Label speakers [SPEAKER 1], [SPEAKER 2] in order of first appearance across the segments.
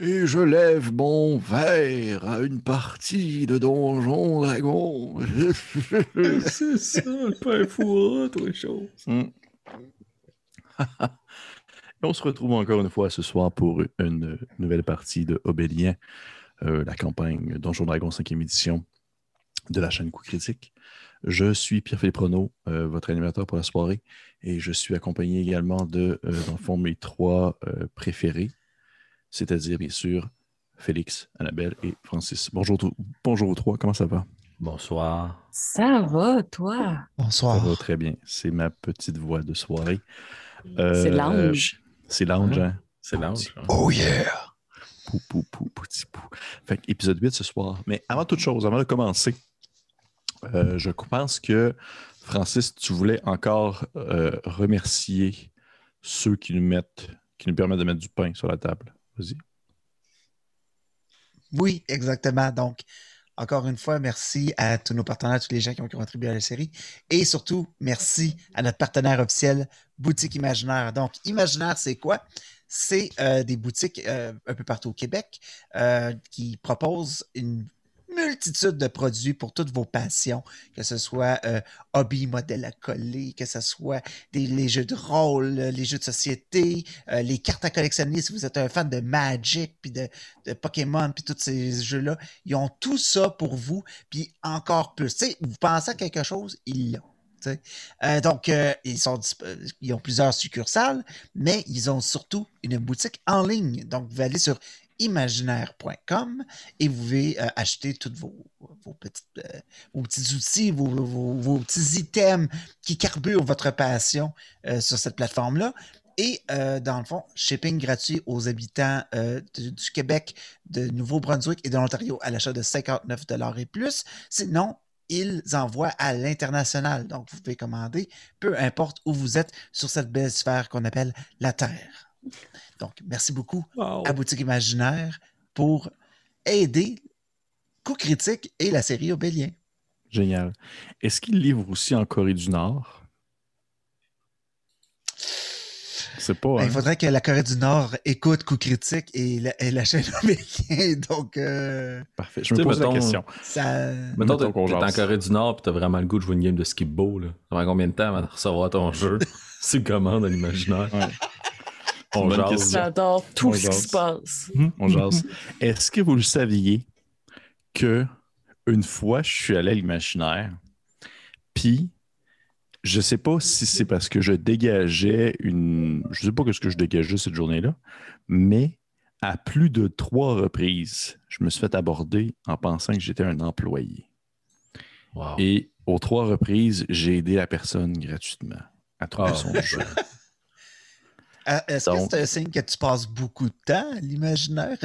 [SPEAKER 1] Et je lève mon verre à une partie de Donjon Dragon.
[SPEAKER 2] C'est ça, le père fourra, toi, chose.
[SPEAKER 1] Mm. Et on se retrouve encore une fois ce soir pour une nouvelle partie de Obélien, euh, la campagne Donjon Dragon 5e édition de la chaîne Coup Critique. Je suis Pierre-Philippe Renaud, euh, votre animateur pour la soirée, et je suis accompagné également de, euh, dans le fond, mes trois préférés, c'est-à-dire, bien sûr, Félix, Annabelle et Francis. Bonjour, tout- bonjour aux trois, comment ça va?
[SPEAKER 2] Bonsoir.
[SPEAKER 3] Ça va, toi?
[SPEAKER 1] Ça
[SPEAKER 4] Bonsoir.
[SPEAKER 1] va très bien. C'est ma petite voix de soirée. Euh,
[SPEAKER 3] C'est l'ange.
[SPEAKER 1] C'est l'ange,
[SPEAKER 2] Mhm.
[SPEAKER 1] hein?
[SPEAKER 2] C'est l'ange. hein?
[SPEAKER 4] Oh yeah!
[SPEAKER 1] Pou, pou, pou, petit pou. Fait que épisode 8 ce soir. Mais avant toute chose, avant de commencer, euh, je pense que, Francis, tu voulais encore euh, remercier ceux qui nous mettent, qui nous permettent de mettre du pain sur la table. Vas-y.
[SPEAKER 4] Oui, exactement. Donc, encore une fois, merci à tous nos partenaires, tous les gens qui ont contribué à la série. Et surtout, merci à notre partenaire officiel, Boutique Imaginaire. Donc, Imaginaire, c'est quoi? C'est euh, des boutiques euh, un peu partout au Québec euh, qui proposent une multitude de produits pour toutes vos passions, que ce soit euh, hobby, modèle à coller, que ce soit des, les jeux de rôle, les jeux de société, euh, les cartes à collectionner, si vous êtes un fan de Magic, puis de, Pokémon, puis tous ces jeux-là, ils ont tout ça pour vous, puis encore plus. Vous pensez à quelque chose, ils l'ont. Euh, donc, euh, euh, ils ont plusieurs succursales, mais ils ont surtout une boutique en ligne. Donc, vous allez sur imaginaire.com et vous pouvez euh, acheter tous euh, vos petits outils, vos, petits items qui carburent votre passion euh, sur cette plateforme-là. Et dans le fond, shipping gratuit aux habitants du Québec, de Nouveau-Brunswick et de l'Ontario à l'achat de 59 et plus. Sinon, ils envoient à l'international. Donc, vous pouvez commander, peu importe où vous êtes sur cette belle sphère qu'on appelle la Terre. Donc, merci beaucoup
[SPEAKER 2] Wow.
[SPEAKER 4] à Boutique Imaginaire pour aider Coup Critique et la série Obélien.
[SPEAKER 1] Génial. Est-ce qu'ils livrent aussi en Corée du Nord? C'est pas.
[SPEAKER 4] Ben,
[SPEAKER 1] hein?
[SPEAKER 4] il faudrait que la Corée du Nord écoute Coup Critique et la, et la chaîne Obélien. Donc, euh,
[SPEAKER 1] Parfait. Je me
[SPEAKER 2] Tu
[SPEAKER 1] pose la question.
[SPEAKER 4] ça.
[SPEAKER 2] Mettons, t'es en. Corée du Nord pis t'as vraiment le goût de jouer une game de skip-bo, là. Ça prend combien de temps avant de recevoir ton jeu? C'est commande à l'imaginaire.
[SPEAKER 1] Ouais. On
[SPEAKER 2] Bonne
[SPEAKER 1] jase.
[SPEAKER 2] question.
[SPEAKER 3] J'adore tout
[SPEAKER 1] On
[SPEAKER 3] ce qui
[SPEAKER 1] jase.
[SPEAKER 3] se passe.
[SPEAKER 1] On jase. Est-ce que vous le saviez que une fois, je suis allé à l'imaginaire, puis je sais pas si c'est parce que je dégageais une. Je sais pas ce que je dégageais cette journée-là, mais à plus de trois reprises, je me suis fait aborder en pensant que j'étais un employé.
[SPEAKER 2] Wow.
[SPEAKER 1] Et aux trois reprises, j'ai aidé la personne gratuitement à trouver
[SPEAKER 2] Ah,
[SPEAKER 1] son jeu.
[SPEAKER 4] Euh, Est-ce que c'est un signe que tu passes beaucoup de temps à l'imaginaire?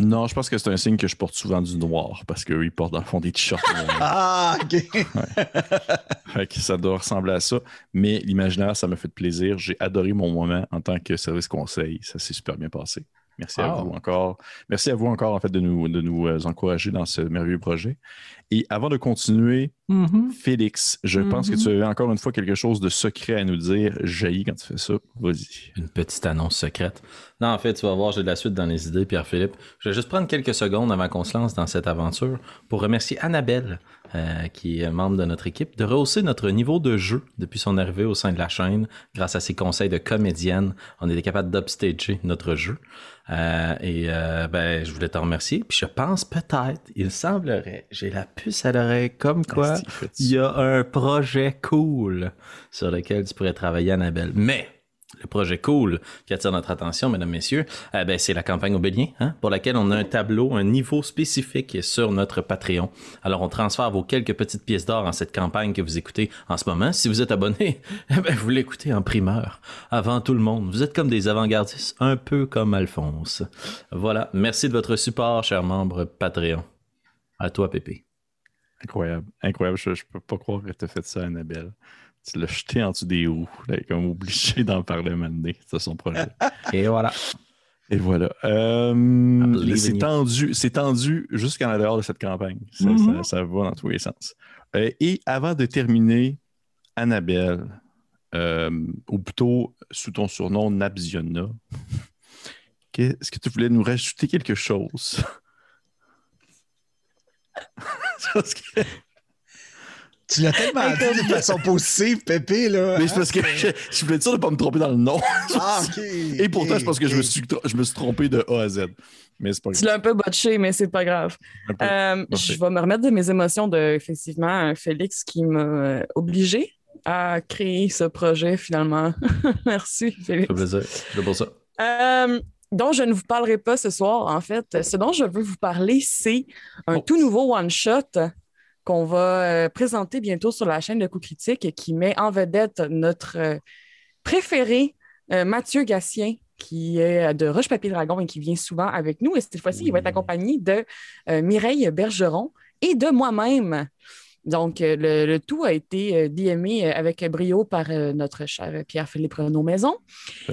[SPEAKER 1] non, je pense que c'est un signe que je porte souvent du noir parce qu'eux, ils portent dans le fond des t-shirts noirs.
[SPEAKER 4] ah, OK.
[SPEAKER 1] Fait que ça doit ressembler à ça. Mais l'imaginaire, ça m'a fait plaisir. J'ai adoré mon moment en tant que service conseil. Ça s'est super bien passé. Merci à vous encore. Merci à vous encore, en fait, de nous, de nous euh, encourager dans ce merveilleux projet. Et avant de continuer,
[SPEAKER 2] Mhm.
[SPEAKER 1] Félix, je pense que tu avais encore une fois quelque chose de secret à nous dire. Jaillit quand tu fais ça. Vas-y.
[SPEAKER 2] Une petite annonce secrète. Non, en fait, tu vas voir, j'ai de la suite dans les idées, Pierre-Philippe. Je vais juste prendre quelques secondes avant qu'on se lance dans cette aventure pour remercier Annabelle, euh, qui est membre de notre équipe, de rehausser notre niveau de jeu depuis son arrivée au sein de la chaîne. Grâce à ses conseils de comédienne, on était capable d'upstager notre jeu. Euh, et euh, ben, je voulais te remercier. Puis je pense peut-être, il semblerait, j'ai la puce à l'oreille, comme quoi il y a un projet cool sur lequel tu pourrais travailler, Annabelle. Mais le projet cool qui attire notre attention, mesdames, messieurs, euh, ben, c'est la campagne Obélien, hein, pour laquelle on a un tableau, un niveau spécifique sur notre Patreon. Alors, on transfère vos quelques petites pièces d'or en cette campagne que vous écoutez en ce moment. Si vous êtes abonné, eh ben, vous l'écoutez en primeur, avant tout le monde. Vous êtes comme des avant-gardistes, un peu comme Alphonse. Voilà. Merci de votre support, chers membres Patreon. À toi, Pépé.
[SPEAKER 1] Incroyable. Incroyable. Je, je peux pas croire que tu as fait ça, Annabelle. Tu l'as jeté en dessous des roues. Là, comme obligé d'en parler maintenant. C'est son projet.
[SPEAKER 2] Et voilà.
[SPEAKER 1] Et voilà. Euh, c'est tendu, c'est tendu jusqu'en dehors de cette campagne. Ça,
[SPEAKER 2] Mhm.
[SPEAKER 1] ça- ça va dans tous les sens. Euh, et avant de terminer, Annabelle, euh, ou plutôt sous ton surnom Nabziona, Est-ce que tu voulais nous rajouter quelque chose? Que-
[SPEAKER 4] Tu l'as tellement dit de façon positive, Pépé, là.
[SPEAKER 1] Mais
[SPEAKER 4] hein?
[SPEAKER 1] c'est parce que je, je voulais être sûr de ne pas me tromper dans le nom.
[SPEAKER 4] Ah, ok.
[SPEAKER 1] Et pourtant, je pense que je, me suis, je me suis trompé de A à Z. Mais c'est pas
[SPEAKER 3] Tu l'as un peu botché, mais c'est pas grave. Euh, je vais me remettre de mes émotions de, effectivement, un Félix qui m'a euh, obligé à créer ce projet, finalement. Merci, Félix.
[SPEAKER 2] Ça fait plaisir. Je suis là pour ça.
[SPEAKER 3] Euh, dont je ne vous parlerai pas ce soir, en fait. Ce dont je veux vous parler, c'est un
[SPEAKER 1] Oh.
[SPEAKER 3] tout nouveau one-shot qu'on va euh, présenter bientôt sur la chaîne de Coup Critique qui met en vedette notre euh, préféré, euh, Mathieu Gatien, qui est de Roche Papier Dragon et qui vient souvent avec nous. Et cette fois-ci, il va être accompagné de Mireille Bergeron et de moi-même. Donc, le, le tout a été DMé avec brio par notre cher Pierre-Philippe Renaud-Maison.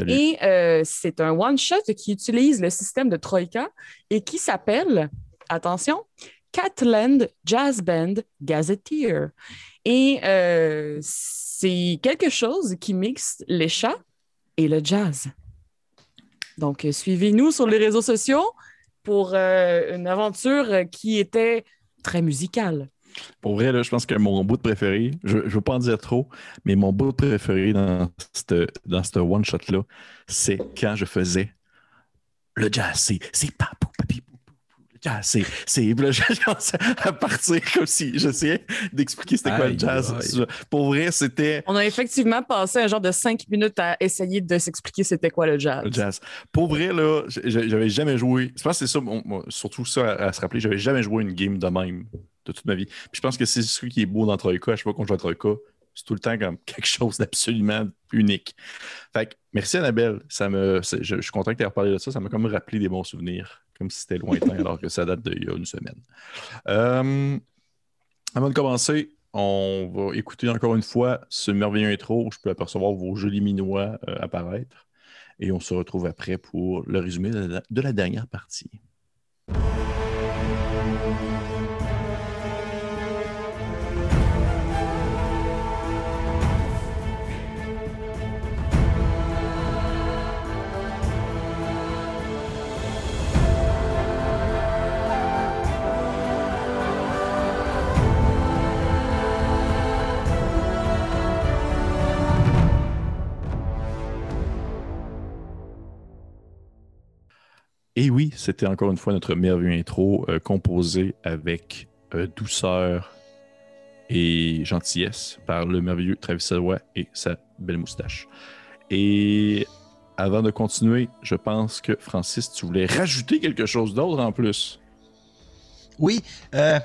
[SPEAKER 3] Et euh, c'est un one-shot qui utilise le système de Troika et qui s'appelle, attention, Catland Jazz Band Gazetteer. Et euh, c'est quelque chose qui mixe les chats et le jazz. Donc, euh, suivez-nous sur les réseaux sociaux pour euh, une aventure qui était très musicale.
[SPEAKER 1] Pour vrai, là, je pense que mon bout préféré, je ne veux pas en dire trop, mais mon bout préféré dans ce dans one-shot-là, c'est quand je faisais le jazz. C'est papou, papi, jazz. C'est. c'est- là, je à partir comme si j'essayais d'expliquer c'était quoi le jazz.
[SPEAKER 2] aïe.
[SPEAKER 1] Pour vrai, c'était.
[SPEAKER 3] On a effectivement passé un genre de cinq minutes à essayer de s'expliquer c'était quoi le jazz.
[SPEAKER 1] Le jazz. Pour vrai, là, j'avais jamais joué. Je pense que c'est ça, surtout ça à, à se rappeler, j'avais jamais joué une game de même de toute ma vie. Puis je pense que c'est ce qui est beau dans Troika. À chaque fois qu'on joue à Troika, c'est tout le temps comme quelque chose d'absolument unique. Fait que merci Annabelle. Ça me, je, je suis content que tu aies reparlé de ça. Ça m'a comme rappelé des bons souvenirs, comme si c'était lointain alors que ça date d'il y a une semaine. Euh, avant de commencer, on va écouter encore une fois ce merveilleux intro où je peux apercevoir vos jolis minois euh, apparaître. Et on se retrouve après pour le résumé de la, de la dernière partie. Et oui, c'était encore une fois notre merveilleux intro euh, composé avec euh, douceur et gentillesse par le merveilleux Travis Savoie et sa belle moustache. Et avant de continuer, je pense que Francis, tu voulais rajouter quelque chose d'autre en plus.
[SPEAKER 4] Oui, euh,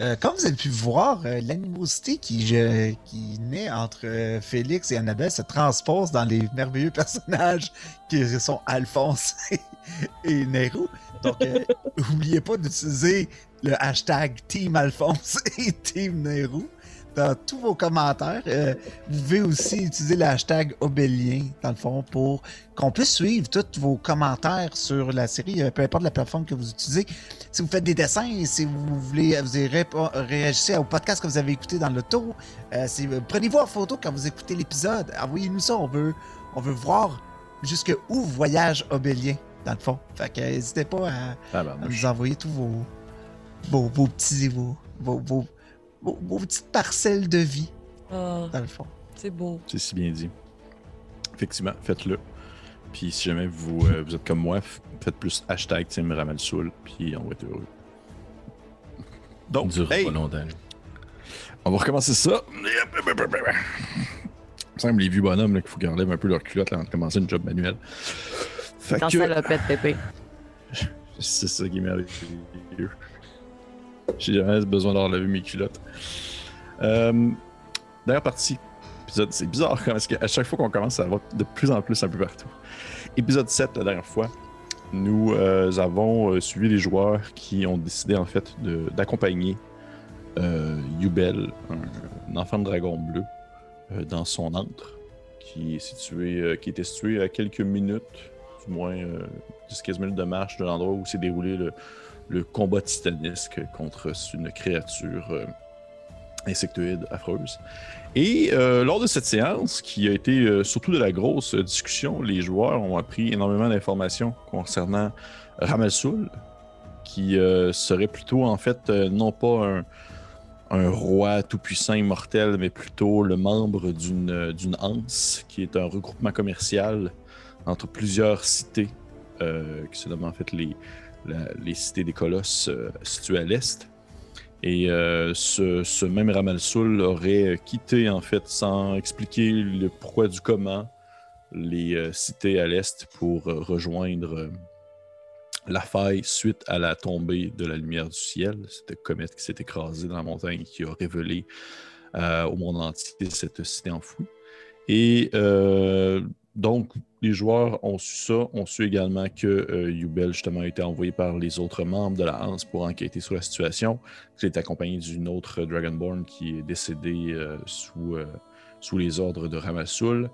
[SPEAKER 4] euh, comme vous avez pu voir, euh, l'animosité qui, je- qui naît entre euh, Félix et Annabelle se transpose dans les merveilleux personnages qui sont Alphonse et Nero. Donc, n'oubliez pas d'utiliser le hashtag Team Alphonse et Team Nero dans tous vos commentaires. Euh, vous pouvez aussi utiliser le hashtag Obélien, dans le fond, pour qu'on puisse suivre tous vos commentaires sur la série, euh, peu importe la plateforme que vous utilisez. Si vous faites des dessins, si vous voulez, vous ré- réagissez au podcast que vous avez écouté dans euh, si- euh, prenez-vous en photo quand vous écoutez l'épisode. Envoyez-nous ça, on veut, on veut voir jusque où voyage Obélien, dans le fond. Fait que euh, n'hésitez pas à,
[SPEAKER 1] Ah,
[SPEAKER 4] à nous envoyer tous vos, vos, vos petits, vos, vos, vos, vos- vos petites parcelles de vie,
[SPEAKER 3] Ah,
[SPEAKER 4] dans le fond.
[SPEAKER 3] c'est beau.
[SPEAKER 1] C'est si bien dit. Effectivement, faites-le. Puis si jamais vous, euh, vous êtes comme moi, f- faites plus hashtag Team Ramalsoul, puis on va être heureux. Donc,
[SPEAKER 2] Dure
[SPEAKER 1] hey,
[SPEAKER 2] pas longtemps.
[SPEAKER 1] on va recommencer ça. Il me semble les vieux bonhommes là, qu'il faut qu'ils enlèvent un peu leur culotte là, avant de commencer une job manuelle. Fait
[SPEAKER 3] Quand
[SPEAKER 1] que,
[SPEAKER 3] ça pète, pépé.
[SPEAKER 1] c'est ça qui m'arrive. J'ai jamais besoin d'enlever mes culottes. Euh, dernière partie. Épisode, c'est bizarre quand parce qu'à chaque fois qu'on commence, ça va de plus en plus un peu partout. Épisode 7, la dernière fois, nous euh, avons euh, suivi les joueurs qui ont décidé en fait d'accompagner euh, Yubel, un, enfant de dragon bleu, dans son antre, qui, est situé, qui était situé à quelques minutes, du moins euh, 10-15 minutes de marche de l'endroit où s'est déroulé le, le combat titanesque contre une créature euh, insectoïde affreuse. Et euh, lors de cette séance, qui a été euh, surtout de la grosse discussion, les joueurs ont appris énormément d'informations concernant Ramalsoul, qui euh, serait plutôt en fait non pas un, roi tout-puissant immortel, mais plutôt le membre d'une d'une anse, qui est un regroupement commercial entre plusieurs cités, qui se nomment en fait les, les cités des colosses euh, situées à l'est. Et euh, ce, même Ramalsoul aurait quitté, en fait, sans expliquer le pourquoi du comment, les euh, cités à l'est pour euh, rejoindre la faille suite à la tombée de la lumière du ciel. Cette comète qui s'est écrasée dans la montagne et qui a révélé au monde entier cette cité enfouie. Et donc, les joueurs ont su ça, ont su également que euh, Yubel, justement, a été envoyé par les autres membres de la Hanse pour enquêter sur la situation. Il est accompagné d'une autre Dragonborn qui est décédée euh, sous, euh, sous les ordres de Ramassul.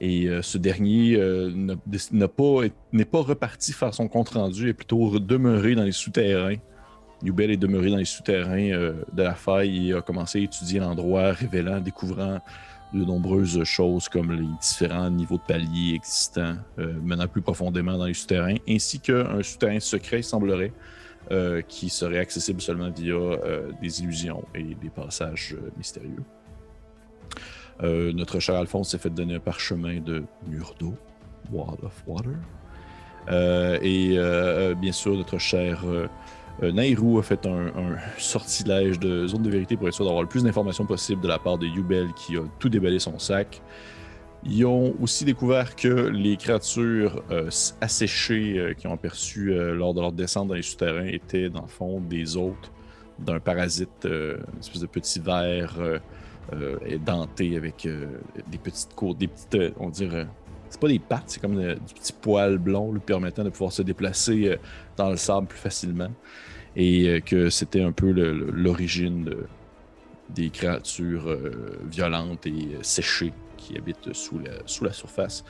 [SPEAKER 1] Et ce dernier n'est pas reparti faire son compte-rendu, est plutôt demeuré dans les souterrains. Yubel est demeuré dans les souterrains de la faille et a commencé à étudier l'endroit, révélant, découvrant de nombreuses choses comme les différents niveaux de paliers existants, euh, menant plus profondément dans les souterrains, ainsi qu'un souterrain secret, semblerait, euh, qui serait accessible seulement via euh, des illusions et des passages mystérieux. Notre cher Alphonse s'est fait donner un parchemin de mur d'eau, Wall of Water. Et bien sûr, notre cher Nairou a fait un, sortilège de zone de vérité pour être sûr d'avoir le plus d'informations possible de la part de Yubel qui a tout déballé son sac. Ils ont aussi découvert que les créatures euh, asséchées euh, qu'ils ont aperçues euh, lors de leur descente dans les souterrains étaient dans le fond des hôtes d'un parasite, euh, une espèce de petit ver euh, euh, denté avec euh, des petites côtes, des petites, euh, on dirait, c'est pas des pattes, c'est comme euh, du petit poil blond lui permettant de pouvoir se déplacer euh, dans le sable plus facilement. Et euh, que c'était un peu l'origine de- des créatures violentes et séchées qui habitent sous la, sous la surface.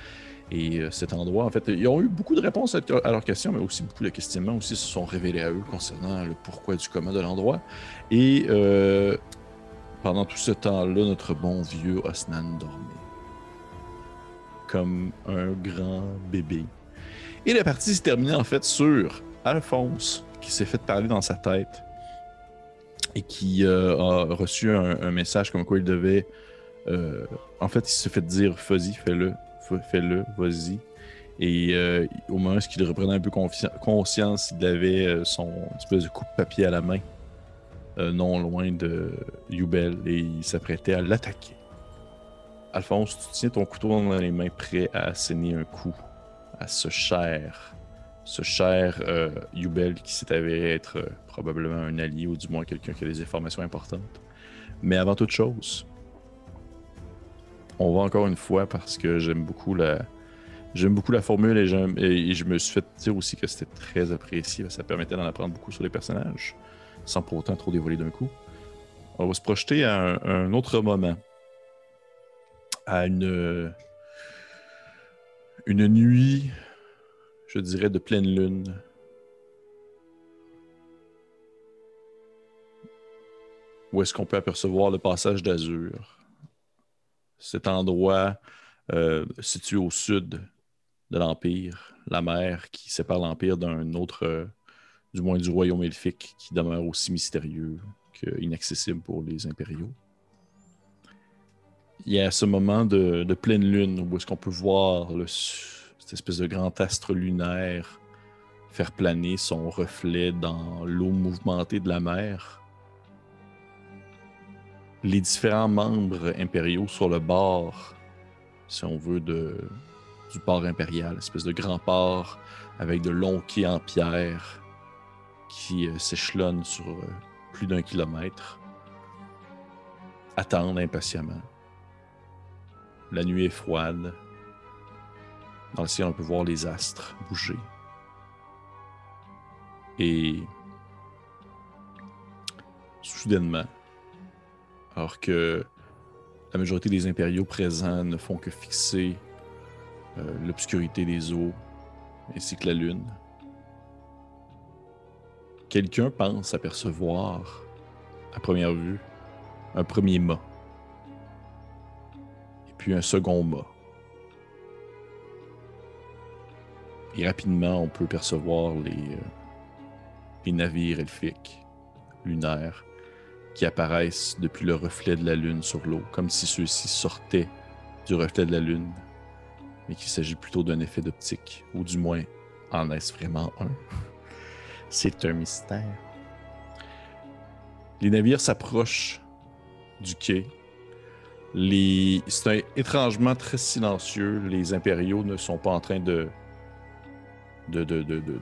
[SPEAKER 1] Et cet endroit, en fait, ils ont eu beaucoup de réponses à, à leurs questions, mais aussi beaucoup de questionnements aussi se sont révélés à eux concernant le pourquoi du comment de l'endroit. Et pendant tout ce temps-là, notre bon vieux Osnan dormait. Comme un grand bébé. Et la partie s'est terminée en fait sur Alphonse, qui s'est fait parler dans sa tête et qui euh, a reçu un, message comme quoi il devait. euh, en fait, il s'est fait dire Fuzzy, fais-le, fais-le, vas-y. Et euh, au moment où il reprenait un peu conscience, il avait son espèce de coupe-papier à la main, non loin de Yubel, et il s'apprêtait à l'attaquer. Alphonse, tu tiens ton couteau dans les mains, prêt à asséner un coup à ce cher, ce cher euh, Yubel qui s'est avéré être euh, probablement un allié ou du moins quelqu'un qui a des informations importantes. Mais avant toute chose, on va encore une fois parce que j'aime beaucoup la, formule et, et- je me suis fait dire aussi que c'était très apprécié. Ça permettait d'en apprendre beaucoup sur les personnages sans pour autant trop dévoiler d'un coup. On va se projeter à un autre moment, à une une nuit, je dirais, de pleine lune. Où est-ce qu'on peut apercevoir le passage d'Azur? Cet endroit euh, situé au sud de l'Empire, la mer qui sépare l'Empire d'un autre, euh, du moins du royaume elfique, qui demeure aussi mystérieux qu'inaccessible pour les impériaux. Il y a ce moment de, pleine lune où est-ce qu'on peut voir cette espèce de grand astre lunaire faire planer son reflet dans l'eau mouvementée de la mer. Les différents membres impériaux sur le bord, si on veut, du port impérial, espèce de grand port avec de longs quais en pierre qui euh, s'échelonnent sur euh, plus d'un kilomètre, attendent impatiemment. La nuit est froide. Dans le ciel, on peut voir les astres bouger. Et soudainement, alors que la majorité des impériaux présents ne font que fixer euh, l'obscurité des eaux ainsi que la lune, quelqu'un pense apercevoir, à première vue, un premier mât. Puis un second mât. Et rapidement, on peut percevoir les, euh, les navires elfiques, lunaires, qui apparaissent depuis le reflet de la lune sur l'eau, comme si ceux-ci sortaient du reflet de la lune, mais qu'il s'agit plutôt d'un effet d'optique, ou du moins, en est-ce vraiment un? C'est un mystère. Les navires s'approchent du quai. Les... C'est étrangement très silencieux. Les impériaux ne sont pas en train de de, de, de, de,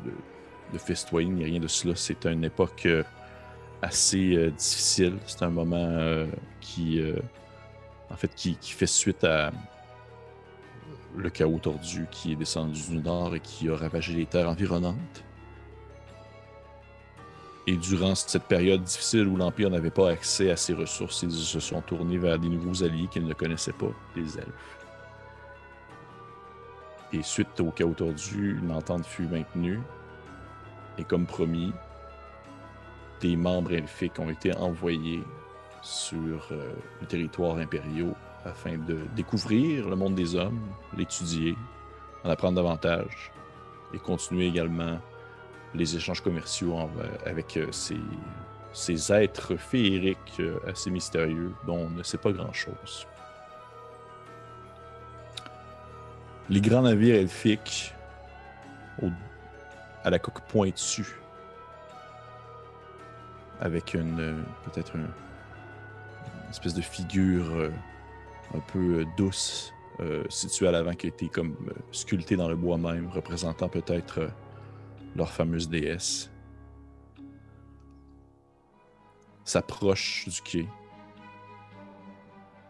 [SPEAKER 1] de festoyer ni rien de cela. C'est une époque euh, assez euh, difficile. C'est un moment euh, qui, en fait, qui, qui, fait suite à le chaos tordu qui est descendu du nord et qui a ravagé les terres environnantes. Et durant cette période difficile où l'Empire n'avait pas accès à ses ressources, ils se sont tournés vers des nouveaux alliés qu'ils ne connaissaient pas, les elfes. Et suite au chaos tordu, une entente fut maintenue. Et comme promis, des membres elfiques ont été envoyés sur euh, le territoire impériaux afin de découvrir le monde des hommes, l'étudier, en apprendre davantage et continuer également les échanges commerciaux avec euh, ces, êtres féeriques euh, assez mystérieux dont on ne sait pas grand-chose. Les grands navires elfiques à la coque pointue, avec une peut-être une, espèce de figure euh, un peu douce située à l'avant qui a été comme sculptée dans le bois même, représentant peut-être leur fameuse déesse, s'approche du quai.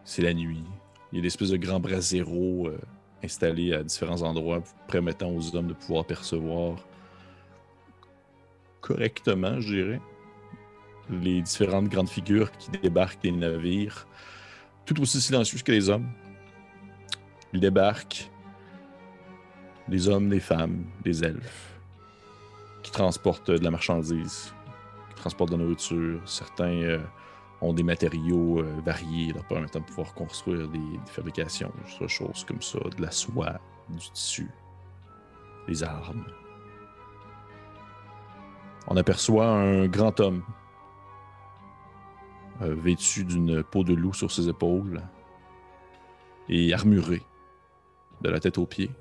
[SPEAKER 1] C'est la nuit. Il y a des espèces de grands braséros euh, installés à différents endroits, permettant aux hommes de pouvoir percevoir correctement, je dirais, les différentes grandes figures qui débarquent des navires, tout aussi silencieux que les hommes. Ils débarquent, les hommes, les femmes, les elfes qui transportent de la marchandise, qui transportent de la nourriture. Certains euh, ont des matériaux euh, variés leur permettant de pouvoir construire des, fabrications, des choses comme ça, de la soie, du tissu, des armes. On aperçoit un grand homme euh, vêtu d'une peau de loup sur ses épaules et armuré de la tête aux pieds.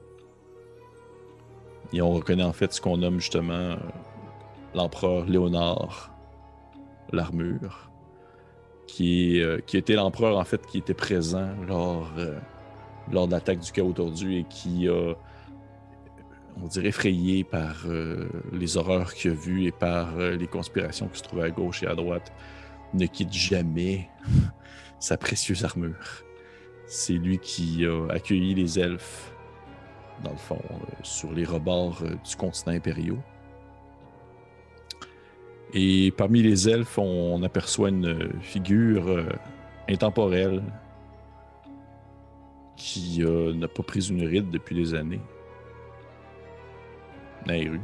[SPEAKER 1] Et on reconnaît en fait ce qu'on nomme justement euh, l'empereur Léonard, l'armure, qui, euh, qui était l'empereur en fait qui était présent lors, euh, lors de l'attaque du chaos tordu et qui a, on dirait, effrayé par les horreurs qu'il a vues et par les conspirations qui se trouvaient à gauche et à droite, ne quitte jamais sa précieuse armure. C'est lui qui a accueilli les elfes dans le fond, euh, sur les rebords euh, du continent impériaux. Et parmi les elfes, on, aperçoit une figure euh, intemporelle qui n'a pas pris une ride depuis des années. Nairu.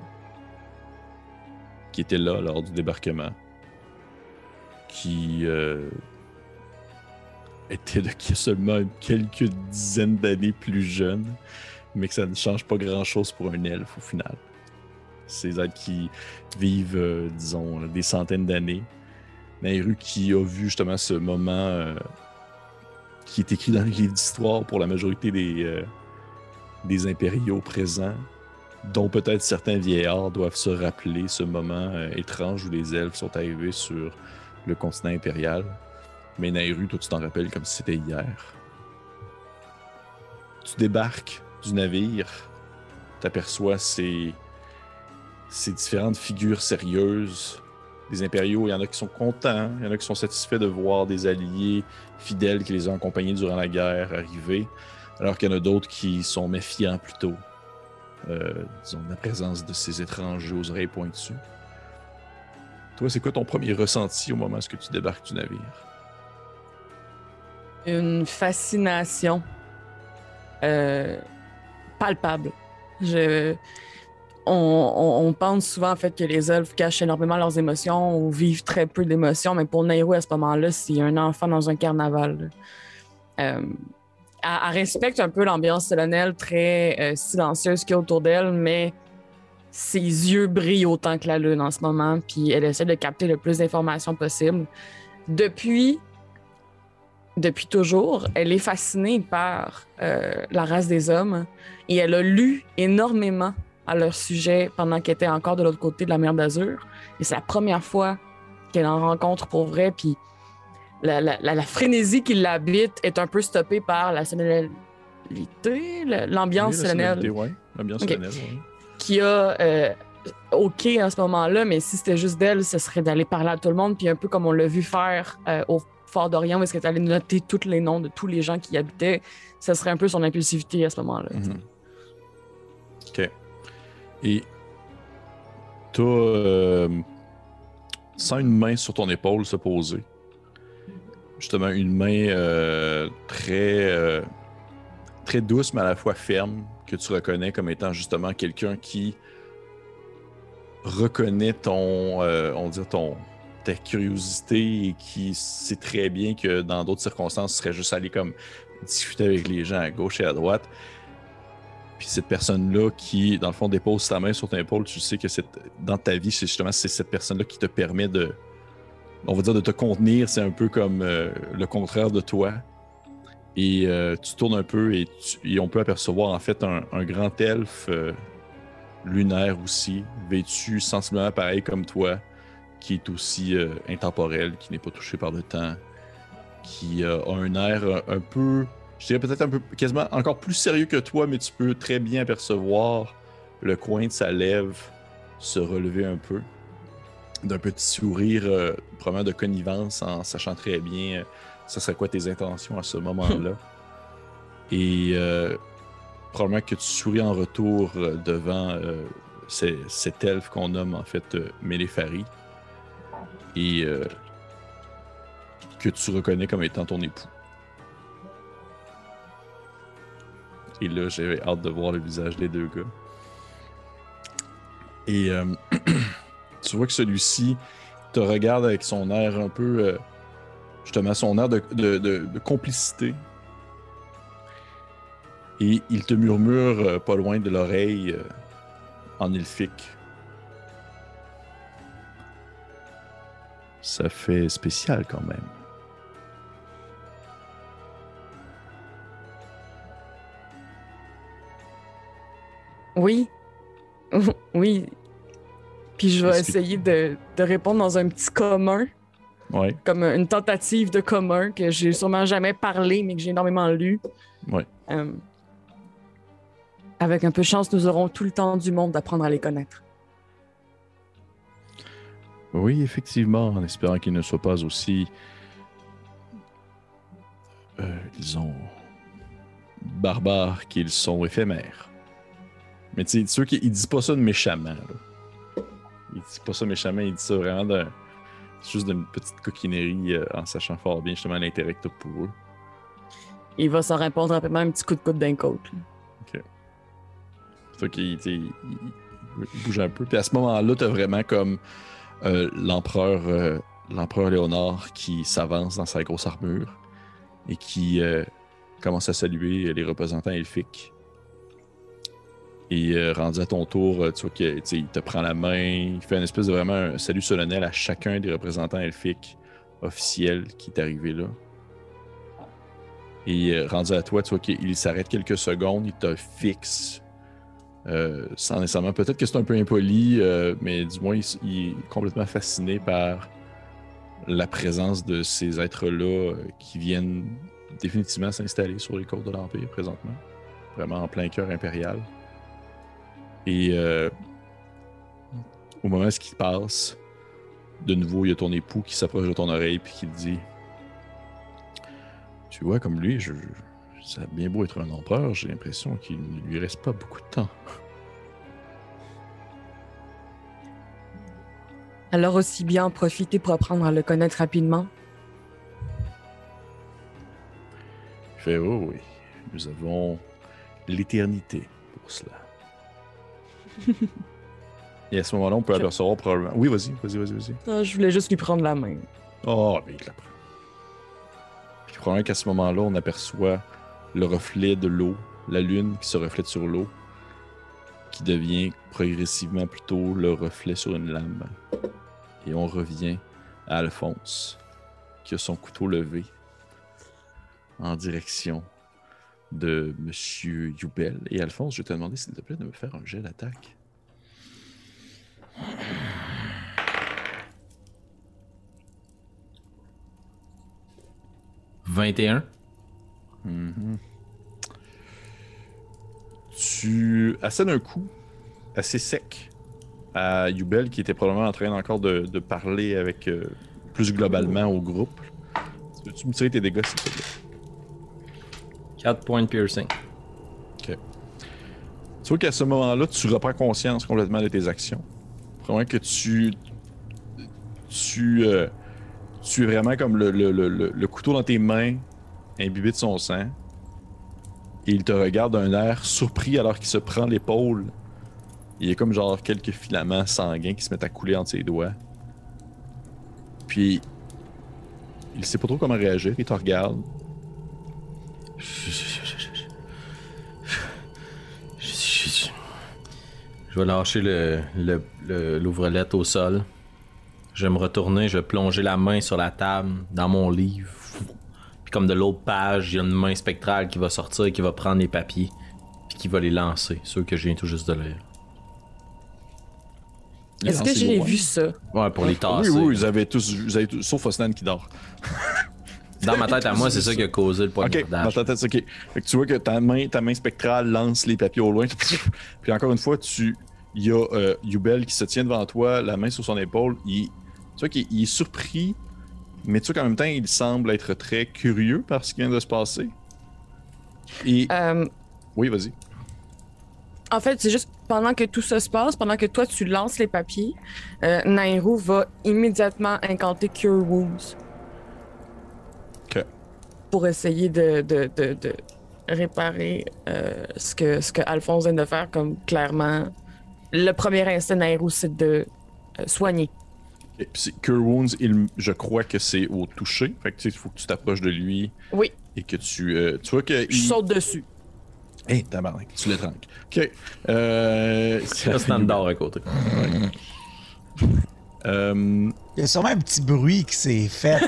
[SPEAKER 1] Qui était là lors du débarquement. Qui était de seulement quelques dizaines d'années plus jeune mais que ça ne change pas grand-chose pour un elfe au final. Ces êtres qui vivent, euh, disons, des centaines d'années. Nairu qui a vu justement ce moment euh, qui est écrit dans les livres d'histoire pour la majorité des, euh, des impériaux présents, dont peut-être certains vieillards doivent se rappeler ce moment étrange où les elfes sont arrivés sur le continent impérial. Mais Nairu, toi, tu t'en rappelles comme si c'était hier. Tu débarques du navire, tu aperçois ces, ces différentes figures sérieuses des impériaux. Il y en a qui sont contents, il y en a qui sont satisfaits de voir des alliés fidèles qui les ont accompagnés durant la guerre arriver, alors qu'il y en a d'autres qui sont méfiants plutôt, euh, disons, de la présence de ces étrangers aux oreilles pointues. Toi, c'est quoi ton premier ressenti au moment où tu débarques du navire?
[SPEAKER 3] Une fascination. Euh, palpable. On, pense souvent en fait que les elfes cachent énormément leurs émotions ou vivent très peu d'émotions, mais pour Nairo à ce moment-là, c'est un enfant dans un carnaval. Euh, elle, respecte un peu l'ambiance solennelle très euh, silencieuse qu'il y a autour d'elle, mais ses yeux brillent autant que la lune en ce moment, puis elle essaie de capter le plus d'informations possible. Depuis, depuis toujours, elle est fascinée par euh, la race des hommes et elle a lu énormément à leur sujet pendant qu'elle était encore de l'autre côté de la mer d'Azur. Et c'est la première fois qu'elle en rencontre pour vrai, puis la, la- la- la frénésie qui l'habite est un peu stoppée par la solennalité, le- l'ambiance
[SPEAKER 1] Oui,
[SPEAKER 3] solennelle
[SPEAKER 1] ouais. L'ambiance
[SPEAKER 3] Ok.
[SPEAKER 1] solennelle, ouais.
[SPEAKER 3] qui a euh, OK à ce moment-là, mais si c'était juste d'elle, ce serait d'aller parler à tout le monde, puis un peu comme on l'a vu faire euh, au Fort d'Orient, où est-ce qu'elle allait noter tous les noms de tous les gens qui y habitaient, ce serait un peu son impulsivité à ce moment-là.
[SPEAKER 1] Mhm. OK. Et t'as euh, sans une main sur ton épaule se poser. Justement, une main euh, très, euh, très douce, mais à la fois ferme, que tu reconnais comme étant justement quelqu'un qui reconnaît ton, euh, on ton, ta curiosité et qui sait très bien que dans d'autres circonstances, tu serais juste allé comme discuter avec les gens à gauche et à droite. Puis cette personne-là qui, dans le fond, dépose sa main sur ton épaule, tu sais que dans ta vie, c'est justement c'est cette personne-là qui te permet de, on va dire, de te contenir. C'est un peu comme euh, le contraire de toi. Et euh, tu tournes un peu et, on peut apercevoir en fait un, un grand elfe euh, lunaire aussi, vêtu sensiblement pareil comme toi, qui est aussi euh, intemporel, qui n'est pas touché par le temps, qui euh, a un air euh, un peu je dirais peut-être un peu quasiment encore plus sérieux que toi, mais tu peux très bien apercevoir le coin de sa lèvre se relever un peu. D'un petit sourire, euh, probablement de connivence, en sachant très bien ça serait quoi tes intentions à ce moment-là. Et probablement que tu souris en retour devant cet elfe qu'on nomme en fait Mélépharie. Et euh, que tu reconnais comme étant ton époux. Et là, j'avais hâte de voir le visage des deux gars. Et euh, tu vois que celui-ci te regarde avec son air un peu. euh, justement, son air de, complicité. Et il te murmure pas loin de l'oreille en elfique. Ça fait spécial quand même.
[SPEAKER 3] Oui. oui. Puis je vais essayer de, de répondre dans un petit commun,
[SPEAKER 1] Ouais,
[SPEAKER 3] comme une tentative de commun que j'ai sûrement jamais parlé, mais que j'ai énormément lu.
[SPEAKER 1] ouais.
[SPEAKER 3] Euh, avec un peu de chance, nous aurons tout le temps du monde d'apprendre à les connaître.
[SPEAKER 1] Oui, effectivement, en espérant qu'ils ne soient pas aussi, euh, disons, barbares qu'ils sont éphémères. Mais tu sais, ceux qui ils disent pas ça de méchamment. Là. Ils disent pas ça méchamment, ils disent ça vraiment d'un juste d'une petite coquinerie euh, en sachant fort bien justement l'intérêt que t'as pour eux.
[SPEAKER 3] Il va s'en répondre rapidement un petit coup de coude d'un côte.
[SPEAKER 1] tu sais, il- il- il bouge un peu. Puis à ce moment-là, t'as vraiment comme euh, l'empereur euh, l'empereur Léonard qui s'avance dans sa grosse armure et qui euh, commence à saluer les représentants elfiques. Et rendu à ton tour, tu vois qu'il te prend la main, il fait une espèce de vraiment un salut solennel à chacun des représentants elfiques officiels qui est arrivé là. Et rendu à toi, tu vois qu'il s'arrête quelques secondes, il te fixe euh, sans nécessairement. Peut-être que c'est un peu impoli, euh, mais du moins, il, est complètement fasciné par la présence de ces êtres-là euh, qui viennent définitivement s'installer sur les côtes de l'Empire présentement. Vraiment en plein cœur impérial. Et au moment où ce qui passe, de nouveau, il y a ton époux qui s'approche de ton oreille puis qui te dit Tu vois, comme lui, je, ça a bien beau être un empereur, j'ai l'impression qu'il ne lui reste pas beaucoup de temps.
[SPEAKER 3] Alors aussi bien en profiter pour apprendre à le connaître rapidement.
[SPEAKER 1] Il fait Oh oui, nous avons l'éternité pour cela. Et à ce moment-là, on peut
[SPEAKER 3] Je-
[SPEAKER 1] apercevoir probablement. Oui, vas-y, vas-y, vas-y, vas-y.
[SPEAKER 3] Ah, je voulais juste lui prendre la main.
[SPEAKER 1] Oh, mais il la prend. Puis probablement qu'à ce moment-là, on aperçoit le reflet de l'eau, la lune qui se reflète sur l'eau, qui devient progressivement plutôt le reflet sur une lame. Et on revient à Alphonse, qui a son couteau levé en direction de Monsieur Youbel. Et Alphonse, je vais te demander, s'il te plaît, de me faire un jet d'attaque.
[SPEAKER 2] 21.
[SPEAKER 1] Mhm. Tu assènes un coup assez sec à Yubel qui était probablement en train encore de, de parler avec euh, plus globalement au groupe. Tu me tirer tes dégâts s'il te plaît?
[SPEAKER 2] 4 points de piercing.
[SPEAKER 1] Tu vois qu'à ce moment-là, tu reprends conscience complètement de tes actions. Probablement que tu. Tu. euh, tu es vraiment comme le- le- le- le couteau dans tes mains, imbibé de son sang. Et il te regarde d'un air surpris alors qu'il se prend l'épaule. Il y a comme genre quelques filaments sanguins qui se mettent à couler entre ses doigts. Puis. Il sait pas trop comment réagir, il te regarde.
[SPEAKER 2] Je, vais lâcher le- l'ouvrelette au sol. Je vais me retourner, je vais plonger la main sur la table, dans mon livre. Puis comme de l'autre page, il y a une main spectrale qui va sortir et qui va prendre les papiers. Puis qui va les lancer, ceux que je viens tout juste de lire.
[SPEAKER 3] Est-ce que j'ai vu ça?
[SPEAKER 2] Ouais, pour les
[SPEAKER 1] Oui,
[SPEAKER 2] tasser.
[SPEAKER 1] oui, vous avez tous, vous avez tous- sauf Osnan qui dort.
[SPEAKER 2] Dans ma tête à moi, c'est ça qui a causé le
[SPEAKER 1] Ok, dans
[SPEAKER 2] poignardage.
[SPEAKER 1] ta tête, ok. Fait que tu vois que ta main, ta main spectrale lance les papiers au loin. Puis encore une fois, tu, il y a euh, Yubel qui se tient devant toi, la main sur son épaule. Il, tu vois qu'il il est surpris, mais tu vois qu'en même temps, il semble être très curieux par ce qui vient de se passer. Et
[SPEAKER 3] Euh,
[SPEAKER 1] oui, vas-y.
[SPEAKER 3] En fait, c'est juste pendant que tout ça se passe, pendant que toi tu lances les papiers, euh, Nairou va immédiatement incanter Cure Wounds.
[SPEAKER 1] Ok.
[SPEAKER 3] Pour essayer de, de, de, de réparer euh, ce, que, ce que Alphonse vient de faire, comme clairement, le premier instinct de Nairou, c'est de euh, soigner.
[SPEAKER 1] Et puis c'est- Cure Wounds, il- je crois que c'est au toucher. Fait que tu sais, il faut que tu t'approches de lui
[SPEAKER 3] Oui,
[SPEAKER 1] et que tu, euh, tu vois que
[SPEAKER 3] je
[SPEAKER 1] il...
[SPEAKER 3] saute dessus.
[SPEAKER 1] Hey, tabarnak, tu l'étranges. Ok. Euh...
[SPEAKER 2] C'est d'or à côté.
[SPEAKER 1] euh...
[SPEAKER 4] Il y a sûrement un petit bruit qui s'est fait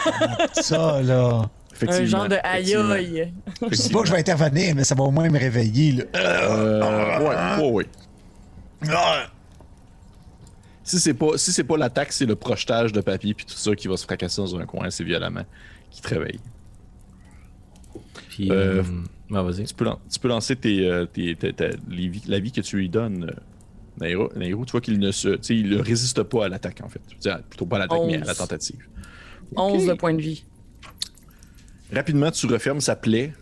[SPEAKER 4] ça, là.
[SPEAKER 3] Un genre de aïe aïe.
[SPEAKER 4] Je dis pas que je vais intervenir, mais ça va au moins me réveiller, là.
[SPEAKER 1] Euh, ouais, ouais, ouais.
[SPEAKER 4] Ah!
[SPEAKER 1] Si c'est pas, si c'est pas l'attaque, c'est le projetage de papier puis tout ça qui va se fracasser dans un coin assez violemment, qui te réveille.
[SPEAKER 2] Puis,
[SPEAKER 1] Euh,
[SPEAKER 2] euh, vas-y.
[SPEAKER 1] Tu peux, lan- tu peux lancer tes, euh, tes- tes- tes- les vies- la vie que tu lui donnes, Nairo. Nairo, tu vois qu'il ne se, il ne résiste pas à l'attaque en fait. Plutôt pas à l'attaque, mais à la tentative.
[SPEAKER 3] 11 de points de vie.
[SPEAKER 1] Rapidement, tu refermes sa plaie.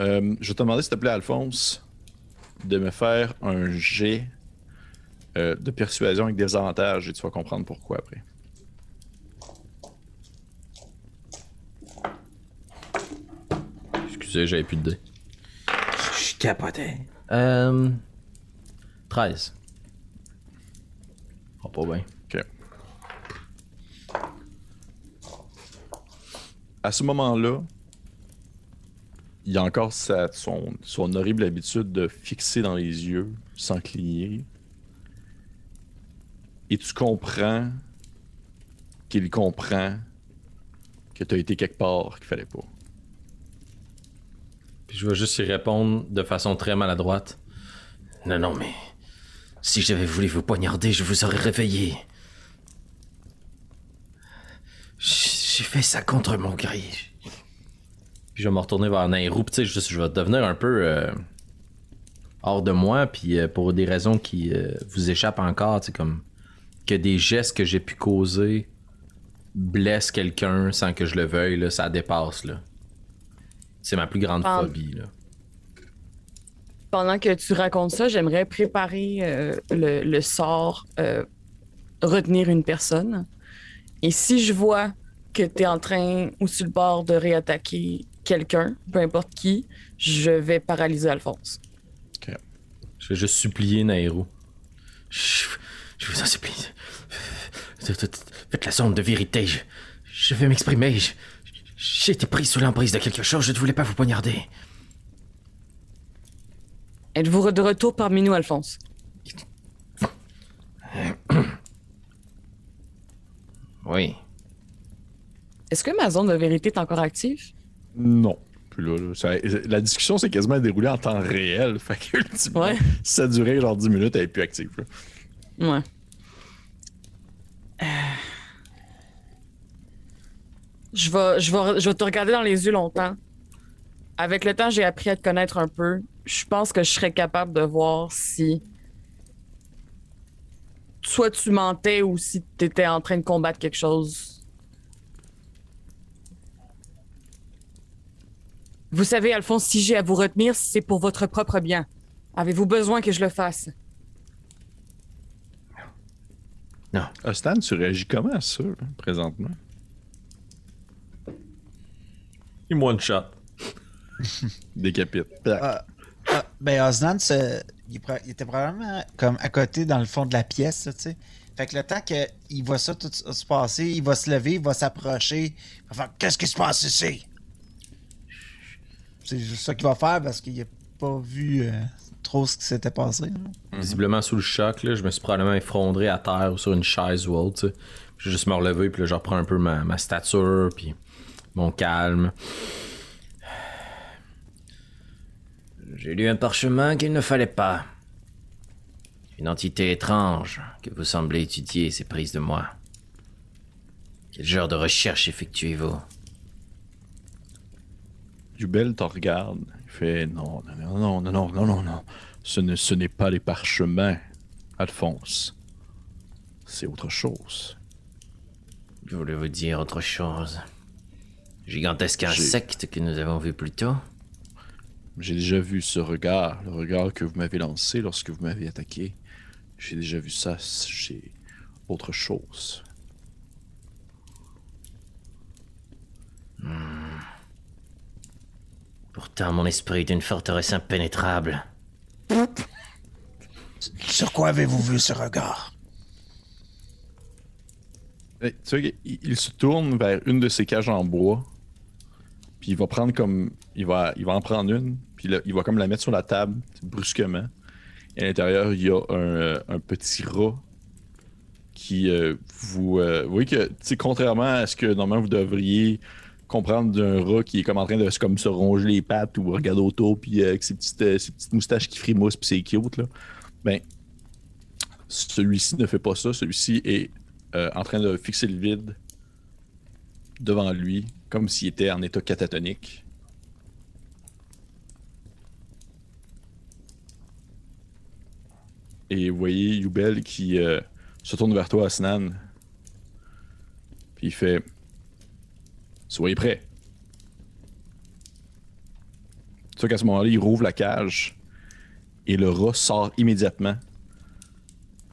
[SPEAKER 1] Euh, je vais te demander, s'il te plaît, Alphonse, de me faire un jet euh, de persuasion avec des avantages et tu vas comprendre pourquoi après.
[SPEAKER 2] Excusez, j'avais plus de dés. Je capotais. Euh. 13. Oh, pas bien.
[SPEAKER 1] Ok. À ce moment-là, il a encore sa- son, horrible habitude de fixer dans les yeux sans cligner. Et tu comprends qu'il comprend que tu as été quelque part qu'il fallait pas.
[SPEAKER 2] Puis je vais juste y répondre de façon très maladroite. Non, non, mais. Si j'avais voulu vous poignarder, je vous aurais réveillé. J'ai fait ça contre mon gré. Puis je vais me retourner vers Nairou, puis juste, je vais devenir un peu euh, hors de moi, puis euh, pour des raisons qui euh, vous échappent encore, tu comme que des gestes que j'ai pu causer blessent quelqu'un sans que je le veuille, là, ça dépasse, là. C'est ma plus grande
[SPEAKER 3] Ah.
[SPEAKER 2] phobie, là.
[SPEAKER 3] Pendant que tu racontes ça, j'aimerais préparer le, le sort retenir une personne. Et si je vois que tu es en train ou sur le bord de réattaquer quelqu'un, peu importe qui, je vais paralyser Alphonse.
[SPEAKER 1] Ok.
[SPEAKER 2] Je vais juste supplier Nairo. Je, je vous en supplie. Faites la sonde de vérité. Je, je vais m'exprimer. J'ai été pris sous l'emprise de quelque chose. Je ne voulais pas vous poignarder.
[SPEAKER 3] Êtes-vous de retour parmi nous, Alphonse?
[SPEAKER 2] Oui.
[SPEAKER 3] Est-ce que ma zone de vérité est encore active?
[SPEAKER 1] Non. Puis là, là, ça- la discussion s'est quasiment déroulée en temps réel. Fait que, ultimement,
[SPEAKER 3] Ouais.
[SPEAKER 1] si ça durait genre 10 minutes, elle est plus active. là.
[SPEAKER 3] Ouais. Euh. Je vais, je, vais, je vais te regarder dans les yeux longtemps. Avec le temps, j'ai appris à te connaître un peu. Je pense que je serais capable de voir si soit tu mentais ou si tu étais en train de combattre quelque chose. Vous savez, Alphonse, si j'ai à vous retenir, c'est pour votre propre bien. Avez-vous besoin que je le fasse?
[SPEAKER 1] Ah, Stan, tu réagis comment à ça, présentement?
[SPEAKER 2] Il one shot.
[SPEAKER 1] Décapite.
[SPEAKER 4] Ah, ah, ben, Osnan, se- il, était probablement comme à côté dans le fond de la pièce, tu sais. Fait que le temps qu'il voit ça tout se passer, il va se lever, il va s'approcher. Il va faire Qu'est-ce qui se passe ici? C'est juste ça qu'il va faire parce qu'il a pas vu euh, trop ce qui s'était passé. là.
[SPEAKER 2] Visiblement sous le choc, là, je me suis probablement effondré à terre ou sur une chaise ou autre. J'ai juste me relever, puis je reprends un peu ma, ma stature, puis mon calme. J'ai lu un parchemin qu'il ne fallait pas. Une entité étrange que vous semblez étudier s'est prise de moi. Quel genre de recherche effectuez-vous?
[SPEAKER 1] Jubel te regarde. Il fait non, non, non, non, non, non, non, non. Ce n'est pas les parchemins, Alphonse. C'est autre chose.
[SPEAKER 2] Je voulais vous dire autre chose. Gigantesque insecte que nous avons vu plus tôt.
[SPEAKER 1] J'ai déjà vu ce regard, le regard que vous m'avez lancé lorsque vous m'avez attaqué. J'ai déjà vu ça chez autre chose. Hmm.
[SPEAKER 2] Pourtant, mon esprit est une forteresse impénétrable.
[SPEAKER 4] Sur quoi avez-vous vu ce regard?
[SPEAKER 1] Hey, tu vois, il, il se tourne vers une de ses cages en bois. Puis il va prendre comme. Il va, il va en prendre une. Puis là, il va comme la mettre sur la table, brusquement. Et à l'intérieur, il y a un, euh, un petit rat qui euh, vous. euh, vous voyez que, tu sais, contrairement à ce que normalement vous devriez comprendre d'un rat qui est comme en train de se- comme se ronger les pattes ou regarder autour, puis euh, avec ses petites, euh, ses petites moustaches qui frimoussent, puis c'est cute, là. Ben, celui-ci ne fait pas ça. Celui-ci est euh, en train de fixer le vide devant lui, comme s'il était en état catatonique. Et vous voyez Yubel qui se tourne vers toi, Asnan. Puis il fait Soyez prêts. Tu qu'à ce moment-là, il rouvre la cage et le rat sort immédiatement.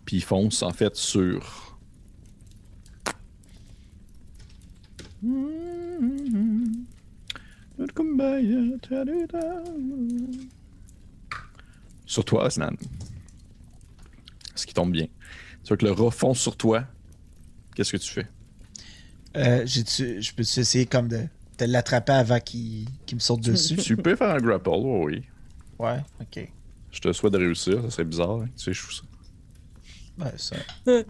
[SPEAKER 1] Puis il fonce en fait sur Sur toi, Asnan. Ce qui tombe bien. Tu vois que le rat fonce sur toi. Qu'est-ce que tu fais?
[SPEAKER 4] Euh, je peux essayer comme de, de l'attraper avant qu'il me saute dessus?
[SPEAKER 1] tu peux faire un grapple, oh oui.
[SPEAKER 4] Ouais, ok.
[SPEAKER 1] Je te souhaite de réussir, ça serait bizarre. hein. Tu sais, je fous ça.
[SPEAKER 4] Ouais, ça.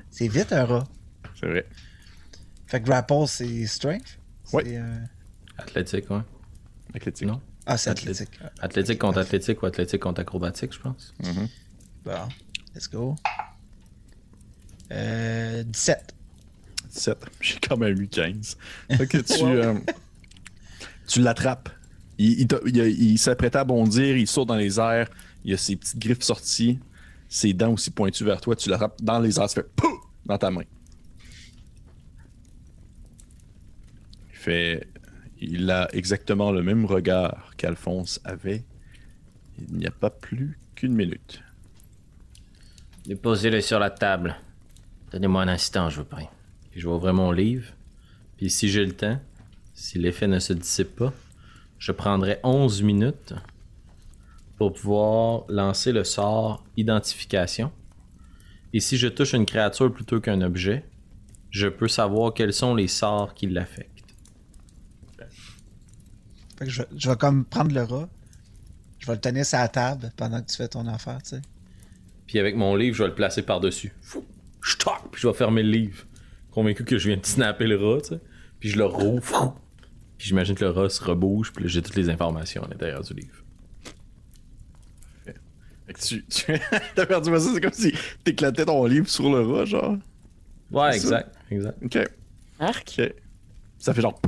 [SPEAKER 4] C'est vite un rat.
[SPEAKER 1] C'est vrai.
[SPEAKER 4] Fait que grapple, c'est strength?
[SPEAKER 1] Ouais.
[SPEAKER 4] Euh,
[SPEAKER 2] Athlétique, ouais.
[SPEAKER 1] Athlétique.
[SPEAKER 2] Non?
[SPEAKER 4] Ah, c'est
[SPEAKER 2] Athlé-
[SPEAKER 4] athlétique.
[SPEAKER 2] Athlétique contre athlétique ou athlétique contre acrobatique, je pense.
[SPEAKER 1] Mhm.
[SPEAKER 4] Bon, let's go. Euh, 17.
[SPEAKER 1] 17. J'ai quand même eu 15. Fait que tu, euh, tu l'attrapes. Il, il, il a- il s'apprêtait à bondir, il saute dans les airs, il a ses petites griffes sorties, ses dents aussi pointues vers toi, tu l'attrapes dans les airs, tu fais POUH! dans ta main. Il fait. Il a exactement le même regard qu'Alphonse avait il n'y a pas plus qu'une minute.
[SPEAKER 2] Déposez-le sur la table. Donnez-moi un instant, je vous prie. Puis je vais ouvrir mon livre. Puis si j'ai le temps, si l'effet ne se dissipe pas, je prendrai 11 minutes pour pouvoir lancer le sort identification. Et si je touche une créature plutôt qu'un objet, je peux savoir quels sont les sorts qui l'affectent.
[SPEAKER 4] Fait que je, vais- je vais comme prendre le rat. Je vais le tenir sur la table pendant que tu fais ton affaire, tu sais.
[SPEAKER 2] Puis avec mon livre, je vais le placer par-dessus. Je puis je vais fermer le livre. Convaincu que je viens de snapper le rat, tu sais. Puis je le rouvre. Puis j'imagine que le rat se rebouge, puis là, j'ai toutes les informations à l'intérieur du livre.
[SPEAKER 1] Fait que tu, tu as perdu ma c'est comme si t'éclatais ton livre sur le rat, genre.
[SPEAKER 2] Ouais,
[SPEAKER 1] ça?
[SPEAKER 2] exact, exact.
[SPEAKER 1] Ok.
[SPEAKER 3] Arc?
[SPEAKER 1] Ok. Ça fait genre.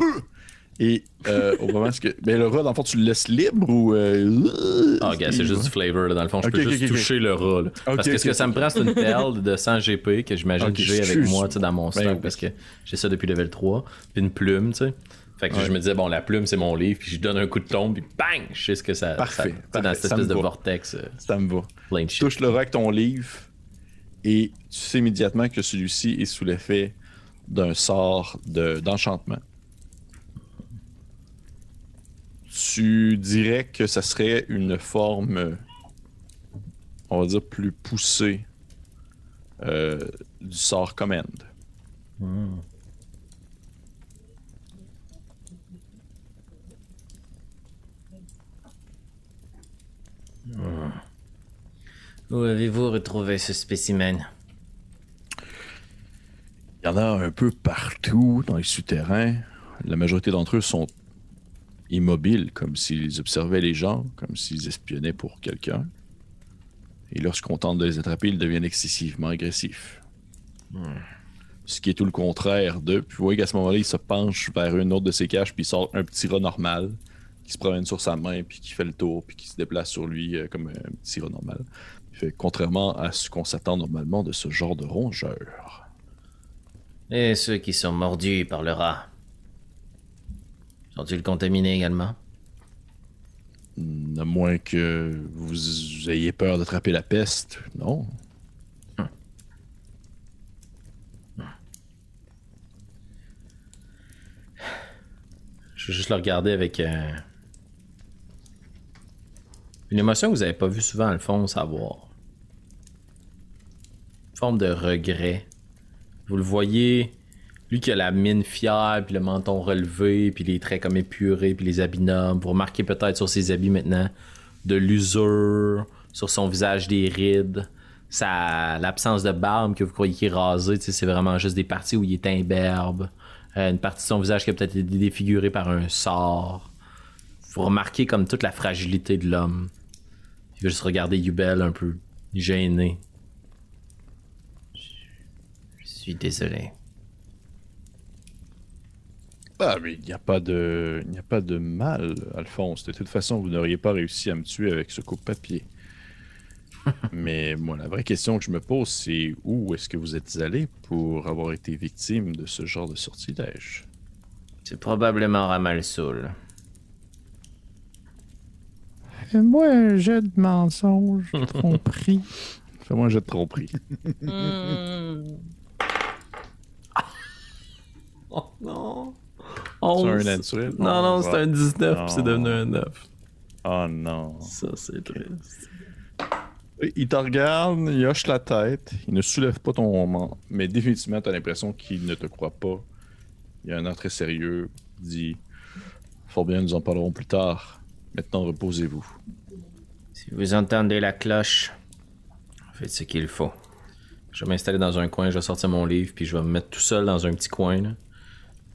[SPEAKER 1] Et euh, au moment où que. Mais le rat, dans le fond, tu le laisses libre ou. Euh...
[SPEAKER 2] Ah, gars, c'est juste du flavor, là, dans le fond. Je peux juste toucher le rat, là. Parce que ce que ça me prend, c'est une perle de 100 GP que j'imagine que j'ai avec moi, tu sais, dans mon
[SPEAKER 1] Ben
[SPEAKER 2] stock, parce que j'ai ça depuis level 3. Puis une plume, tu sais. Fait que
[SPEAKER 1] Ouais.
[SPEAKER 2] je me disais, bon, la plume, c'est mon livre, puis je lui donne un coup de tombe, puis bang! Je sais ce que ça.
[SPEAKER 1] Parfait,
[SPEAKER 2] ça- sais, dans
[SPEAKER 1] parfait,
[SPEAKER 2] cette espèce
[SPEAKER 1] me
[SPEAKER 2] de
[SPEAKER 1] va.
[SPEAKER 2] vortex euh,
[SPEAKER 1] Ça me va.
[SPEAKER 2] plein de
[SPEAKER 1] Tu
[SPEAKER 2] shit.
[SPEAKER 1] touches le rat avec ton livre et tu sais immédiatement que celui-ci est sous l'effet d'un sort de- d'enchantement. Tu dirais que ça serait une forme, on va dire, plus poussée euh, du sort command?
[SPEAKER 2] Hmm. Où avez-vous retrouvé ce spécimen?
[SPEAKER 1] Il y en a un peu partout dans les souterrains. La majorité d'entre eux sont immobiles, comme s'ils observaient les gens, comme s'ils espionnaient pour quelqu'un. Et lorsqu'on tente de les attraper, ils deviennent excessivement agressifs. Ce qui est tout le contraire d'eux. Puis vous voyez qu'à ce moment-là, il se penche vers une autre de ses caches, puis il sort un petit rat normal qui se promène sur sa main, puis qui fait le tour, puis qui se déplace sur lui euh, comme un petit rat normal. Fait, contrairement à ce qu'on s'attend normalement de ce genre de rongeur.
[SPEAKER 2] Et ceux qui sont mordus par le rat Sont-ils contaminés également?
[SPEAKER 1] À moins que vous ayez peur d'attraper la peste, non.
[SPEAKER 2] Je vais juste le regarder avec euh, une émotion que vous avez pas vue souvent, Alphonse, avoir. Une forme de regret. Vous le voyez, lui qui a la mine fière, puis le menton relevé, puis les traits comme épurés, puis les habits nobles. Vous remarquez peut-être sur ses habits maintenant de l'usure, sur son visage des rides. Sa, l'absence de barbe que vous croyez qu'il est c'est vraiment juste des parties où il est imberbe. Euh, une partie de son visage qui a peut-être été défigurée par un sort. Vous remarquez comme toute la fragilité de l'homme. Il veut juste regarder Yubel un peu gêné. Je suis désolé.
[SPEAKER 1] Ah, mais il n'y a pas de, il n'y a pas de mal, Alphonse. De toute façon, vous n'auriez pas réussi à me tuer avec ce coupe-papier. mais moi, la vraie question que je me pose, c'est où est-ce que vous êtes allé pour avoir été victime de ce genre de sortilège?
[SPEAKER 2] C'est probablement Ramalsoul.
[SPEAKER 1] Fais-moi un jet de mensonge, tromperie. Fais-moi un jet de tromperie.
[SPEAKER 3] Hmm.
[SPEAKER 2] Oh non!
[SPEAKER 1] C'est un naturel?
[SPEAKER 2] Non, non, c'est un 19 puis c'est devenu un 9.
[SPEAKER 1] Oh non.
[SPEAKER 2] Ça, c'est triste.
[SPEAKER 1] Il te regarde, il hoche la tête, il ne soulève pas ton moment, mais définitivement, tu as l'impression qu'il ne te croit pas. Il y a un air très sérieux, il dit Fort bien, nous en parlerons plus tard. Maintenant, reposez-vous.
[SPEAKER 2] Si vous entendez la cloche, faites ce qu'il faut. Je vais m'installer dans un coin, je vais sortir mon livre, puis je vais me mettre tout seul dans un petit coin, là.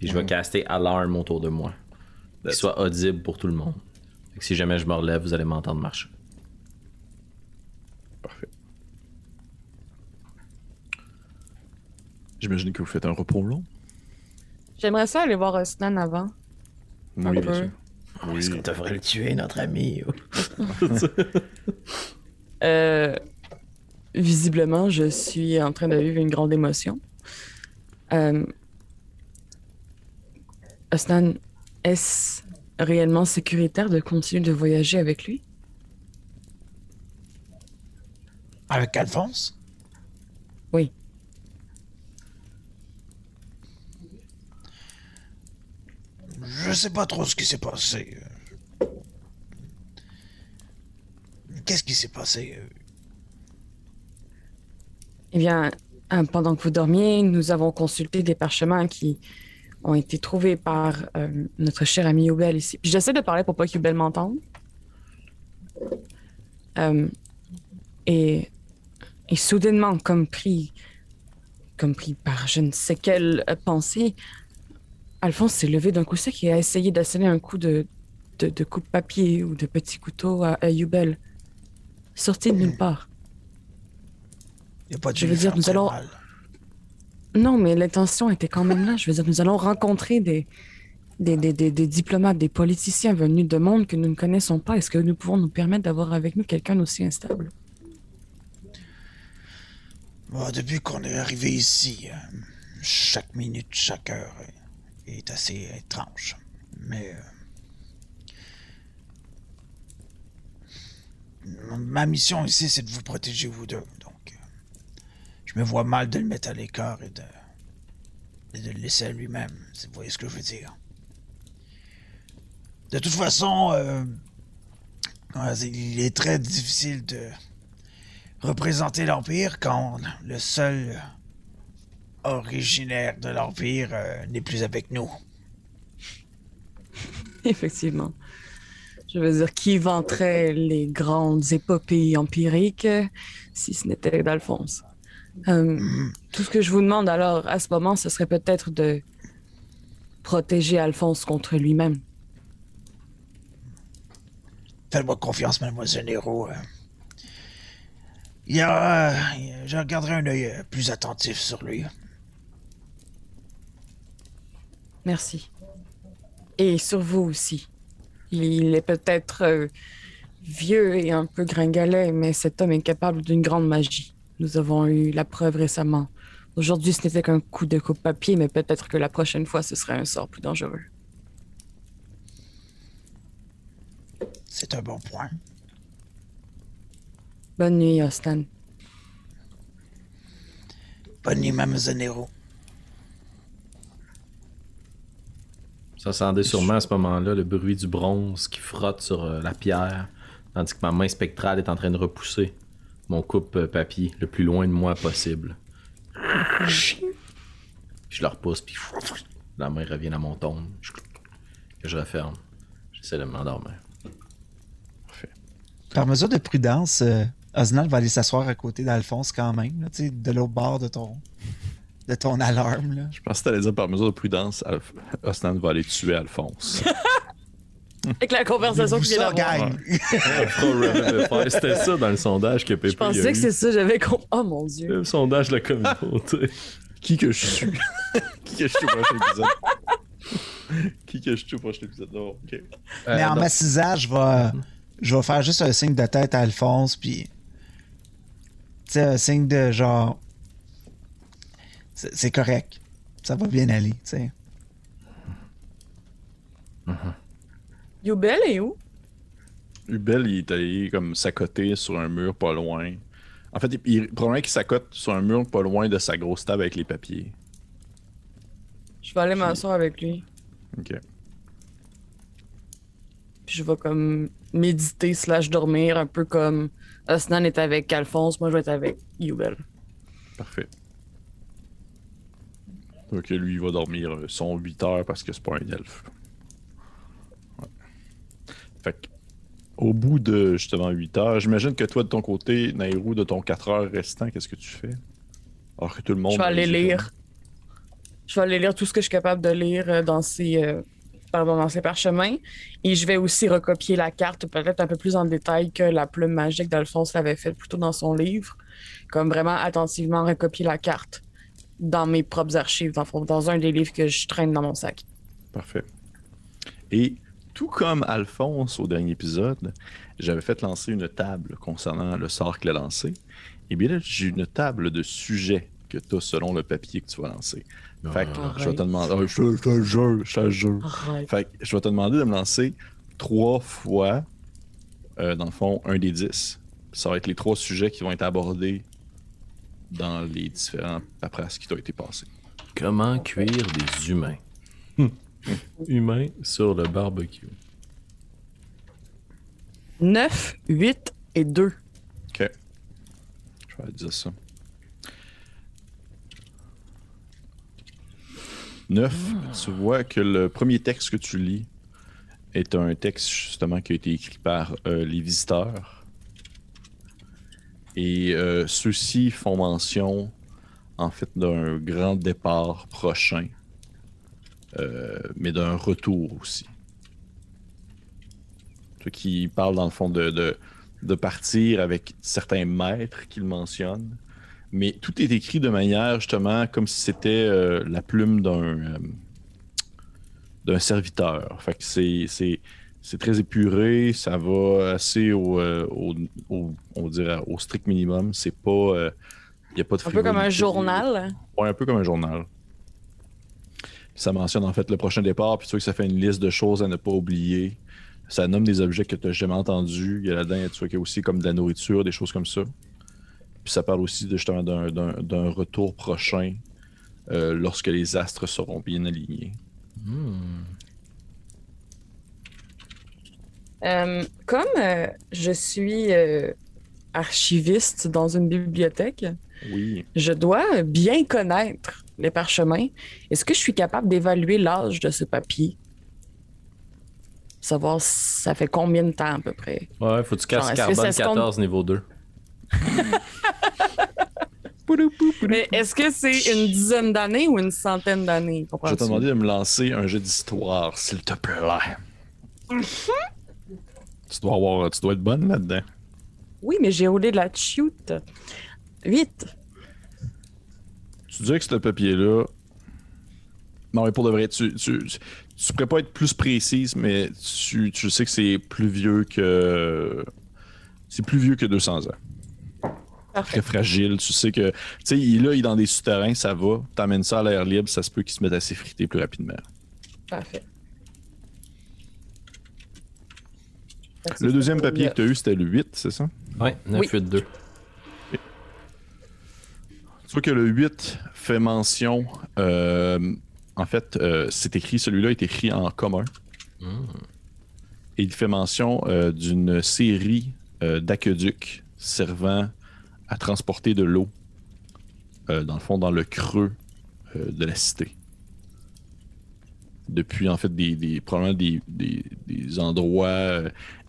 [SPEAKER 2] Puis je vais caster alarme autour de moi. Qu'il soit audible pour tout le monde. Fait que si jamais je me relève, vous allez m'entendre marcher.
[SPEAKER 1] Parfait. J'imagine que vous faites un repos long.
[SPEAKER 3] J'aimerais ça aller voir Osnan avant.
[SPEAKER 1] Oui, bien sûr. Oui.
[SPEAKER 2] Est-ce qu'on devrait le tuer, notre ami?
[SPEAKER 3] Euh, visiblement, je suis en train de vivre une grande émotion. Euh, Osnan, est-ce réellement sécuritaire de continuer de voyager avec lui?
[SPEAKER 4] Avec Alphonse?
[SPEAKER 3] Oui.
[SPEAKER 4] Je sais pas trop ce qui s'est passé. Qu'est-ce qui s'est passé?
[SPEAKER 3] Eh bien, euh, pendant que vous dormiez, nous avons consulté des parchemins qui ont été trouvés par euh, notre cher ami Youbel ici. Puis j'essaie de parler pour pas qu'Youbel m'entende. Euh, et, et soudainement, comme pris, comme pris par je ne sais quelle euh, pensée, Alphonse s'est levé d'un coup sec et a essayé d'asséner un coup de, de, de coupe-papier ou de petit couteau à, à Youbel. Sorti de nulle part.
[SPEAKER 4] Il a pas dû
[SPEAKER 3] Je veux dire, nous allons-
[SPEAKER 4] mal.
[SPEAKER 3] Non, mais l'intention était quand même là. Je veux dire, nous allons rencontrer des, diplomates, des politiciens venus de monde que nous ne connaissons pas. Est-ce que nous pouvons nous permettre d'avoir avec nous quelqu'un d'aussi instable?
[SPEAKER 4] Bon, depuis qu'on est arrivé ici, chaque minute, chaque heure est assez étrange. Mais. euh, ma mission ici, c'est de vous protéger, vous deux. Je me vois mal de le mettre à l'écart et de. le laisser à lui-même. si Vous voyez ce que je veux dire? De toute façon, euh, il est très difficile de représenter l'Empire quand le seul originaire de l'Empire euh, n'est plus avec nous.
[SPEAKER 3] Effectivement. Je veux dire, qui vanterait les grandes épopées empiriques si ce n'était d'Alphonse? Euh, tout ce que je vous demande alors à ce moment, ce serait peut-être de protéger Alphonse contre lui-même.
[SPEAKER 4] Faites-moi confiance, mademoiselle Nero. euh. Il y a... euh, je garderai un œil plus attentif sur lui.
[SPEAKER 3] Merci. Et sur vous aussi. Il est peut-être euh, vieux et un peu gringalet, mais cet homme est capable d'une grande magie. Nous avons eu la preuve récemment. Aujourd'hui, ce n'était qu'un coup de coupe-papier, mais peut-être que la prochaine fois, ce serait un sort plus dangereux.
[SPEAKER 4] C'est un bon point.
[SPEAKER 3] Bonne nuit, Ostan.
[SPEAKER 4] Bonne nuit, mademoiselle Nero.
[SPEAKER 2] Ça s'entendait sûrement à ce moment-là le bruit du bronze qui frotte sur euh, la pierre, tandis que ma main spectrale est en train de repousser mon coupe-papier le plus loin de moi possible. Puis je le repousse, puis la main revient à mon tombe. Que je referme. J'essaie de m'endormir.
[SPEAKER 4] Par mesure de prudence, euh, Osnald va aller s'asseoir à côté d'Alphonse quand même, là, de l'autre bord de ton, de ton alarme. Là.
[SPEAKER 1] Je pensais que t'allais dire par mesure de prudence, Alf- Osnan va aller tuer Alphonse.
[SPEAKER 3] Avec la conversation vient
[SPEAKER 4] ça,
[SPEAKER 3] d'avoir.
[SPEAKER 2] C'était ça dans le sondage que Pépé
[SPEAKER 3] Je pensais que c'est ça, j'avais compris. Oh mon Dieu.
[SPEAKER 2] Le sondage de la communauté.
[SPEAKER 1] Qui que je suis? Qui que je suis au prochain épisode? Qui que je suis au prochain épisode? Non, ok.
[SPEAKER 4] Mais en massisage, je vais, je vais faire juste un signe de tête à Alphonse, puis. Tu sais, un signe de genre. C'est c'est correct. Ça va bien aller, tu sais.
[SPEAKER 3] Youbel est où?
[SPEAKER 1] Ubel, il est allé comme s'accoter sur un mur pas loin. En fait, il, il, probablement qu'il s'accote sur un mur pas loin de sa grosse table avec les papiers.
[SPEAKER 3] Je vais aller m'asseoir avec lui.
[SPEAKER 1] Ok.
[SPEAKER 3] Puis je vais comme méditer slash dormir, un peu comme Osnan est avec Alphonse, moi je vais être avec Youbel.
[SPEAKER 1] Parfait. Donc lui, il va dormir son 8 heures parce que c'est pas un elfe. Fait que, au bout de justement 8 heures, j'imagine que toi de ton côté, Nairou, de ton 4 heures restant, qu'est-ce que tu fais? Alors que tout le monde.
[SPEAKER 3] Je vais aller lire. Je vais aller lire tout ce que je suis capable de lire euh, dans ces, euh, pardon, dans ces parchemins. Et je vais aussi recopier la carte, peut-être un peu plus en détail que la plume magique d'Alphonse l'avait fait plutôt dans son livre. Comme vraiment attentivement recopier la carte dans mes propres archives, dans, dans un des livres que je traîne dans mon sac.
[SPEAKER 1] Parfait. Et tout comme Alphonse au dernier épisode, j'avais fait lancer une table concernant le sort qu'il a lancé. Et bien là, j'ai une table de sujets que tu as selon le papier que tu vas lancer. Fait que
[SPEAKER 3] Ah,
[SPEAKER 1] je vais te demander. Oh, je, je te jure, je te jure. Fait que je vais te demander de me lancer trois fois, euh, dans le fond, un des dix. Ça va être les trois sujets qui vont être abordés dans les différents paperasses qui t'ont été passés.
[SPEAKER 2] Comment cuire des humains? Humains sur le barbecue.
[SPEAKER 3] 9, 8, et 2.
[SPEAKER 1] Ok. Je vais dire ça. 9. Tu vois que le premier texte que tu lis est un texte justement qui a été écrit par euh, les visiteurs. Et euh, ceux-ci font mention en fait d'un grand départ prochain, euh, mais d'un retour aussi. Ceux qui parlent dans le fond de, de, de partir avec certains maîtres qu'ils mentionnent, mais tout est écrit de manière justement comme si c'était euh, la plume d'un euh, d'un serviteur. Fait que c'est, très épuré, ça va assez au, euh, au, au- on dirait au strict minimum. C'est pas, il y a pas de
[SPEAKER 3] Un peu comme un journal.
[SPEAKER 1] Ouais, un peu comme un journal. Ça mentionne en fait le prochain départ, puis tu vois que ça fait une liste de choses à ne pas oublier. Ça nomme des objets que tu n'as jamais entendus. Il y a là-dedans, tu vois qu'il y a aussi comme de la nourriture, des choses comme ça. Puis ça parle aussi de, justement d'un, retour prochain euh, lorsque les astres seront bien alignés.
[SPEAKER 2] Hmm.
[SPEAKER 3] Euh, comme euh, je suis archiviste dans une bibliothèque,
[SPEAKER 1] Oui.
[SPEAKER 3] je dois bien connaître les parchemins. Est-ce que je suis capable d'évaluer l'âge de ce papier? Savoir si ça fait combien de temps à peu près?
[SPEAKER 2] Ouais, faut que tu casses carbone
[SPEAKER 3] ça se compte-
[SPEAKER 2] 14 niveau 2.
[SPEAKER 3] Mais est-ce que c'est une dizaine d'années ou une centaine d'années?
[SPEAKER 1] Je vais te demander de me lancer un jeu d'histoire, s'il te plaît. tu, dois avoir, tu dois être bonne là-dedans.
[SPEAKER 3] Oui, mais j'ai roulé de la chute. 8.
[SPEAKER 1] Tu dirais que ce papier-là? Non, mais pour de vrai, tu, tu, tu pourrais pas être plus précise, mais tu, tu sais que c'est plus vieux que. C'est plus vieux que 200 ans.
[SPEAKER 3] Parfait.
[SPEAKER 1] Très fragile. Tu sais que. Tu sais, il, là, il est dans des souterrains, ça va. T'amènes ça à l'air libre, ça se peut qu'il se mette à s'effriter plus rapidement.
[SPEAKER 3] Parfait.
[SPEAKER 1] Le deuxième papier que tu as eu, c'était le 8, c'est ça?
[SPEAKER 2] Ouais, 9,
[SPEAKER 3] Oui.
[SPEAKER 2] 8, 2.
[SPEAKER 1] Tu vois que le 8 fait mention. euh, en fait, euh, c'est écrit, celui-là est écrit en commun. Et il fait mention euh, d'une série d'aqueducs servant à transporter de l'eau, dans le fond, dans le creux de la cité. Depuis, en fait, des, des- probablement des, des- des endroits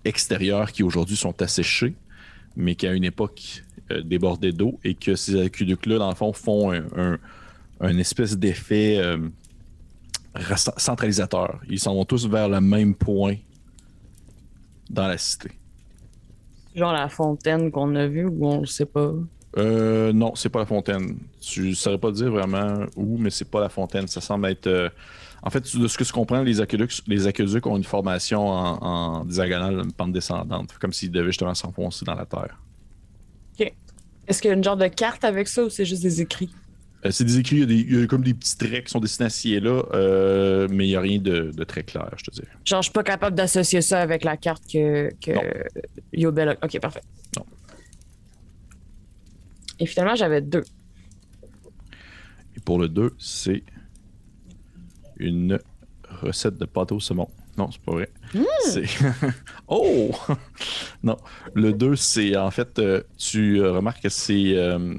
[SPEAKER 1] extérieurs qui aujourd'hui sont asséchés, mais qui à une époque euh, débordaient d'eau et que ces aqueducs-là, dans le fond, font un, un- un espèce d'effet euh, centralisateur. Ils s'en vont tous vers le même point dans la cité.
[SPEAKER 3] Genre la fontaine qu'on a vue ou on le sait pas?
[SPEAKER 1] Euh, non, c'est pas la fontaine. Tu saurais pas dire vraiment où, mais c'est pas la fontaine. Ça semble être. euh, En fait, de ce que je comprends, les aqueducs, les aqueducs ont une formation en, en diagonale, une pente descendante, comme s'ils devaient justement s'enfoncer dans la terre.
[SPEAKER 3] Est-ce qu'il y a une genre de carte avec ça ou c'est juste des écrits?
[SPEAKER 1] Euh, c'est des écrits, il y, a des- il y a comme des petits traits qui sont dessinés à ci et là, euh, mais il n'y a rien de, de très clair, je te dirais.
[SPEAKER 3] Genre, je suis pas capable d'associer ça avec la carte que, que. Yobel a. Ok, parfait.
[SPEAKER 1] Non.
[SPEAKER 3] Et finalement, j'avais deux.
[SPEAKER 1] Et pour le 2, c'est une recette de pâte au saumon. Non, c'est pas vrai. C'est. oh! non. Le 2, c'est en fait, euh, tu euh, remarques que c'est. euh,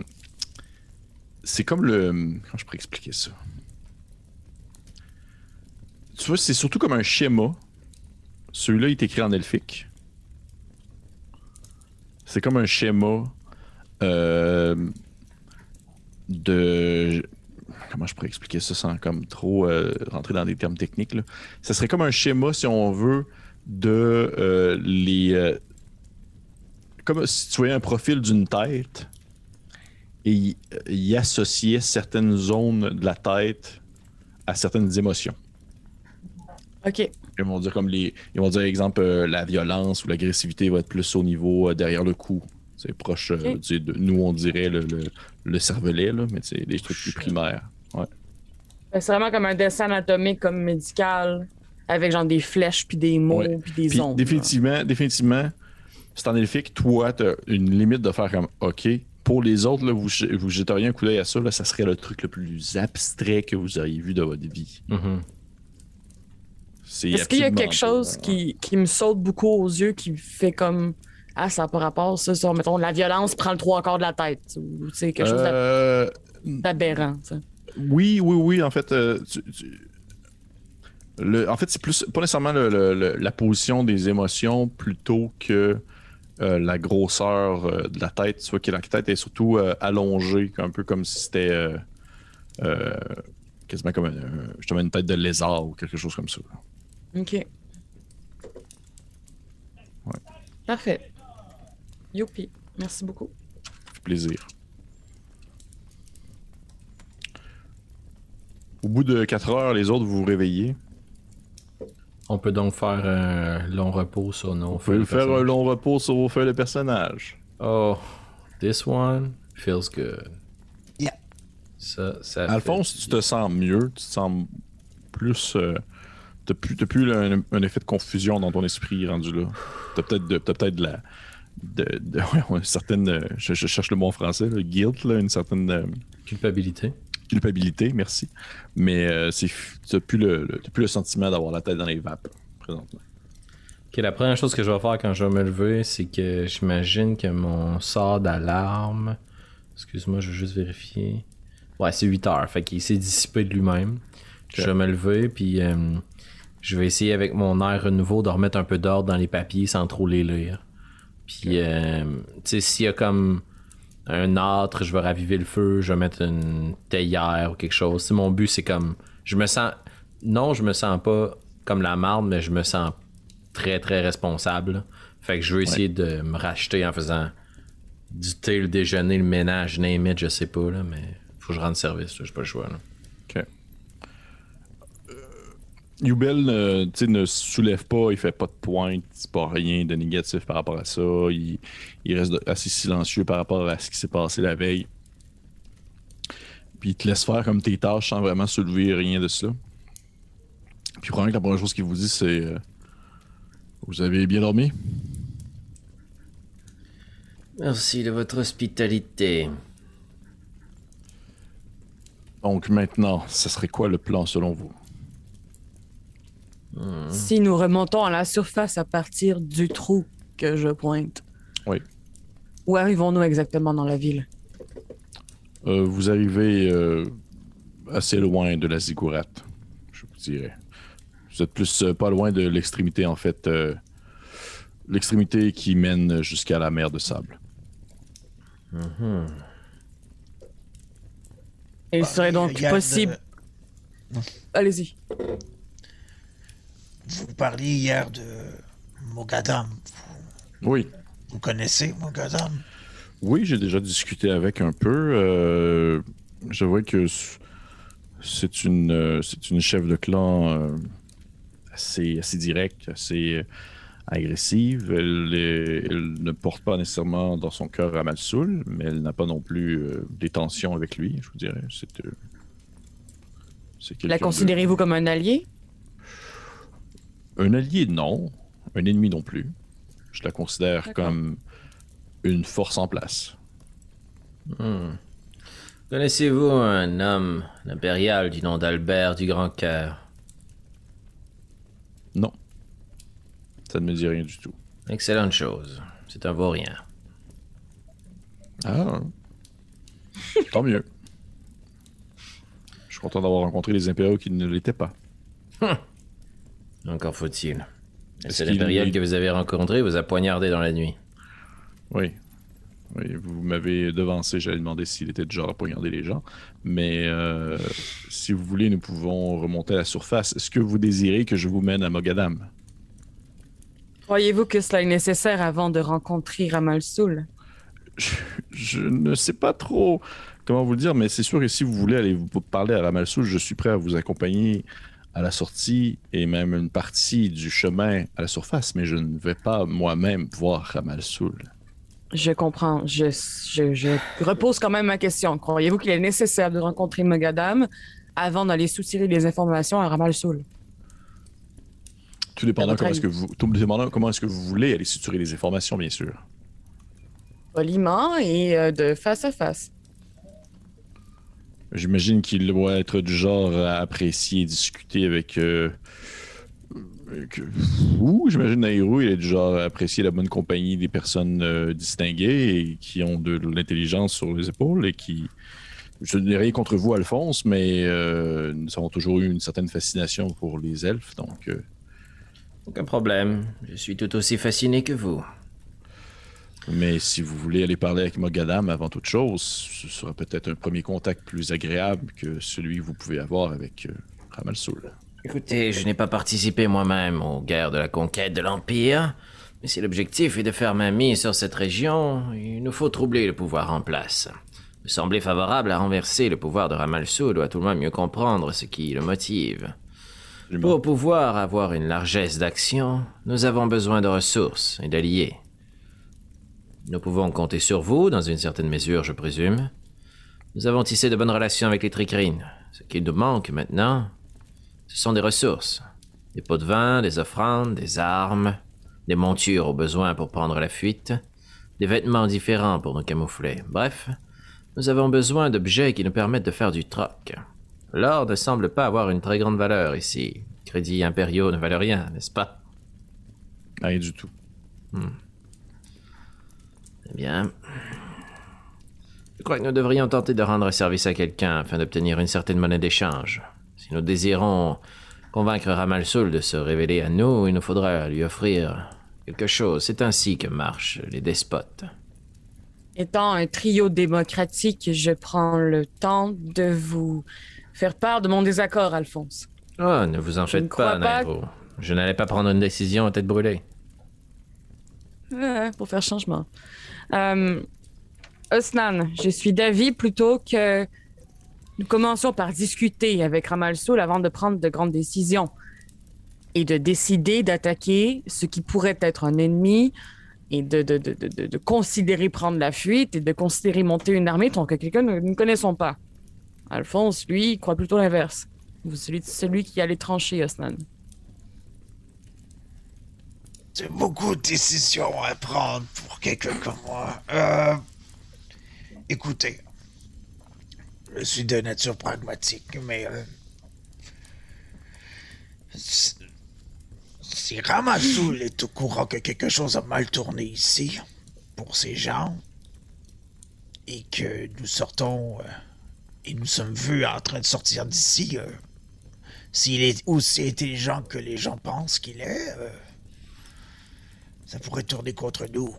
[SPEAKER 1] c'est comme le. Comment je pourrais expliquer ça? Tu vois, c'est surtout comme un schéma. Celui-là, il est écrit en elfique. C'est comme un schéma euh, de comment je pourrais expliquer ça sans comme trop euh, rentrer dans des termes techniques. Là. Ça serait comme un schéma, si on veut, de euh, les. euh, comme si tu voyais un profil d'une tête et y, y associait certaines zones de la tête à certaines émotions.
[SPEAKER 3] Ok.
[SPEAKER 1] Ils vont dire comme les. Ils vont dire, exemple, euh, la violence ou l'agressivité va être plus au niveau euh, derrière le cou. C'est proche euh, de nous, on dirait le, le, le cervelet, là, mais c'est des trucs plus primaires.
[SPEAKER 3] Ben, C'est vraiment comme un dessin anatomique, comme médical, avec genre des flèches, puis des mots,
[SPEAKER 1] Ouais.
[SPEAKER 3] puis des ondes.
[SPEAKER 1] définitivement, définitivement, c'est en elfique, toi, tu as une limite de faire comme OK. Pour les autres, là, vous, vous jetteriez un coup d'œil à ça, là, ça serait le truc le plus abstrait que vous auriez vu de votre vie.
[SPEAKER 2] Mhm.
[SPEAKER 1] C'est
[SPEAKER 3] Est-ce qu'il y a quelque chose qui, qui me saute beaucoup aux yeux, qui fait comme Ah, ça n'a pas rapport, ça, sur, mettons, la violence prend le trois quarts de la tête. Ou, tu sais, quelque chose
[SPEAKER 1] Euh,
[SPEAKER 3] d'aberrant.
[SPEAKER 1] Oui, oui, oui. En fait, euh, tu- tu- le- en fait, c'est plus pas nécessairement le- le- le- la position des émotions plutôt que euh, la grosseur euh, de la tête. Soit que la tête est surtout euh, allongée, un peu comme si c'était quasiment comme un- justement une tête de lézard ou quelque chose comme ça.
[SPEAKER 3] OK. Parfait. Youpi. Merci beaucoup.
[SPEAKER 1] Ça fait plaisir. Au bout de 4 heures, les autres vous vous réveillez.
[SPEAKER 2] On peut donc faire un long repos sur nos
[SPEAKER 1] Vous pouvez faire un long repos sur vos feuilles de personnage.
[SPEAKER 2] Oh, this one feels good.
[SPEAKER 4] Yeah.
[SPEAKER 2] Ça, ça.
[SPEAKER 1] Alphonse,
[SPEAKER 2] fait
[SPEAKER 1] tu te sens mieux, tu te sens plus. euh, t'as plus, t'as plus un, un effet de confusion dans ton esprit rendu là. T'as peut-être de, t'as peut-être de la. De, de- ouais, une certaine. euh, Je, je cherche le mot en français, le guilt, là, une certaine euh,
[SPEAKER 2] culpabilité.
[SPEAKER 1] Culpabilité, merci. Mais euh, c'est, t'as plus le, le- t'as plus le sentiment d'avoir la tête dans les vapes présentement.
[SPEAKER 2] Ok, la première chose que je vais faire quand je vais me lever, c'est que j'imagine que mon sort d'alarme. Excuse-moi, je vais juste vérifier. Ouais, c'est 8 heures. Fait qu'il s'est dissipé de lui-même. Je vais me lever, puis euh, je vais essayer avec mon air renouveau de remettre un peu d'ordre dans les papiers sans trop les lire. Puis, euh, tu sais, s'il y a comme un âtre, je vais raviver le feu, je vais mettre une théière ou quelque chose. Sais, mon but, c'est comme. Je me sens. Non, je me sens pas comme la marde, mais je me sens très, très responsable. Fait que je veux essayer de me racheter en faisant du thé, le déjeuner, le ménage, name it, je sais pas, là, mais faut que je rende service, j'ai pas le choix. Là.
[SPEAKER 1] Ok. Euh, Yubel euh, ne se soulève pas, il fait pas de pointe, c'est pas rien de négatif par rapport à ça. Il, il reste assez silencieux par rapport à ce qui s'est passé la veille. Puis il te laisse faire comme tes tâches sans vraiment soulever rien de cela. Puis probablement que la première chose qu'il vous dit, c'est euh, Vous avez bien dormi?
[SPEAKER 2] Merci de votre hospitalité.
[SPEAKER 1] Donc maintenant, ce serait quoi le plan selon vous?
[SPEAKER 3] Si nous remontons à la surface à partir du trou que je pointe.
[SPEAKER 1] Oui.
[SPEAKER 3] Où arrivons-nous exactement dans la ville?
[SPEAKER 1] Euh, Vous arrivez euh, assez loin de la ziggourate, je vous dirais. Vous êtes plus euh, pas loin de l'extrémité, en fait. euh, l'extrémité qui mène jusqu'à la mer de sable.
[SPEAKER 3] Et il serait donc
[SPEAKER 4] Regarde,
[SPEAKER 3] possible. Allez-y.
[SPEAKER 4] Vous parliez hier de Mogadam.
[SPEAKER 1] Oui.
[SPEAKER 4] Vous connaissez Mogadam?
[SPEAKER 1] Oui, j'ai déjà discuté avec un peu. Euh, je vois que c'est une, euh, c'est une chef de clan euh, assez, assez directe, assez euh, agressive. Elle, est- elle ne porte pas nécessairement dans son cœur à Malsoul, mais elle n'a pas non plus euh, des tensions avec lui, je vous dirais. C'est, euh, c'est
[SPEAKER 3] La
[SPEAKER 1] de-
[SPEAKER 3] considérez-vous comme un allié?
[SPEAKER 1] Un allié, non. Un ennemi non plus. Je la considère comme une force en place.
[SPEAKER 2] Hmm. Connaissez-vous un homme impérial du nom d'Albert du Grand Cœur?
[SPEAKER 1] Non. Ça ne me dit rien du tout.
[SPEAKER 2] Excellente chose. C'est un vaurien.
[SPEAKER 1] Ah. Tant mieux. Je suis content d'avoir rencontré les impériaux qui ne l'étaient pas.
[SPEAKER 2] Encore faut-il.
[SPEAKER 1] Est-ce
[SPEAKER 2] C'est l'impérial
[SPEAKER 1] est-
[SPEAKER 2] que vous avez rencontré vous a poignardé dans la nuit.
[SPEAKER 1] Oui. Oui, vous m'avez devancé, j'allais demander s'il était du genre à poignarder les gens. Mais euh, si vous voulez, nous pouvons remonter à la surface. Est-ce que vous désirez que je vous mène à Mogadam?
[SPEAKER 3] Croyez-vous que cela est nécessaire avant de rencontrer Ramal Soul?
[SPEAKER 1] je, je ne sais pas trop comment vous le dire, mais c'est sûr que si vous voulez aller vous parler à Ramalsoul, je suis prêt à vous accompagner à la sortie et même une partie du chemin à la surface, mais je ne vais pas moi-même voir Ramalsoul.
[SPEAKER 3] Je comprends. Je, je, je repose quand même ma question. Croyez-vous qu'il est nécessaire de rencontrer Mogadam avant d'aller soutirer les informations à Ramal Soul?
[SPEAKER 1] Tout dépendant comment est-ce que vous, tout dépendant comment est-ce que vous voulez aller suturer les informations, bien sûr.
[SPEAKER 3] Poliment et euh, de face à face.
[SPEAKER 1] J'imagine qu'il doit être du genre à apprécier discuter avec euh, Euh, que- Ouh, j'imagine Nairou, il est du genre à apprécier la bonne compagnie des personnes euh, distinguées et qui ont de l'intelligence sur les épaules et qui. Je n'ai rien contre vous, Alphonse, mais euh, nous avons toujours eu une certaine fascination pour les elfes, donc. euh,
[SPEAKER 2] Aucun problème. Je suis tout aussi fasciné que vous.
[SPEAKER 1] Mais si vous voulez aller parler avec Mogadam avant toute chose, ce sera peut-être un premier contact plus agréable que celui que vous pouvez avoir avec euh, Ramalsoul.
[SPEAKER 2] Écoutez, je n'ai pas participé moi-même aux guerres de la conquête de l'Empire, mais si l'objectif est de faire main mise sur cette région, il nous faut troubler le pouvoir en place. Me sembler favorable à renverser le pouvoir de Ramalsoul doit tout le moins mieux comprendre ce qui le motive. Pour pouvoir avoir une largesse d'action, nous avons besoin de ressources et d'alliés. Nous pouvons compter sur vous, dans une certaine mesure, je présume. Nous avons tissé de bonnes relations avec les Tricrines. Ce qui nous manque maintenant, ce sont des ressources. Des pots de vin, des offrandes, des armes, des montures au besoin pour prendre la fuite, des vêtements différents pour nous camoufler. Bref, nous avons besoin d'objets qui nous permettent de faire du troc. L'or ne semble pas avoir une très grande valeur ici. Crédits impériaux ne valent rien, n'est-ce pas?
[SPEAKER 1] Rien du tout.
[SPEAKER 2] Eh bien. Je crois que nous devrions tenter de rendre service à quelqu'un afin d'obtenir une certaine monnaie d'échange. Si nous désirons convaincre Ramalsoul de se révéler à nous, il nous faudra lui offrir quelque chose. C'est ainsi que marchent les despotes.
[SPEAKER 3] Étant un trio démocratique, je prends le temps de vous faire part de mon désaccord, Alphonse.
[SPEAKER 2] Oh, ne vous en
[SPEAKER 3] Je
[SPEAKER 2] faites pas,
[SPEAKER 3] pas
[SPEAKER 2] Nairo. Je n'allais pas prendre une décision à tête brûlée.
[SPEAKER 3] Pour faire changement. Euh, Osnan, je suis d'avis plutôt que nous commencions par discuter avec Ramalsoul avant de prendre de grandes décisions et de décider d'attaquer ce qui pourrait être un ennemi et de, de, de, de, considérer prendre la fuite et de considérer monter une armée tant que quelqu'un que nous ne connaissons pas. Alphonse, lui, croit plutôt l'inverse. Vous, Celui, celui qui allait trancher, Osnan.
[SPEAKER 4] C'est beaucoup de décisions à prendre pour quelqu'un comme moi. Euh, écoutez, je suis de nature pragmatique, mais euh, si- Ramassoul est au courant que quelque chose a mal tourné ici pour ces gens et que nous sortons euh, et nous sommes vus en train de sortir d'ici, s'il est aussi intelligent que les gens pensent qu'il est. ça pourrait tourner contre nous.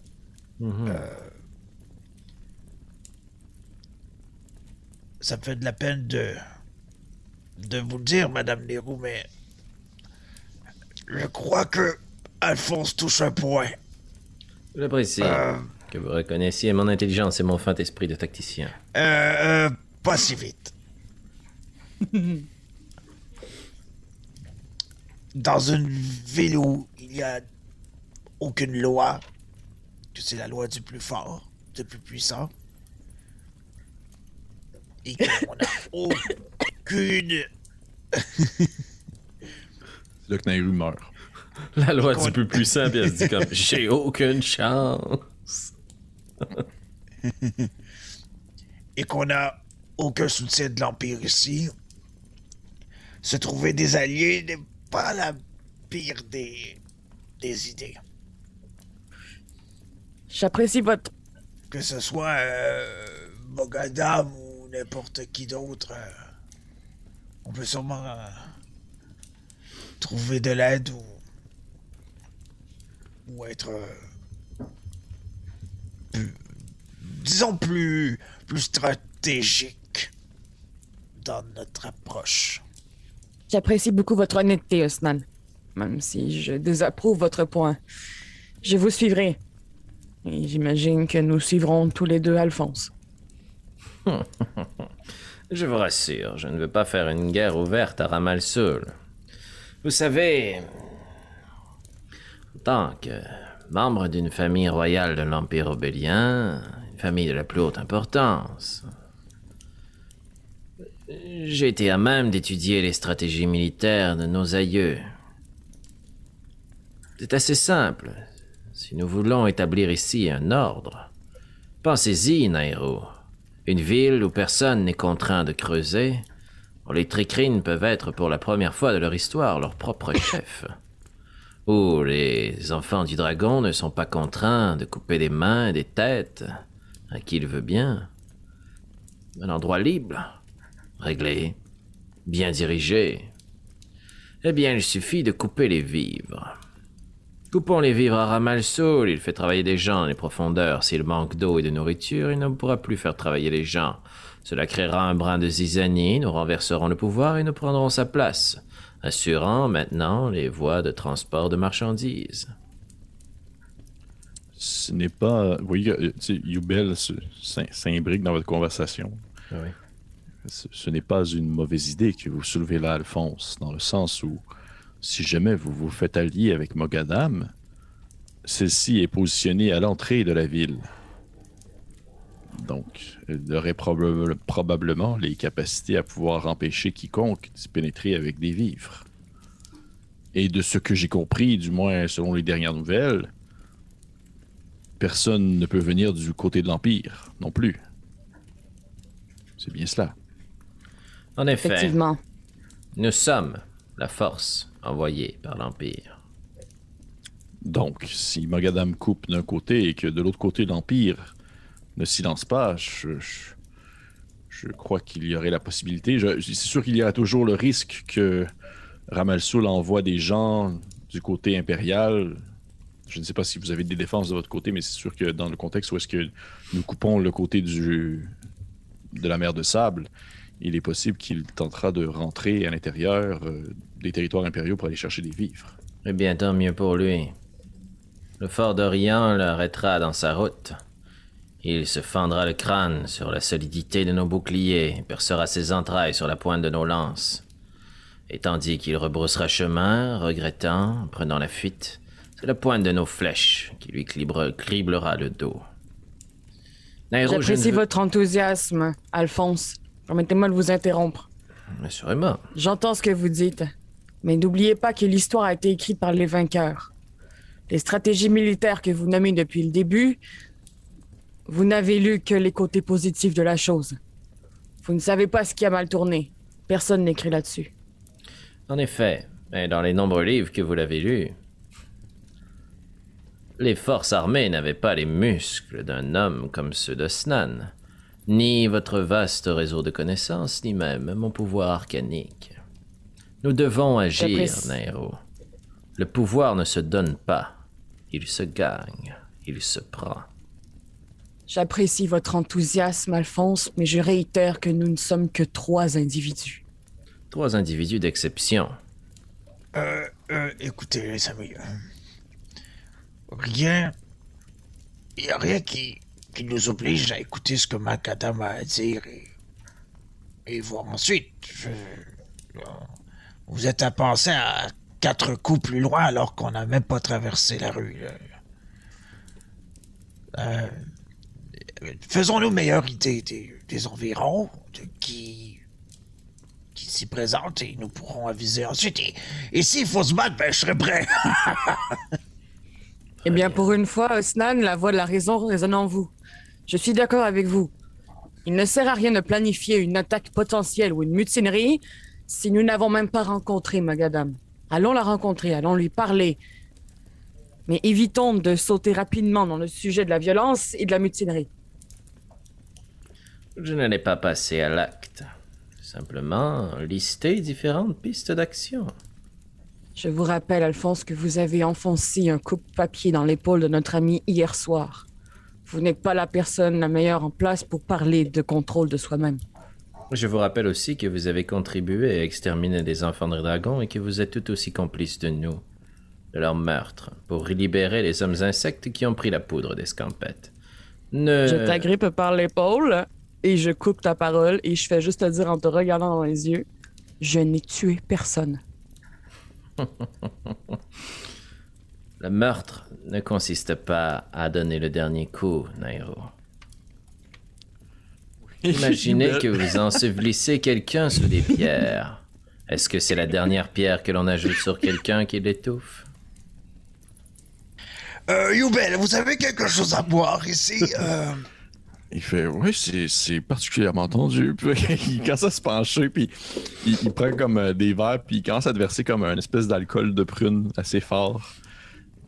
[SPEAKER 4] Euh, ça me fait de la peine de de vous le dire, Madame Leroux, mais je crois que Alphonse touche un point.
[SPEAKER 2] J'apprécie
[SPEAKER 4] Euh,
[SPEAKER 2] que vous reconnaissiez mon intelligence et mon fin esprit de tacticien.
[SPEAKER 4] euh, euh, pas si vite. Dans une ville où il y a aucune loi, que c'est la loi du plus fort, du plus puissant, et qu'on n'a aucune
[SPEAKER 1] C'est là que Nairou meurt.
[SPEAKER 2] La loi du plus puissant, puis elle se dit comme j'ai aucune chance.
[SPEAKER 4] et qu'on n'a aucun soutien de l'Empire ici, se trouver des alliés n'est pas la pire des, des idées.
[SPEAKER 3] J'apprécie votre
[SPEAKER 4] Que ce soit euh, Mogadam ou n'importe qui d'autre, euh, on peut sûrement euh, trouver de l'aide ou, ou être, euh, plus- disons, plus, plus stratégique dans notre approche.
[SPEAKER 3] J'apprécie beaucoup votre honnêteté, Osnan. Même si je désapprouve votre point. Je vous suivrai. J'imagine que nous suivrons tous les deux Alphonse.
[SPEAKER 2] Je vous rassure, je ne veux pas faire une guerre ouverte à Ramalsoul. Vous savez, en tant que membre d'une famille royale de l'Empire obélien, une famille de la plus haute importance, j'ai été à même d'étudier les stratégies militaires de nos aïeux. C'est assez simple. Si nous voulons établir ici un ordre, pensez-y, Nairo. Une ville où personne n'est contraint de creuser, où les tricrines peuvent être pour la première fois de leur histoire leur propre chef. où les enfants du dragon ne sont pas contraints de couper des mains et des têtes à qui il veut bien. Un endroit libre, réglé, bien dirigé. Eh bien, il suffit de couper les vivres. Coupons les vivres à Ramalsoul, il fait travailler des gens dans les profondeurs. S'il manque d'eau et de nourriture, il ne pourra plus faire travailler les gens. Cela créera un brin de zizanie, nous renverserons le pouvoir et nous prendrons sa place assurant maintenant les voies de transport de marchandises.
[SPEAKER 1] Ce n'est pas. Vous voyez, euh, Yubel s'imbrique dans votre conversation.
[SPEAKER 2] Oui.
[SPEAKER 1] Ce, ce n'est pas une mauvaise idée que vous soulevez là, Alphonse, dans le sens où, si jamais vous vous faites allier avec Mogadam, celle-ci est positionnée à l'entrée de la ville. Donc, elle aurait probable- probablement les capacités à pouvoir empêcher quiconque d'y pénétrer avec des vivres. Et de ce que j'ai compris, du moins selon les dernières nouvelles, personne ne peut venir du côté de l'Empire non plus. C'est bien cela.
[SPEAKER 2] En effet,
[SPEAKER 3] Effectivement.
[SPEAKER 2] nous sommes la force envoyée par l'Empire.
[SPEAKER 1] Donc, si Mogadam coupe d'un côté et que de l'autre côté l'Empire ne s'y lance pas, je, crois qu'il y aurait la possibilité. C'est sûr qu'il y a toujours le risque que Ramalsoul envoie des gens du côté impérial. Je ne sais pas si vous avez des défenses de votre côté, mais c'est sûr que dans le contexte où est-ce que nous coupons le côté du, de la mer de sable, il est possible qu'il tentera de rentrer à l'intérieur euh, des territoires impériaux pour aller chercher des vivres.
[SPEAKER 2] Eh bien, tant mieux pour lui. Le fort d'Orient l'arrêtera dans sa route. Il se fendra le crâne sur la solidité de nos boucliers, et percera ses entrailles sur la pointe de nos lances. Et tandis qu'il rebroussera chemin, regrettant, prenant la fuite, c'est la pointe de nos flèches qui lui criblera le dos.
[SPEAKER 3] J'apprécie
[SPEAKER 2] veux-
[SPEAKER 3] votre enthousiasme, Alphonse. Permettez-moi de vous interrompre.
[SPEAKER 2] Assurément.
[SPEAKER 3] J'entends ce que vous dites, mais n'oubliez pas que l'histoire a été écrite par les vainqueurs. Les stratégies militaires que vous nommez depuis le début, vous n'avez lu que les côtés positifs de la chose. Vous ne savez pas ce qui a mal tourné. Personne n'écrit là-dessus.
[SPEAKER 2] En effet, mais dans les nombreux livres que vous l'avez lus, les forces armées n'avaient pas les muscles d'un homme comme ceux de Snan, ni votre vaste réseau de connaissances, ni même mon pouvoir arcanique. Nous devons agir. Nairo. Le pouvoir ne se donne pas, il se gagne, il se prend.
[SPEAKER 3] J'apprécie votre enthousiasme, Alphonse, mais je réitère que nous ne sommes que trois individus.
[SPEAKER 2] Trois individus d'exception.
[SPEAKER 4] Euh, euh, écoutez, les amis. euh, rien. Il n'y a rien qui, qui nous oblige à écouter ce que Macadam a à dire et, et voir ensuite. Je- euh, vous êtes à penser à quatre coups plus loin alors qu'on n'a même pas traversé la rue. Euh, Faisons-nous meilleure idée des, environs, de qui qui s'y présente et nous pourrons aviser ensuite. Et, et s'il faut se battre, ben, je serai prêt.
[SPEAKER 3] Eh bien, pour une fois, Snan, la voix de la raison résonne en vous. Je suis d'accord avec vous. Il ne sert à rien de planifier une attaque potentielle ou une mutinerie si nous n'avons même pas rencontré Magadam. Allons la rencontrer, allons lui parler. Mais évitons de sauter rapidement dans le sujet de la violence et de la mutinerie.
[SPEAKER 2] Je n'allais pas passer à l'acte. Simplement lister différentes pistes d'action.
[SPEAKER 3] Je vous rappelle, Alphonse, que vous avez enfoncé un coupe-papier dans l'épaule de notre ami hier soir. Vous n'êtes pas la personne la meilleure en place pour parler de contrôle de soi-même.
[SPEAKER 2] Je vous rappelle aussi que vous avez contribué à exterminer les enfants de dragon et que vous êtes tout aussi complice de nous, de leur meurtre, pour libérer les hommes insectes qui ont pris la poudre d'escampette. Ne...
[SPEAKER 3] Je t'agrippe par l'épaule et je coupe ta parole et je fais juste te dire en te regardant dans les yeux, je n'ai tué personne.
[SPEAKER 2] Le meurtre ne consiste pas à donner le dernier coup, Nairo. Imaginez que vous ensevelissez quelqu'un sous des pierres. Est-ce que c'est la dernière pierre que l'on ajoute sur quelqu'un qui l'étouffe?
[SPEAKER 4] Euh, Youbel, vous avez quelque chose à boire ici euh,
[SPEAKER 1] Il fait Oui, c'est- c'est particulièrement tendu. Puis il commence à se pencher, puis il, il prend comme euh, des verres, puis il commence à te verser comme un espèce d'alcool de prune assez fort.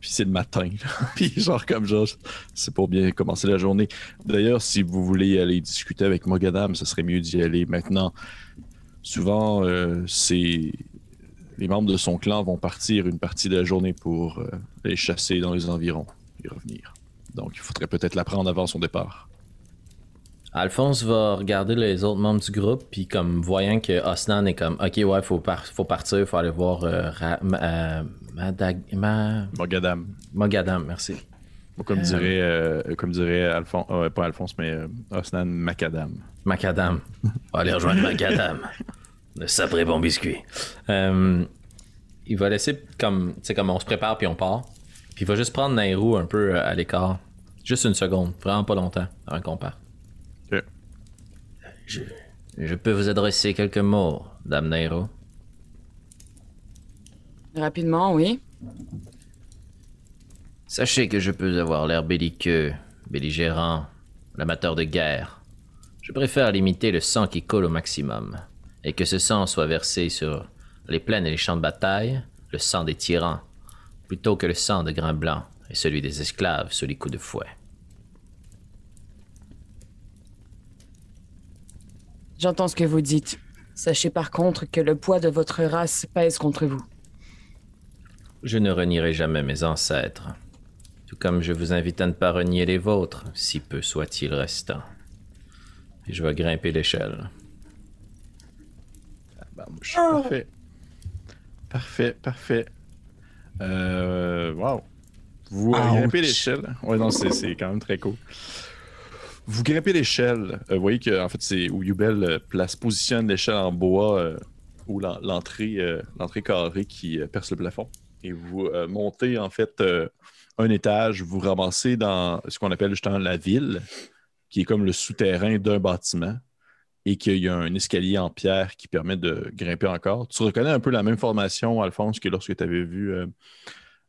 [SPEAKER 1] Puis c'est le matin. puis genre comme genre, c'est pour bien commencer la journée. D'ailleurs, si vous voulez aller discuter avec Mogadam, ce serait mieux d'y aller maintenant. Souvent, euh, c'est les membres de son clan vont partir une partie de la journée pour euh, aller chasser dans les environs et revenir. Donc, il faudrait peut-être la prendre avant son départ.
[SPEAKER 2] Alphonse va regarder les autres membres du groupe, puis comme voyant que Osnan est comme, ok, ouais, faut, par- faut partir, faut aller voir euh, Ra- ma- euh, Madag- ma-
[SPEAKER 1] Mogadam.
[SPEAKER 2] Mogadam, merci.
[SPEAKER 1] Ou Comme dirait, euh, comme dirait Alphonse, euh, pas Alphonse, mais euh, Osnan Macadam.
[SPEAKER 2] Macadam. On va aller rejoindre Macadam. Le sapré bon biscuit. Euh, il va laisser comme, tu sais, comme on se prépare puis on part. Puis il va juste prendre Nairou un peu euh, à l'écart. Juste une seconde, vraiment pas longtemps avant qu'on parte. Je, je peux vous adresser quelques mots, Dame Nairou.
[SPEAKER 3] Rapidement, oui.
[SPEAKER 2] Sachez que je peux avoir l'air belliqueux, belligérant, l'amateur de guerre. Je préfère limiter le sang qui coule au maximum, et que ce sang soit versé sur les plaines et les champs de bataille, le sang des tyrans, plutôt que le sang de grains blancs et celui des esclaves sous les coups de fouet.
[SPEAKER 3] J'entends ce que vous dites. Sachez par contre que le poids de votre race pèse contre vous.
[SPEAKER 2] Je ne renierai jamais mes ancêtres, tout comme je vous invite à ne pas renier les vôtres, si peu soit-il restant. Et je vais grimper l'échelle.
[SPEAKER 1] Bamouche. Parfait. Parfait, parfait. Euh, wow. Vous grimpez l'échelle. Ouais, non, c'est c'est quand même très cool. Vous grimpez l'échelle. Euh, vous voyez que en fait, c'est où Yubel euh, place, positionne l'échelle en bois euh, ou l'en- l'entrée l'entrée carrée qui perce le plafond. Et vous montez en fait un étage. Vous ramassez dans ce qu'on appelle justement la ville, qui est comme le souterrain d'un bâtiment et qu'il y a un escalier en pierre qui permet de grimper encore. Tu reconnais un peu la même formation, Alphonse, que lorsque tu avais vu,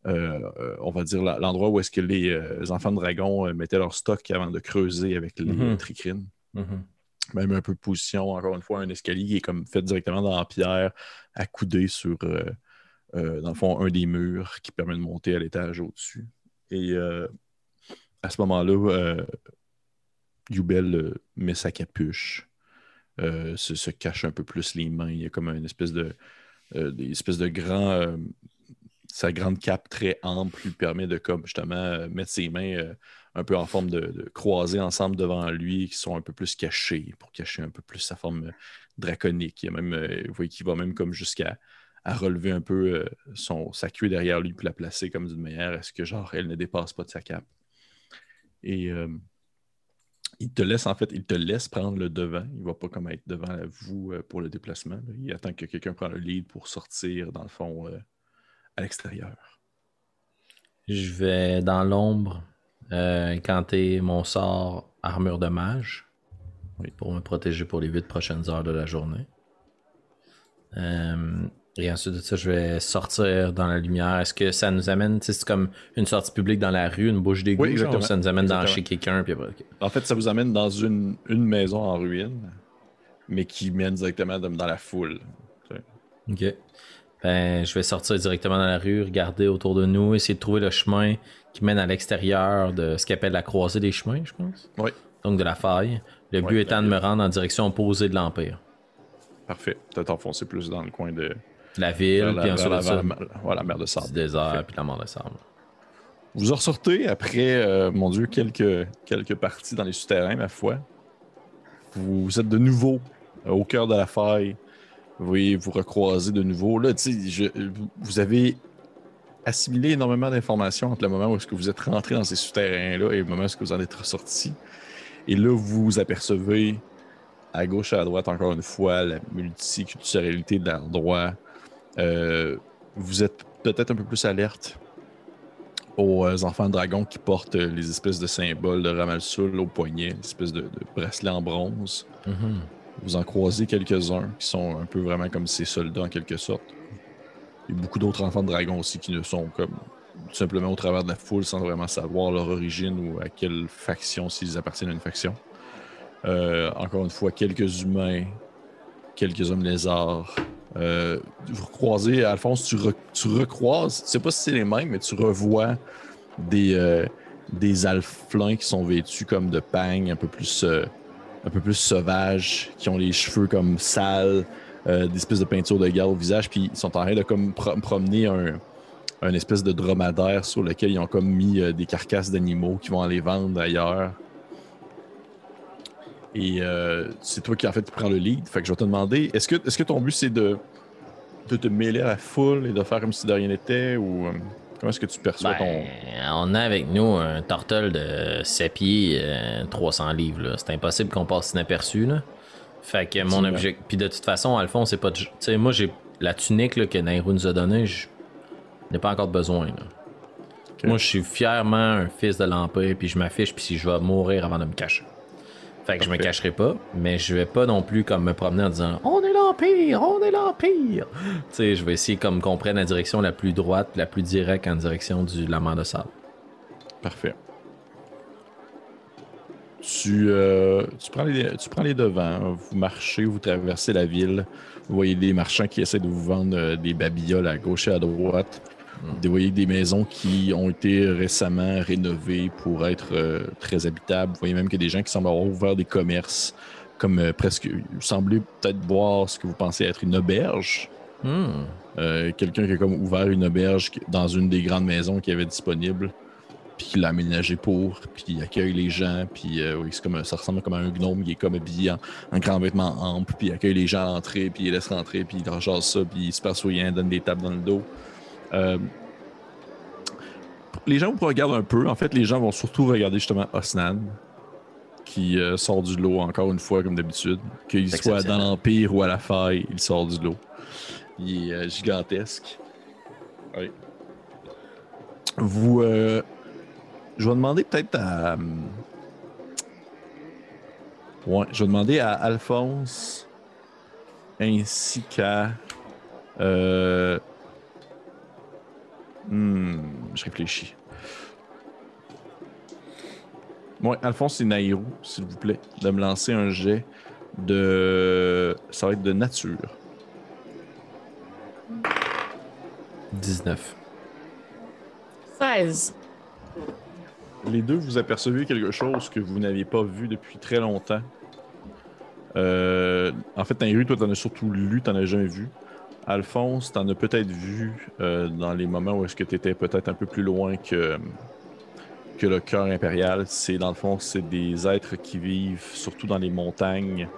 [SPEAKER 1] on va dire, l'endroit où est-ce que les, euh, enfants de dragon euh, mettaient leur stock avant de creuser avec les
[SPEAKER 2] Mhm.
[SPEAKER 1] euh, tricrines. Même un peu de position, encore une fois, un escalier qui est comme fait directement dans la pierre, accoudé sur, euh, euh, dans le fond, un des murs qui permet de monter à l'étage au-dessus. Et euh, à ce moment-là, euh, Yubel euh, met sa capuche, euh, se, se cache un peu plus les mains. Il y a comme une espèce de, euh, des espèces de grand. Sa grande cape très ample lui permet de comme justement euh, mettre ses mains euh, un peu en forme de, de ensemble devant lui, qui sont un peu plus cachées pour cacher un peu plus sa forme euh, draconique. Il a même, vous voyez qu'il va même comme jusqu'à relever un peu son, sa queue derrière lui, puis la placer comme d'une manière à ce que genre elle ne dépasse pas de sa cape. Et il te laisse en fait, il te laisse prendre le devant. Il va pas comme être devant vous pour le déplacement. Il attend que quelqu'un prenne le lead pour sortir dans le fond à l'extérieur.
[SPEAKER 2] Je vais dans l'ombre euh, incanter mon sort armure de mage
[SPEAKER 1] Oui.
[SPEAKER 2] pour me protéger pour les huit prochaines heures de la journée. Euh, et ensuite de ça, je vais sortir dans la lumière. Est-ce que ça nous amène, c'est comme une sortie publique dans la rue, une bouche d'égout,
[SPEAKER 1] Oui,
[SPEAKER 2] genre, ça nous amène dans chez quelqu'un, puis.
[SPEAKER 1] En fait, ça vous amène dans une, une maison en ruine, mais qui mène directement dans dans la foule.
[SPEAKER 2] Ok. Ben, je vais sortir directement dans la rue, regarder autour de nous, essayer de trouver le chemin qui mène à l'extérieur de ce qu'on appelle la croisée des chemins, je pense.
[SPEAKER 1] Oui,
[SPEAKER 2] Donc de la faille. Le but étant de me rendre en direction opposée de l'Empire.
[SPEAKER 1] parfait. Peut-être enfoncer plus dans le coin de
[SPEAKER 2] La ville, puis ensuite
[SPEAKER 1] la- mer de sable.
[SPEAKER 2] du désert, puis la mort de sable.
[SPEAKER 1] Vous en ressortez après, euh, mon Dieu, quelques, quelques parties dans les souterrains, ma foi. Vous êtes de nouveau euh, au cœur de la faille. Vous voyez, vous recroisez de nouveau. Là, je- vous avez assimilé énormément d'informations entre le moment où est-ce que vous êtes rentré dans ces souterrains-là et le moment où est-ce que vous en êtes ressorti. Et là, vous apercevez à gauche et à droite, encore une fois, la multiculturalité de l'endroit. Euh, vous êtes peut-être un peu plus alerte aux euh, enfants de dragon qui portent euh, les espèces de symboles de Ramalsul au poignet, espèce de, de bracelet en bronze.
[SPEAKER 2] Mhm.
[SPEAKER 1] Vous en croisez quelques-uns qui sont un peu vraiment comme ces soldats en quelque sorte. Il y a beaucoup d'autres enfants de dragon aussi qui ne sont comme simplement au travers de la foule sans vraiment savoir leur origine ou à quelle faction, s'ils appartiennent à une faction. Euh, encore une fois, quelques humains, quelques hommes lézards. Euh, vous croisez, Alphonse, tu, re- tu recroises, sais pas si c'est les mêmes, mais tu revois des, euh, alflins qui sont vêtus comme de pagnes, un peu plus, euh, un peu plus sauvages, qui ont les cheveux comme sales, euh, des espèces de peinture de guerre au visage, puis ils sont en train de comme pro- promener un, un espèce de dromadaire sur lequel ils ont comme mis euh, des carcasses d'animaux qui vont aller vendre ailleurs. Et euh, c'est toi qui en fait prends le lead. Fait que je vais te demander, est-ce que, est-ce que ton but c'est de, de te mêler à la foule et de faire comme si de rien n'était ou euh, comment est-ce que tu perçois
[SPEAKER 2] Ben, on a avec nous un tortol de 7 pieds, euh, 300 livres. là. C'est impossible qu'on passe inaperçu. Là. Fait que mon objectif. Puis de toute façon, Alphonse, c'est pas. Tu sais, moi, j'ai la tunique là, que Nairou nous a donnée, je n'ai pas encore besoin. là. Moi, je suis fièrement un fils de l'Empire, puis je m'affiche, puis si je vais mourir avant de me cacher. Fait que je me cacherai pas, mais je vais pas non plus comme me promener en disant On est l'Empire, on est l'Empire. Tu sais, je vais essayer comme qu'on prenne la direction la plus droite, la plus directe en direction du la mer de sable.
[SPEAKER 1] Parfait. Tu, euh, tu, prends les, tu prends les devants, vous marchez, vous traversez la ville, vous voyez des marchands qui essaient de vous vendre euh, des babioles à gauche et à droite. Vous voyez des maisons qui ont été récemment rénovées pour être euh, très habitables. Vous voyez même qu'il y a des gens qui semblent avoir ouvert des commerces, comme euh, presque, vous semblez peut-être voir ce que vous pensez être une auberge.
[SPEAKER 2] Hmm.
[SPEAKER 1] Euh, quelqu'un qui a comme ouvert une auberge qui- dans une des grandes maisons qu'il y avait disponible, puis qui l'a aménagé pour, puis il accueille les gens, puis euh, oui, comme ça ressemble comme à un gnome qui est comme habillé en, en grand vêtement ample, puis il accueille les gens à l'entrée, puis il laisse rentrer, puis il leur jase ça, puis il est super souriant, donne des tapes dans le dos. Euh, les gens vous regardent un peu. En fait, les gens vont surtout regarder justement Osnan, qui euh, sort du lot encore une fois, comme d'habitude. Qu'il soit dans l'Empire ou à la faille, il sort du lot. Il est euh, gigantesque. Oui. Vous. euh, je vais demander peut-être à. Ouais, je vais demander à Alphonse ainsi qu'à. Euh, hmm, je réfléchis. Alphonse et Nairou, s'il vous plaît, de me lancer un jet de. Ça va être de nature.
[SPEAKER 2] 19.
[SPEAKER 3] 16.
[SPEAKER 1] Les deux, vous apercevez quelque chose que vous n'aviez pas vu depuis très longtemps. Euh, en fait, Nairou, toi, t'en as surtout lu, t'en as jamais vu. Alphonse, t'en as peut-être vu euh, dans les moments où est-ce que t'étais peut-être un peu plus loin que, que le cœur impérial. C'est, dans le fond, c'est des êtres qui vivent surtout dans les montagnes,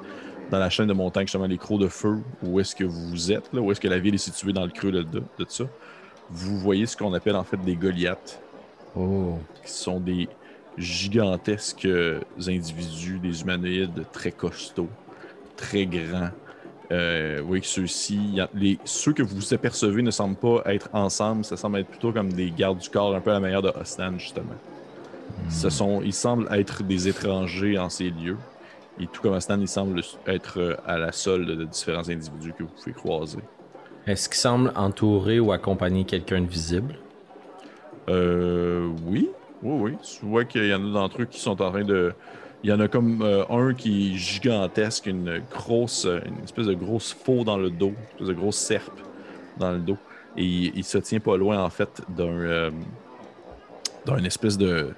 [SPEAKER 1] dans la chaîne de montagnes, justement, les crocs de feu, où est-ce que vous êtes, là, où est-ce que la ville est située dans le creux de, de, de ça. Vous voyez ce qu'on appelle en fait des Goliaths
[SPEAKER 2] Oh.
[SPEAKER 1] qui sont des gigantesques individus, des humanoïdes très costauds, très grands. Euh, vous voyez que ceux-ci, les, ceux que vous apercevez ne semblent pas être ensemble, ça semble être plutôt comme des gardes du corps, un peu à la manière de Ostan, justement. Ce sont, ils semblent être des étrangers en ces lieux. Et tout comme Ostan, ils semblent être euh, à la solde de différents individus que vous pouvez croiser.
[SPEAKER 2] Est-ce qu'il semble entourer ou accompagner quelqu'un de visible?
[SPEAKER 1] Euh, oui, oui, oui. Tu vois qu'il y en a d'entre eux qui sont en train de. Il y en a comme euh, un qui est gigantesque, une grosse, une espèce de grosse faux dans le dos, une espèce de grosse serpe dans le dos. Et il, il se tient pas loin, en fait, d'un. euh, d'un espèce de.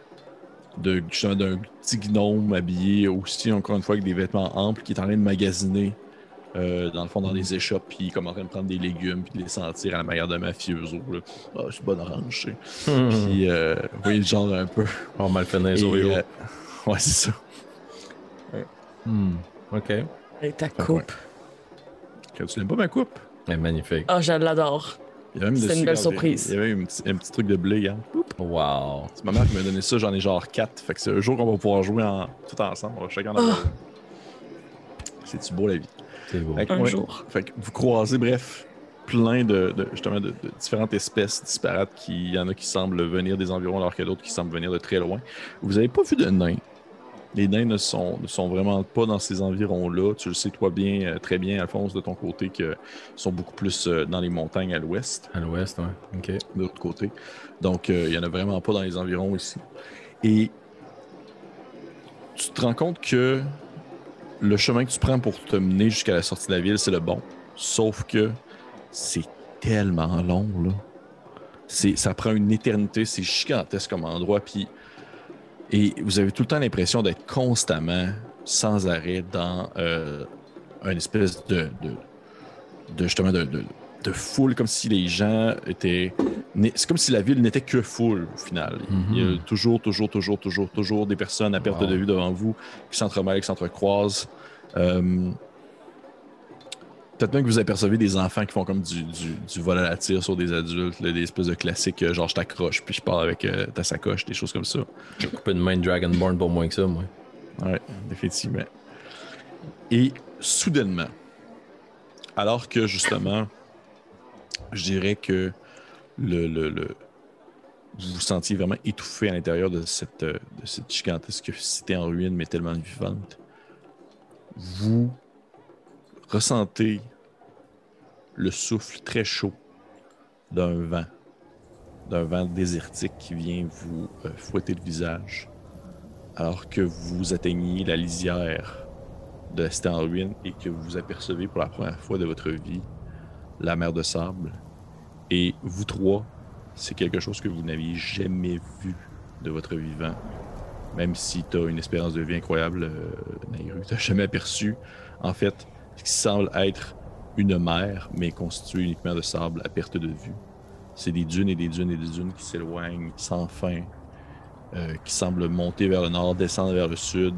[SPEAKER 1] De justement, d'un petit gnome habillé aussi, encore une fois, avec des vêtements amples, qui est en train de magasiner. euh, dans le fond, dans des échoppes, puis il est comme en train de prendre des légumes, puis de les sentir à la manière d'un mafioso. là. Ah, c'est bonne orange, tu sais.
[SPEAKER 2] Hmm.
[SPEAKER 1] Puis, euh, vous voyez le genre un peu.
[SPEAKER 2] On mal les
[SPEAKER 1] Et,
[SPEAKER 2] Oreos.
[SPEAKER 1] euh, ouais, c'est ça.
[SPEAKER 2] Hmm. Ok.
[SPEAKER 3] Et ta coupe.
[SPEAKER 1] Tu n'aimes pas ma coupe,
[SPEAKER 2] Eh, magnifique.
[SPEAKER 3] Ah, je l'adore. C'est une belle
[SPEAKER 1] regardez,
[SPEAKER 3] surprise.
[SPEAKER 1] Il y avait un petit, un petit truc de blé, hein.
[SPEAKER 2] Wow.
[SPEAKER 1] C'est ma mère qui m'a donné ça, j'en ai genre 4. Fait que c'est un jour qu'on va pouvoir jouer en, tout ensemble. On va chacun en avoir
[SPEAKER 3] Ah.
[SPEAKER 1] C'est-tu beau la vie?
[SPEAKER 2] C'est beau.
[SPEAKER 1] Fait que,
[SPEAKER 3] Un
[SPEAKER 1] ouais,
[SPEAKER 3] jour.
[SPEAKER 1] Fait que vous croisez, bref, plein de, de- justement de, de différentes espèces disparates. qui- Il y en a qui semblent venir des environs alors qu'il y a d'autres qui semblent venir de très loin. Vous n'avez pas vu de nains? Les nains ne sont, ne sont vraiment pas dans ces environs-là. Tu le sais, toi, bien, euh, très bien, Alphonse, de ton côté, qu'ils sont beaucoup plus euh, dans les montagnes à l'ouest
[SPEAKER 2] À l'ouest, ouais. Ok.
[SPEAKER 1] de l'autre côté. Donc, euh, il n'y en a vraiment pas dans les environs ici. Et tu te rends compte que le chemin que tu prends pour te mener jusqu'à la sortie de la ville, c'est le bon. Sauf que c'est tellement long, là. Ça prend une éternité, c'est gigantesque comme endroit. Puis, et vous avez tout le temps l'impression d'être constamment, sans arrêt, dans euh, une espèce de, de, de justement de, de, de foule, comme si les gens étaient. C'est comme si la ville n'était que foule au final. Il y a toujours, toujours, toujours, toujours, toujours des personnes à perte
[SPEAKER 2] Wow.
[SPEAKER 1] de vue devant vous qui s'entremêlent, qui s'entrecroisent. Euh, Peut-être même que vous apercevez des enfants qui font comme du, du, du vol à la tire sur des adultes, là, des espèces de classiques, euh, genre je t'accroche puis je pars avec euh, ta sacoche, des choses comme ça.
[SPEAKER 2] J'ai coupé une main de Dragonborn pour moins que ça, moi.
[SPEAKER 1] Ouais, effectivement. Et soudainement, alors que justement, je dirais que le, le- le- vous vous sentiez vraiment étouffé à l'intérieur de cette, euh, de cette gigantesque cité en ruine, mais tellement vivante, vous ressentez le souffle très chaud d'un vent, d'un vent désertique qui vient vous euh, fouetter le visage alors que vous atteignez la lisière de la et que vous apercevez pour la première fois de votre vie la mer de sable. Et vous trois, c'est quelque chose que vous n'aviez jamais vu de votre vivant. Même si tu as une espérance de vie incroyable, euh, Nairu, tu jamais aperçu, en fait, qui semble être une mer, mais constituée uniquement de sable à perte de vue. C'est des dunes et des dunes et des dunes qui s'éloignent sans fin, euh, qui semblent monter vers le nord, descendre vers le sud.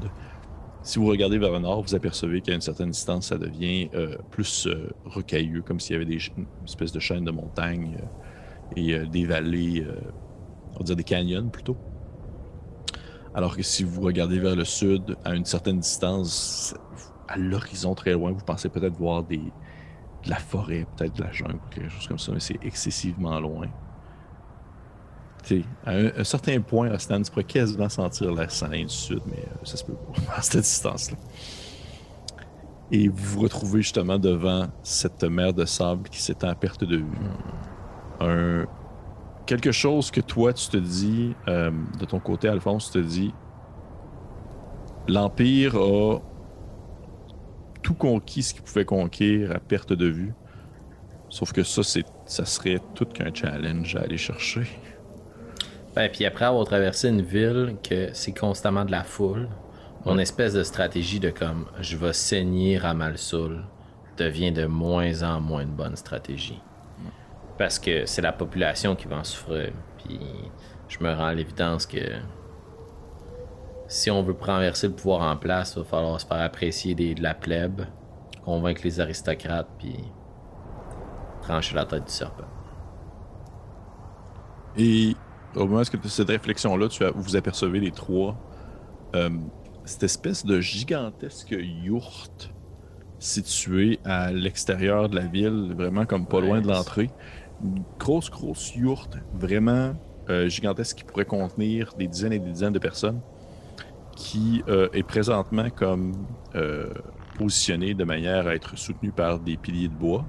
[SPEAKER 1] Si vous regardez vers le nord, vous apercevez qu'à une certaine distance, ça devient euh, plus euh, rocailleux, comme s'il y avait des, une espèce de chaînes de montagnes euh, et des vallées, on va dire des canyons plutôt. Alors que si vous regardez vers le sud, à une certaine distance, à l'horizon très loin, vous pensez peut-être voir des, de la forêt, peut-être de la jungle, quelque chose comme ça, mais c'est excessivement loin. Tu sais, à un, un certain point, Stan, tu pourrais quasiment sentir la scène du sud, mais euh, ça se peut pas à cette distance-là. Et vous vous retrouvez justement devant cette mer de sable qui s'étend à perte de vue. Un, quelque chose que toi, tu te dis, euh, de ton côté, Alphonse, tu te dis, l'Empire a tout conquis ce qu'il pouvait conquérir à perte de vue. Sauf que ça, c'est, ça serait tout qu'un challenge à aller chercher.
[SPEAKER 2] Ben, puis après avoir traversé une ville que c'est constamment de la foule, mon espèce de stratégie de comme je vais saigner à Malsoul devient de moins en moins une bonne stratégie. Parce que c'est la population qui va en souffrir. Puis je me rends à l'évidence que si on veut renverser le pouvoir en place, il va falloir se faire apprécier des, de la plèbe, convaincre les aristocrates, puis trancher la tête du serpent.
[SPEAKER 1] Et au moment où cette réflexion-là, vous apercevez les trois euh, cette espèce de gigantesque yourte située à l'extérieur de la ville, vraiment comme pas loin de l'entrée. Une grosse, grosse yourte, vraiment euh, gigantesque qui pourrait contenir des dizaines et des dizaines de personnes, qui euh, est présentement comme euh, positionnée de manière à être soutenue par des piliers de bois.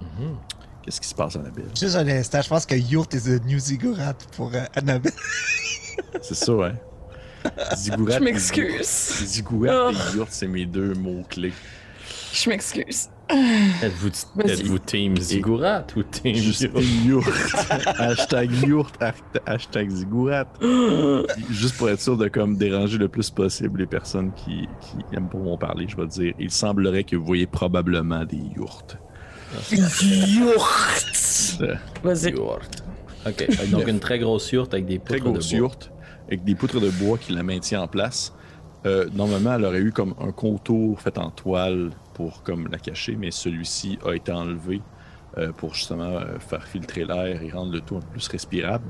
[SPEAKER 2] Mhm.
[SPEAKER 1] Qu'est-ce qui se passe, Annabelle?
[SPEAKER 4] Juste un instant, je pense que Yurt is the new Ziggurat pour euh, Annabelle.
[SPEAKER 1] C'est ça, ouais. Ziggurat
[SPEAKER 3] Je
[SPEAKER 1] et-
[SPEAKER 3] m'excuse.
[SPEAKER 1] Ziggurat
[SPEAKER 3] Oh.
[SPEAKER 1] et yurt, c'est mes deux mots-clés.
[SPEAKER 3] Je m'excuse.
[SPEAKER 2] Êtes-vous êtes-vous team Ziggurat ou team yurt.
[SPEAKER 1] hashtag hashtag ziggurat. Juste pour être sûr de comme déranger le plus possible les personnes qui, qui aiment pas m'en parler, je vais dire, il semblerait que vous voyez probablement des yurts.
[SPEAKER 3] Yourt.
[SPEAKER 1] Euh,
[SPEAKER 3] Vas-y.
[SPEAKER 2] Yurt. Ok, donc une très grosse yurte avec des
[SPEAKER 1] Très
[SPEAKER 2] poutres de
[SPEAKER 1] grosse
[SPEAKER 2] bois.
[SPEAKER 1] yurte avec des poutres de bois qui la maintient en place. Euh, normalement, elle aurait eu comme un contour fait en toile pour comme la cacher, mais celui-ci a été enlevé euh, pour justement euh, faire filtrer l'air et rendre le tout un peu plus respirable.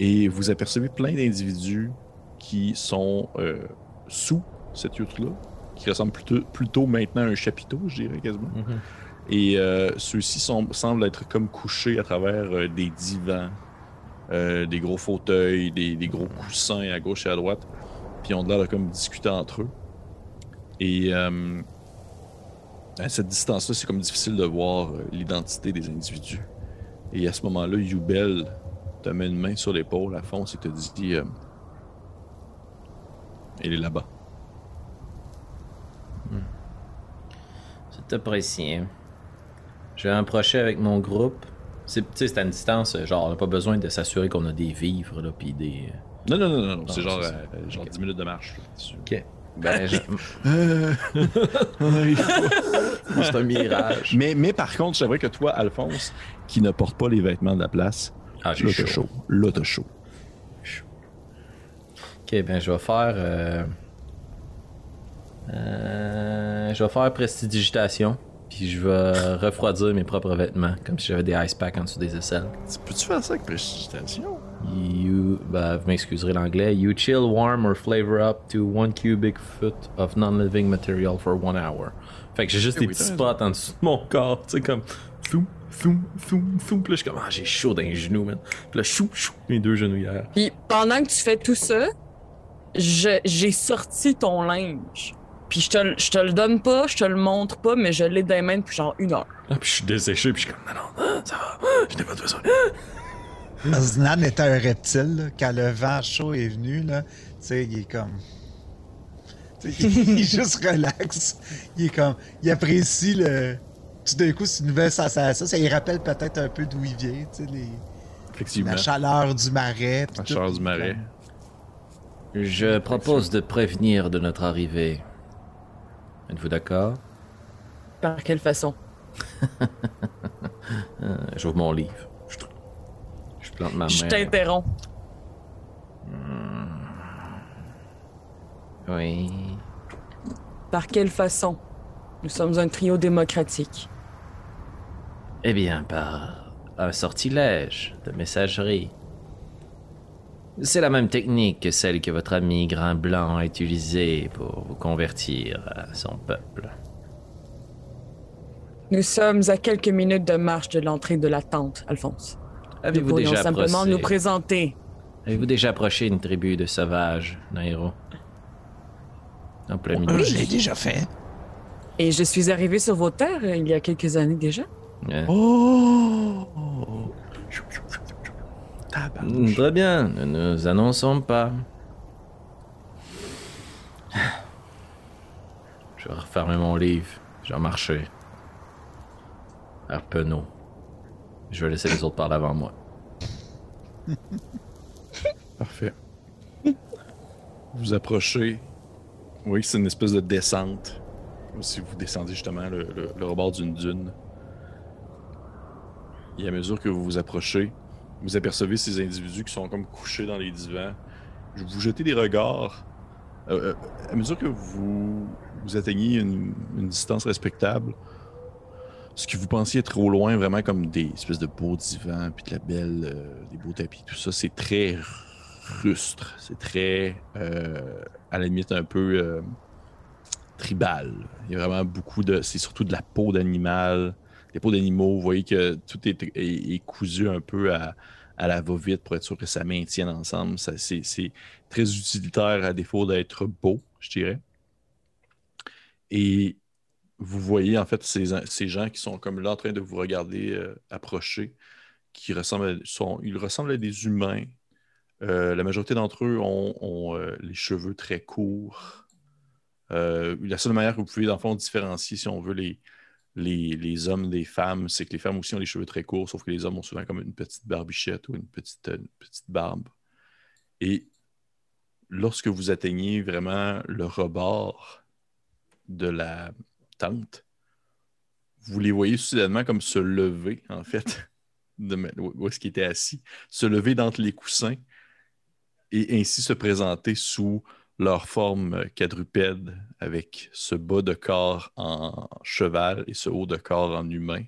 [SPEAKER 1] Et vous apercevez plein d'individus qui sont sous cette yourte-là, qui ressemblent plutôt, plutôt maintenant à un chapiteau, je dirais quasiment.
[SPEAKER 2] Mhm.
[SPEAKER 1] Et euh, ceux-ci semblent être comme couchés à travers des divans, des gros fauteuils, des, des gros coussins à gauche et à droite. Puis ils ont l'air de comme discuter entre eux. Et euh, à cette distance-là, c'est comme difficile de voir euh, l'identité des individus. Et à ce moment-là, Yubel te met une main sur l'épaule, à fond, et te dit euh, Elle est là-bas.
[SPEAKER 2] C'est apprécié. Je vais approcher avec mon groupe. C'est à une distance, genre, on n'a pas besoin de s'assurer qu'on a des vivres, là, puis des.
[SPEAKER 1] Non, non, non, non, non, c'est genre, euh, genre 10 minutes de marche.
[SPEAKER 2] Ok. Ben, je-
[SPEAKER 1] Euh,
[SPEAKER 2] c'est un mirage.
[SPEAKER 1] mais, mais par contre, c'est vrai que toi, Alphonse, qui ne porte pas les vêtements de la place,
[SPEAKER 2] Ah,
[SPEAKER 1] là, t'as
[SPEAKER 2] chaud.
[SPEAKER 1] Là, t'as chaud.
[SPEAKER 2] Ok, ben, je vais faire. Euh... euh, je vais faire prestidigitation. Puis je vais refroidir mes propres vêtements, comme si j'avais des ice packs en dessous des aisselles.
[SPEAKER 1] Peux-tu faire ça avec précipitation?
[SPEAKER 2] You, bah, vous m'excuserez l'anglais. You chill, warm or flavor up to one cubic foot of non-living material for one hour. Fait que j'ai juste
[SPEAKER 1] Eh
[SPEAKER 2] des
[SPEAKER 1] oui,
[SPEAKER 2] petits spots en dessous de mon corps, tu sais, comme. Foum, foum, foum, foum. Puis là, je suis comme, ah, j'ai chaud dans les genoux, man. Puis là, chou, chou, mes deux genouillères.
[SPEAKER 3] Puis pendant que tu fais tout ça, je- j'ai sorti ton linge. Puis je te, le- je te le donne pas, je te le montre pas, mais je l'ai dans les mains depuis genre une heure.
[SPEAKER 2] Ah, puis je suis desséché, puis je suis comme, non, non, ça va, je n'ai pas besoin.
[SPEAKER 4] Znan était un reptile, là. quand le vent chaud est venu, là, tu sais, il est comme. tu sais, il est juste relax. Il est comme. Il apprécie le. Tout d'un coup, c'est une nouvelle sensation. Ça lui rappelle peut-être un peu d'où il vient, tu sais, les...
[SPEAKER 1] Effectivement.
[SPEAKER 4] la chaleur du marais.
[SPEAKER 1] La
[SPEAKER 4] tout.
[SPEAKER 1] chaleur du marais.
[SPEAKER 2] Je propose de prévenir de notre arrivée. Êtes-vous d'accord?
[SPEAKER 3] Par quelle façon?
[SPEAKER 2] J'ouvre mon livre. Je, je plante ma
[SPEAKER 3] Je
[SPEAKER 2] main.
[SPEAKER 3] t'interromps.
[SPEAKER 2] Oui.
[SPEAKER 3] Par quelle façon? Nous sommes un trio démocratique.
[SPEAKER 2] Eh bien, par un sortilège de messagerie. C'est la même technique que celle que votre ami Grain Blanc a utilisée pour vous convertir à son peuple.
[SPEAKER 3] Nous sommes à quelques minutes de marche de l'entrée de la tente, Alphonse. Nous
[SPEAKER 2] Avez-vous
[SPEAKER 3] pourrions
[SPEAKER 2] déjà
[SPEAKER 3] simplement
[SPEAKER 2] approché...
[SPEAKER 3] nous présenter.
[SPEAKER 2] Avez-vous déjà approché une tribu de sauvages, Nairo? En plein
[SPEAKER 4] Euh,
[SPEAKER 2] milieu.
[SPEAKER 4] je l'ai déjà fait.
[SPEAKER 3] Et je suis arrivé sur vos terres euh, il y a quelques années déjà.
[SPEAKER 1] Oh!
[SPEAKER 2] Mm,
[SPEAKER 1] Tabarnouche.
[SPEAKER 2] Très bien, ne nous annonçons pas. Je vais refermer mon livre. Je vais marcher. Je vais laisser les autres parler avant moi.
[SPEAKER 1] Parfait. Vous approchez. Oui, c'est une espèce de descente. Si vous descendez justement le, rebord d'une dune. Et à mesure que vous vous approchez, vous apercevez ces individus qui sont comme couchés dans les divans. Vous jetez des regards. Euh, euh, à mesure que vous, vous atteignez une distance respectable, ce que vous pensiez trop loin, vraiment comme des espèces de beaux divans, puis de la belle, euh, des beaux tapis, tout ça, c'est très rustre. C'est très, euh, à la limite, un peu euh, tribal. Il y a vraiment beaucoup de. C'est surtout de la peau d'animal, des peaux d'animaux. Vous voyez que tout est, cousu un peu à, la va-vite pour être sûr que ça maintienne ensemble. C'est très utilitaire à défaut d'être beau, je dirais. Et vous voyez en fait ces, ces gens qui sont comme là en train de vous regarder euh, approcher, qui ressemblent à, sont, ils ressemblent à des humains. Euh, la majorité d'entre eux ont, euh, les cheveux très courts. La seule manière que vous pouvez, dans le fond, différencier, si on veut, les, les, les hommes des femmes, c'est que les femmes aussi ont les cheveux très courts, sauf que les hommes ont souvent comme une petite barbichette ou une petite, une petite barbe. Et lorsque vous atteignez vraiment le rebord de la tente, vous les voyez soudainement comme se lever, en fait, de où est-ce qu'ils étaient assis, se lever d'entre les coussins et ainsi se présenter sous leur forme quadrupède avec ce bas de corps en cheval et ce haut de corps en humain.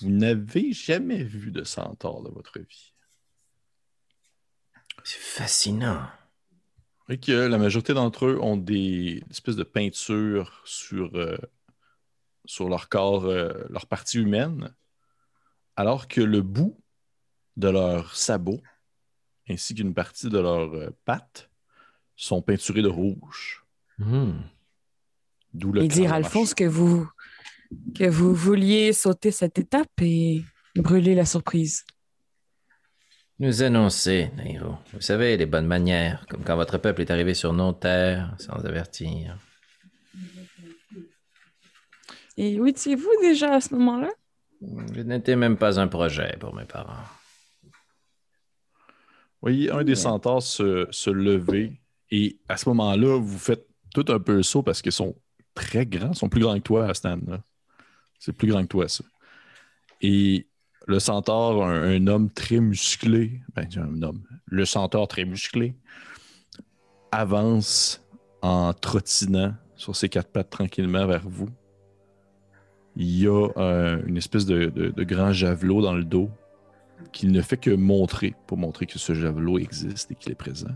[SPEAKER 1] Vous n'avez jamais vu de centaure de votre vie.
[SPEAKER 2] C'est fascinant.
[SPEAKER 1] Et que la majorité d'entre eux ont des espèces de peintures sur, euh, sur leur corps, euh, leur partie humaine, alors que le bout de leurs sabots ainsi qu'une partie de leurs euh, pattes sont peinturés de rouge.
[SPEAKER 2] Hmm.
[SPEAKER 1] D'où le
[SPEAKER 3] Et dire,
[SPEAKER 1] de
[SPEAKER 3] Alphonse, que vous, que vous vouliez sauter cette étape et brûler la surprise.
[SPEAKER 2] Nous annoncer, Nairo. Vous savez, les bonnes manières, comme quand votre peuple est arrivé sur nos terres sans avertir.
[SPEAKER 3] Et où étiez-vous déjà à ce moment-là?
[SPEAKER 2] Je n'étais même pas un projet pour mes parents.
[SPEAKER 1] Vous voyez un des centaures se, se lever et à ce moment-là, vous faites tout un peu le saut parce qu'ils sont très grands, ils sont plus grands que toi, Stan. C'est plus grand que toi, ça. Et le centaure, un, homme très musclé, ben, un homme, le centaure très musclé, avance en trottinant sur ses quatre pattes tranquillement vers vous. Il y a euh, une espèce de grand javelot dans le dos qu'il ne fait que montrer pour montrer que ce javelot existe et qu'il est présent.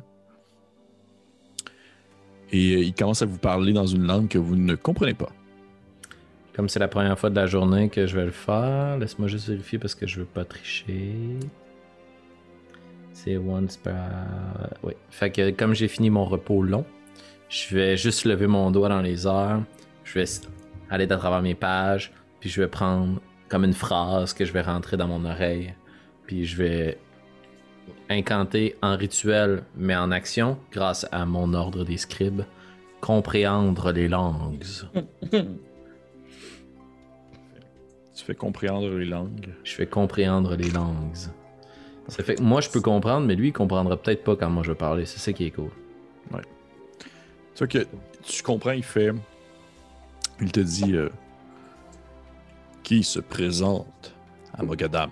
[SPEAKER 1] Et euh, il commence à vous parler dans une langue que vous ne comprenez pas.
[SPEAKER 2] Comme c'est la première fois de la journée que je vais le faire, laisse-moi juste vérifier parce que je veux pas tricher. C'est once par. Oui. Fait comme j'ai fini mon repos long, je vais juste lever mon doigt dans les airs. Je vais aller à travers mes pages, puis je vais prendre comme une phrase que je vais rentrer dans mon oreille, puis je vais incanter en rituel, mais en action, grâce à mon ordre des scribes, compréhendre les langues.
[SPEAKER 1] Tu fais comprendre les langues.
[SPEAKER 2] Je fais comprendre les langues. Ça fait que moi je peux comprendre, mais lui il comprendra peut-être pas quand moi je vais parler. C'est ça qui est cool.
[SPEAKER 1] Tu vois que tu comprends, il fait. Il te dit euh, Qui se présente à Mogadam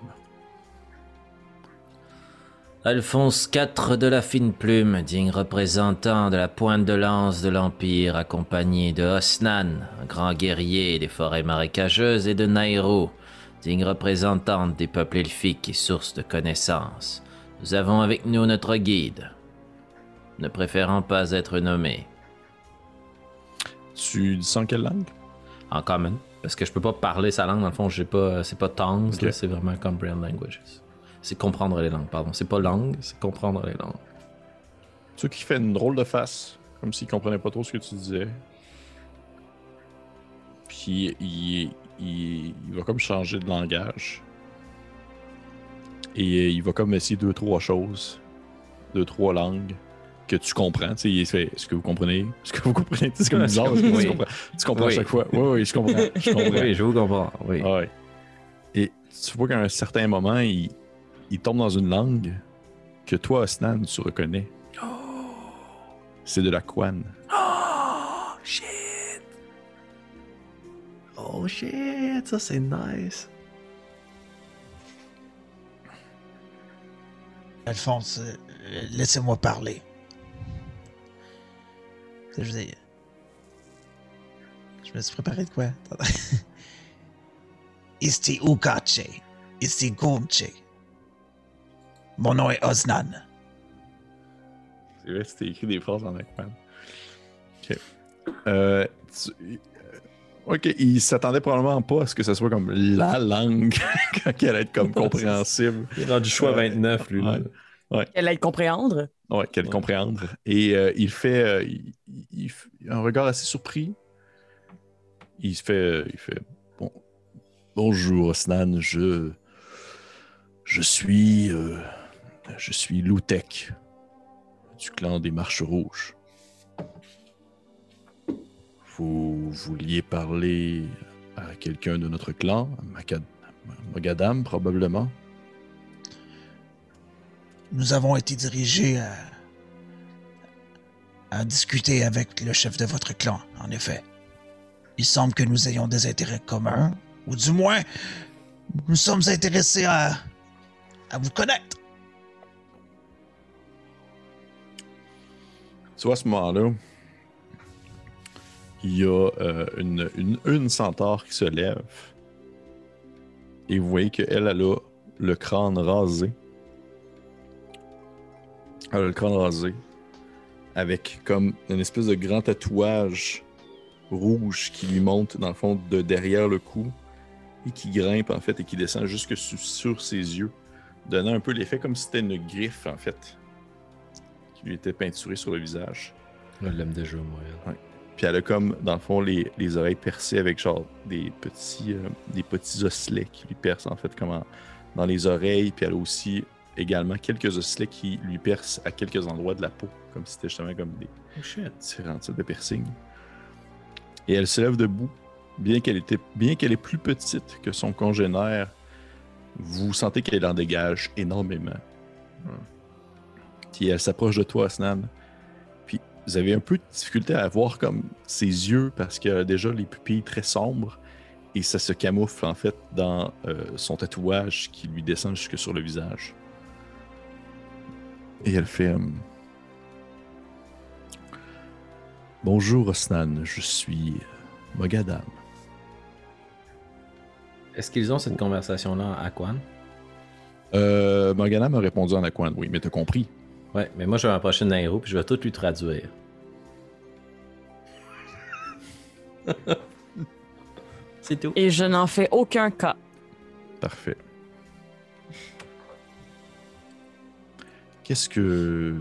[SPEAKER 2] Alphonse IV de la fine plume, digne représentant de la pointe de lance de l'Empire, accompagné de Osnan, un grand guerrier des forêts marécageuses, et de Nairo, digne représentante des peuples elfiques et source de connaissances. Nous avons avec nous notre guide, ne préférant pas être nommé.
[SPEAKER 1] Tu dis en quelle langue?
[SPEAKER 2] En common. Parce que je peux pas parler sa langue, dans le fond, j'ai pas, c'est pas tongues,
[SPEAKER 1] Ok.
[SPEAKER 2] là, c'est vraiment comprehend languages. C'est comprendre les langues, pardon. C'est pas langue, c'est comprendre les langues.
[SPEAKER 1] Tu vois qu'il fait une drôle de face, comme s'il comprenait pas trop ce que tu disais. Puis il, il, il va comme changer de langage. Et il va comme essayer deux, trois choses, deux, trois langues que tu comprends. Tu sais, Est-ce que vous comprenez? Est-ce que vous comprenez? C'est comme bizarre. parce que
[SPEAKER 2] Oui.
[SPEAKER 1] tu comprends, tu comprends à chaque fois. Oui, oui, je comprends. Je comprends.
[SPEAKER 2] oui, je vous comprends. Oui.
[SPEAKER 1] Ah ouais. Et tu vois qu'à un certain moment, il, il tombe dans une langue que toi, Osnan, tu reconnais. C'est de la Kwan.
[SPEAKER 2] Oh shit! Oh shit, ça c'est nice.
[SPEAKER 4] Alphonse, euh, laissez-moi parler. Je veux dire, Je me suis préparé de quoi? Isti Ukache. Isti. Mon nom est Osnan.
[SPEAKER 1] C'est vrai, c'était écrit des phrases en Akman. Ok. Euh, tu- euh, Ok, il s'attendait probablement pas à ce que ce soit comme la langue qu'elle allait être comme compréhensible.
[SPEAKER 2] Il est rendu choix 29, lui. là.
[SPEAKER 1] Ouais.
[SPEAKER 3] Elle aide comprendre?
[SPEAKER 1] Ouais, qu'elle
[SPEAKER 2] Ouais.
[SPEAKER 1] comprendre. Et euh, il fait, euh, il, il- un regard assez surpris. Il fait, euh, il fait bon, bonjour Osnan, je, je suis, euh, je suis Loutek du clan des Marches Rouges. Vous vouliez parler à quelqu'un de notre clan, à Mogadam probablement?
[SPEAKER 4] Nous avons été dirigés à, discuter avec le chef de votre clan, en effet. Il semble que nous ayons des intérêts communs, ou du moins, nous sommes intéressés à vous connaître.
[SPEAKER 1] Tu à ce moment-là, il y a euh, une, une, centaure qui se lève. Et vous voyez qu'elle, elle a le crâne rasé. Elle a le crâne rasé. Avec comme une espèce de grand tatouage rouge qui lui monte, dans le fond, de derrière le cou. Et qui grimpe, en fait, et qui descend jusque su- sur ses yeux. Donnant un peu l'effet comme si c'était une griffe, en fait. Lui était peinturée sur le visage.
[SPEAKER 2] Je l'aime déjà, moi. elle.
[SPEAKER 1] Puis elle a comme, dans le fond, les, les oreilles percées avec genre des petits, euh, des petits osselets qui lui percent en fait comme en- dans les oreilles. Puis elle a aussi également quelques osselets qui lui percent à quelques endroits de la peau, comme si c'était justement comme des
[SPEAKER 2] Oh
[SPEAKER 1] différents types de piercings. Et elle se lève debout bien qu'elle était, bien qu'elle est plus petite que son congénère, vous sentez qu'elle en dégage énormément. Puis elle s'approche de toi, Snan. Puis vous avez un peu de difficulté à voir comme ses yeux parce qu'elle a déjà les pupilles très sombres et ça se camoufle en fait dans euh, son tatouage qui lui descend jusque sur le visage. Et elle fait euh, Bonjour Osnan, je suis Mogadam.
[SPEAKER 2] Est-ce qu'ils ont cette conversation-là à Quan?
[SPEAKER 1] Euh, Mogadam a répondu en Aquan, oui, mais t'as compris.
[SPEAKER 2] Ouais, mais moi je vais m'approcher de Nairo puis je vais tout lui traduire. C'est tout.
[SPEAKER 3] Et je n'en fais aucun cas.
[SPEAKER 1] Parfait. Qu'est-ce que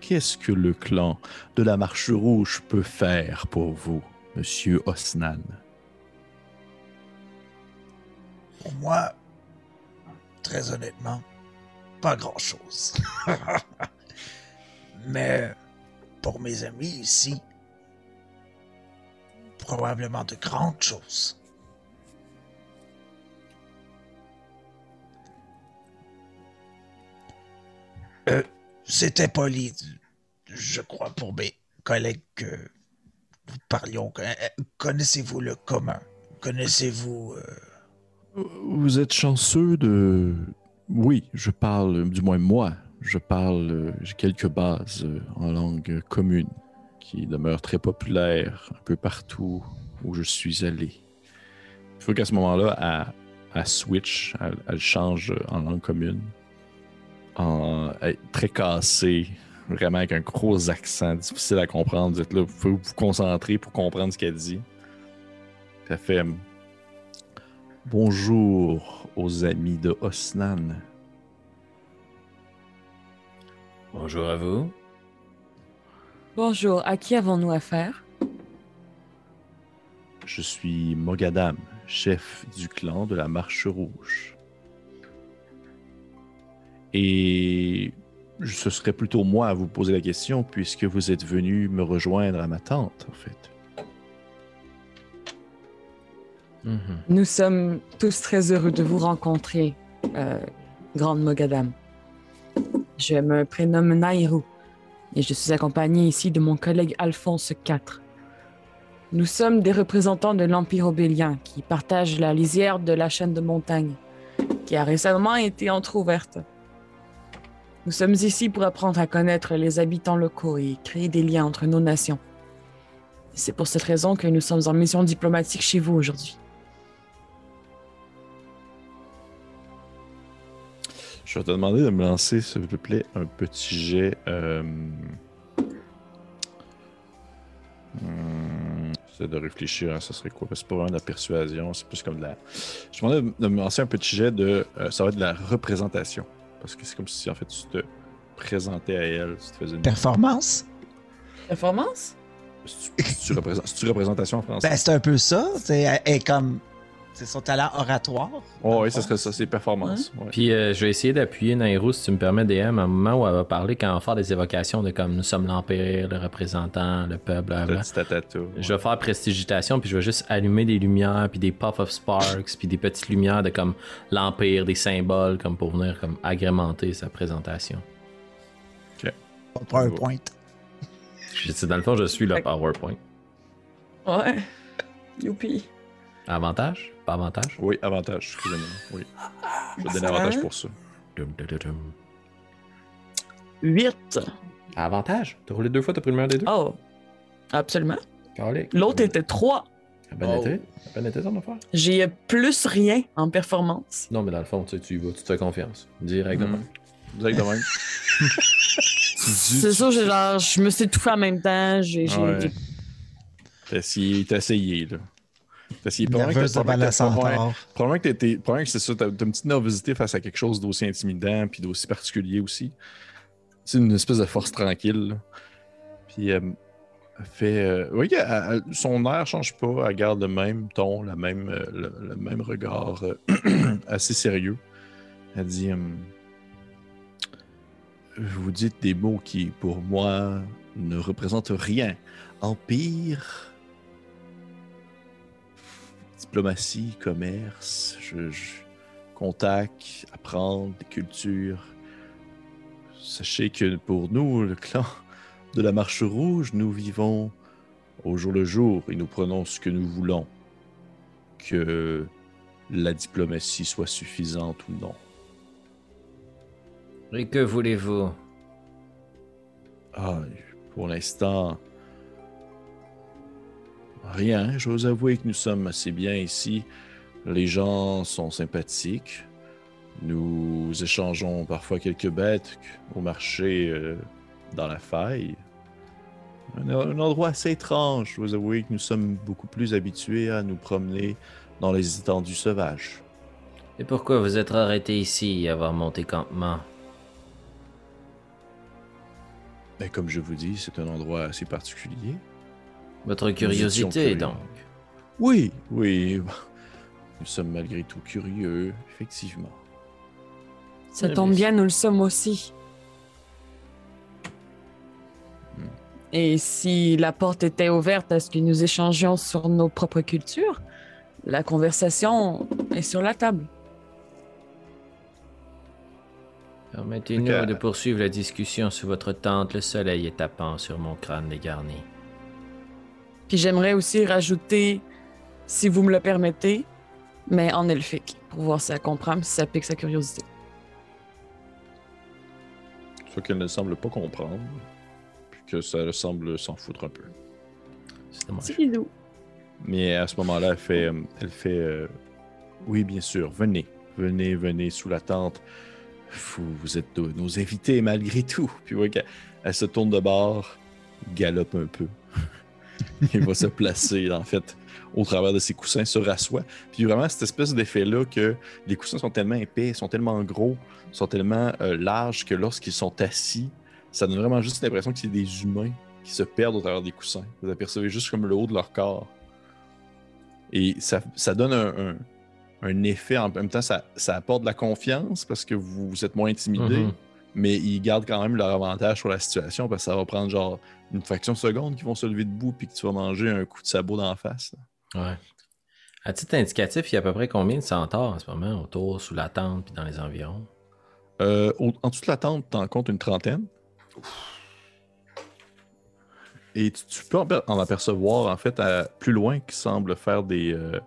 [SPEAKER 1] qu'est-ce que le clan de la Marche Rouge peut faire pour vous, Monsieur Osnan?
[SPEAKER 4] Pour moi, très honnêtement, pas grand-chose. Mais pour mes amis ici, probablement de grandes choses. Euh, C'était poli, je crois, pour mes collègues que nous parlions. Euh, Connaissez-vous le commun? Connaissez-vous... euh,
[SPEAKER 1] Vous êtes chanceux de Oui, je parle du moins moi, je parle euh, j'ai quelques bases euh, en langue commune qui demeurent très populaires un peu partout où je suis allé. Il faut qu'à ce moment-là, elle, switch, elle, change en langue commune. En, très cassée, vraiment avec un gros accent, difficile à comprendre. Vous êtes là, vous pouvez vous concentrer pour comprendre ce qu'elle dit. Elle fait Bonjour aux amis de Osnan.
[SPEAKER 2] Bonjour à vous.
[SPEAKER 3] Bonjour, à qui avons-nous affaire?
[SPEAKER 1] Je suis Mogadam, chef du clan de la Marche Rouge. Et ce serait plutôt moi à vous poser la question puisque vous êtes venu me rejoindre à ma tante, en fait.
[SPEAKER 2] Mhm.
[SPEAKER 3] Nous sommes tous très heureux de vous rencontrer, euh, Grande Mogadam. Je me prénomme Nairou et je suis accompagné ici de mon collègue Alphonse IV. Nous sommes des représentants de l'Empire obélien qui partagent la lisière de la chaîne de montagne qui a récemment été entr'ouverte. Nous sommes ici pour apprendre à connaître les habitants locaux et créer des liens entre nos nations. C'est pour cette raison que nous sommes en mission diplomatique chez vous aujourd'hui.
[SPEAKER 1] Je vais te demander de me lancer, s'il te plaît, un petit jet. Euh... J'essaie de réfléchir à ça serait quoi? parce que C'est pas vraiment de la persuasion, c'est plus comme de la. Je te demandais de me lancer un petit jet de. euh, ça va être de la représentation. Parce que c'est comme si en fait tu te présentais à elle, tu te faisais une.
[SPEAKER 4] Performance?
[SPEAKER 3] Performance?
[SPEAKER 1] C'est-tu c'est-tu représent- c'est-tu représentation en français?
[SPEAKER 4] Ben, c'est un peu ça. C'est elle est comme. C'est son talent oratoire.
[SPEAKER 1] oh, oui, serait ça, c'est performance. ouais.
[SPEAKER 2] Puis euh, je vais essayer d'appuyer Nairo, si tu me permets, DM, à un moment où elle va parler, quand elle va faire des évocations de comme nous sommes l'Empire, le représentant, le peuple,
[SPEAKER 1] Le
[SPEAKER 2] blablabla.
[SPEAKER 1] petit tatata, ouais.
[SPEAKER 2] Je vais faire prestigitation, puis je vais juste allumer des lumières, puis des puff of sparks, puis des petites lumières de comme l'Empire, des symboles, comme pour venir comme agrémenter sa présentation.
[SPEAKER 4] Pas PowerPoint.
[SPEAKER 2] Dans le fond, je suis le PowerPoint.
[SPEAKER 3] Ouais. Youpi.
[SPEAKER 2] Avantage? Pas avantage?
[SPEAKER 1] Oui, avantage, excusez-moi. Oui. Je vais te donner avantage pour ça.
[SPEAKER 2] Dum, dum, dum, dum.
[SPEAKER 3] 8.
[SPEAKER 2] Avantage? T'as roulé deux fois, t'as pris le meilleur des deux?
[SPEAKER 3] Oh, absolument. L'autre était 3.
[SPEAKER 2] Ça a bien
[SPEAKER 4] Oh.
[SPEAKER 2] été. Ton affaire?
[SPEAKER 3] J'ai plus rien en performance.
[SPEAKER 2] Non, mais dans le fond, tu, sais, tu y vas, tu te fais confiance. Directement.
[SPEAKER 1] Direct de même? Tu dis-
[SPEAKER 3] C'est ça, j'ai genre, je me suis étouffé en même temps. J'ai,
[SPEAKER 1] Ouais.
[SPEAKER 3] j'ai-
[SPEAKER 1] T'as essayé, t'as essayé, là. Probablement que
[SPEAKER 4] Nerveuse devant la centaure.
[SPEAKER 1] Probablement que t'étais- probablement que c'est ça, t'as t'as une petite nervosité face à quelque chose d'aussi intimidant puis d'aussi particulier aussi. C'est une espèce de force tranquille. là. Puis euh, elle fait. euh, elle- elle- son air change pas, elle garde le même ton, la même, euh, le, le même regard euh, assez sérieux. Elle dit hum, Vous dites des mots qui, pour moi, ne représentent rien. Empire. Diplomatie, commerce, je, je- contact, apprendre des cultures. Sachez que pour nous, le clan de la Marche Rouge, nous vivons au jour le jour et nous prenons ce que nous voulons. Que la diplomatie soit suffisante ou non.
[SPEAKER 2] Et que voulez-vous?
[SPEAKER 1] Ah, pour l'instant, rien. J'ose avouer que nous sommes assez bien ici. Les gens sont sympathiques. Nous échangeons parfois quelques bêtes au marché euh, dans la faille. Un, un endroit assez étrange. Je dois avouer que nous sommes beaucoup plus habitués à nous promener dans les étendues sauvages.
[SPEAKER 2] Et pourquoi vous êtes arrêté ici et avoir monté campement?
[SPEAKER 1] Mais comme je vous dis, c'est un endroit assez particulier.
[SPEAKER 2] Votre curiosité,
[SPEAKER 1] curieux.
[SPEAKER 2] donc.
[SPEAKER 1] Oui, oui. Nous sommes malgré tout curieux, effectivement.
[SPEAKER 3] Ça
[SPEAKER 2] Ouais,
[SPEAKER 3] tombe bien, nous le sommes aussi.
[SPEAKER 1] Hmm.
[SPEAKER 3] Et si la porte était ouverte à ce que nous échangions sur nos propres cultures, la conversation est sur la table.
[SPEAKER 2] Permettez-nous de poursuivre la discussion sous votre tente. Le soleil est tapant sur mon crâne dégarni.
[SPEAKER 3] Puis j'aimerais aussi rajouter, si vous me le permettez, mais en elfique, pour voir si elle comprend, si ça pique sa curiosité.
[SPEAKER 1] Soit qu'elle ne semble pas comprendre, puis que ça semble s'en foutre un peu.
[SPEAKER 2] C'est dommage.
[SPEAKER 1] Mais à ce moment-là, elle fait, euh, elle fait euh, Oui, bien sûr, venez, venez, venez sous la tente. Vous, vous êtes nos, invités malgré tout. Puis vous voyez qu'elle elle se tourne de bord, galope un peu. et va se placer, en fait, au travers de ses coussins, se rassoit. Puis vraiment, cette espèce d'effet-là que les coussins sont tellement épais, sont tellement gros, sont tellement euh, larges que lorsqu'ils sont assis, ça donne vraiment juste l'impression que c'est des humains qui se perdent au travers des coussins. Vous apercevez juste comme le haut de leur corps. Et ça, donne un, effet, en même temps, ça, apporte de la confiance parce que vous, êtes moins intimidé,
[SPEAKER 2] Mhm.
[SPEAKER 1] Mais ils gardent quand même leur avantage sur la situation parce que ça va prendre genre une fraction de seconde qu'ils vont se lever debout puis que tu vas manger un coup de sabot la face. là.
[SPEAKER 2] Ouais. À titre indicatif, il y a à peu près combien de centaures en ce moment autour, sous la tente puis dans les environs?
[SPEAKER 1] Euh, au- en dessous de la tente, t'en comptes une trentaine. Et tu, tu peux en, per- en apercevoir, en fait, à plus loin, qui semblent faire des, euh,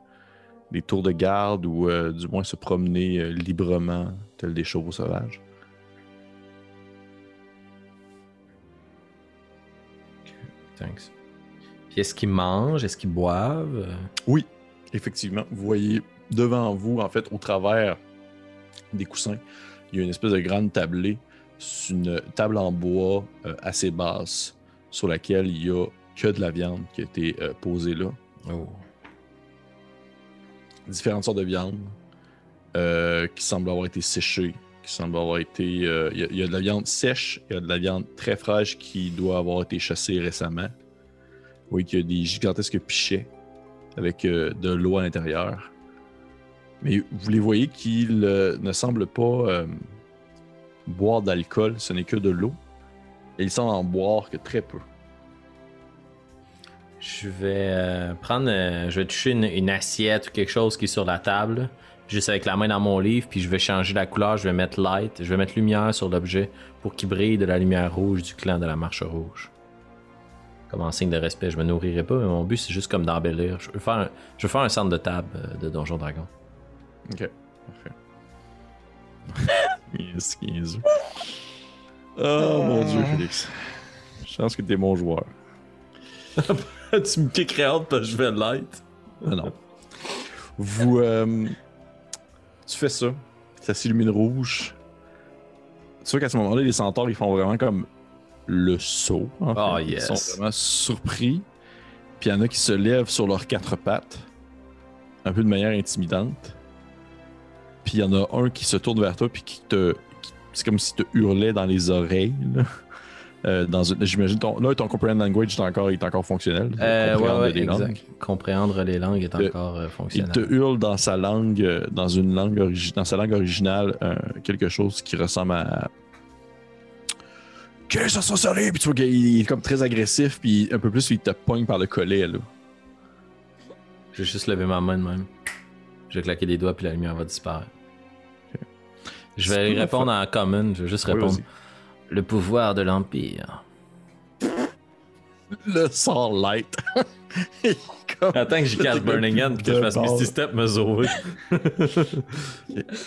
[SPEAKER 1] des tours de garde ou euh, du moins se promener librement, tels des chevaux sauvages.
[SPEAKER 2] Thanks. Puis est-ce qu'ils mangent? Est-ce qu'ils boivent?
[SPEAKER 1] Oui, effectivement. Vous voyez devant vous, en fait, au travers des coussins, il y a une espèce de grande tablée. C'est une table en bois euh, assez basse sur laquelle il y a que de la viande qui a été euh, posée là.
[SPEAKER 2] Oh.
[SPEAKER 1] Différentes sortes de viande euh, qui semblent avoir été séchées, qui semblent avoir été. euh, Il y a- de la viande sèche, il y a de la viande très fraîche qui doit avoir été chassée récemment. Oui, qu'il y a des gigantesques pichets avec euh, de l'eau à l'intérieur. Mais vous les voyez qu'ils ne semblent pas euh, boire d'alcool, ce n'est que de l'eau. Et ils semblent en boire que très peu.
[SPEAKER 2] Je vais prendre, je vais toucher une assiette ou quelque chose qui est sur la table, juste avec la main dans mon livre, puis je vais changer la couleur, je vais mettre light, je vais mettre lumière sur l'objet pour qu'il brille de la lumière rouge du clan de la marche rouge. Comme en signe de respect, je me nourrirai pas, mais mon but c'est juste comme d'embellir. Je veux faire un, je veux faire un centre de table euh, de Donjon Dragon.
[SPEAKER 1] Ok, parfait. yes, yes. Oh mon dieu, Félix. Je pense que t'es mon joueur.
[SPEAKER 2] tu me kickerais out parce que je vais light.
[SPEAKER 1] Ah non. Vous. euh, tu fais ça. Ça s'illumine rouge. C'est sûr qu'à ce moment-là, les centaures, ils font vraiment comme le saut. en
[SPEAKER 2] Oh,
[SPEAKER 1] fait.
[SPEAKER 2] yes.
[SPEAKER 1] Ils sont vraiment surpris. Puis il y en a qui se lèvent sur leurs quatre pattes, un peu de manière intimidante. Puis il y en a un qui se tourne vers toi, puis qui te. qui- C'est comme s'il te hurlait dans les oreilles. là. Euh, dans une- J'imagine ton. Là, ton comprehend language est encore, il est encore fonctionnel.
[SPEAKER 2] Euh, ouais, ouais,
[SPEAKER 1] des langues.
[SPEAKER 2] Comprendre les langues est
[SPEAKER 1] Euh,
[SPEAKER 2] encore euh,
[SPEAKER 1] Il
[SPEAKER 2] fonctionnel.
[SPEAKER 1] te hurle dans sa langue, dans une langue origi- dans sa langue originale, quelque chose qui ressemble à. Qu'est-ce que ça serait? Puis tu vois qu'il est comme très agressif, puis un peu plus, il te pogne par le collet, là.
[SPEAKER 2] Je vais juste lever ma main de même. Je vais claquer des doigts, puis la lumière va disparaître. Je vais répondre en common, je vais juste répondre. Le pouvoir de l'Empire.
[SPEAKER 1] Le sort light. Comme-
[SPEAKER 2] Attends que j'y casse Burning Hand, puis que je fasse Misty. Step me sauver.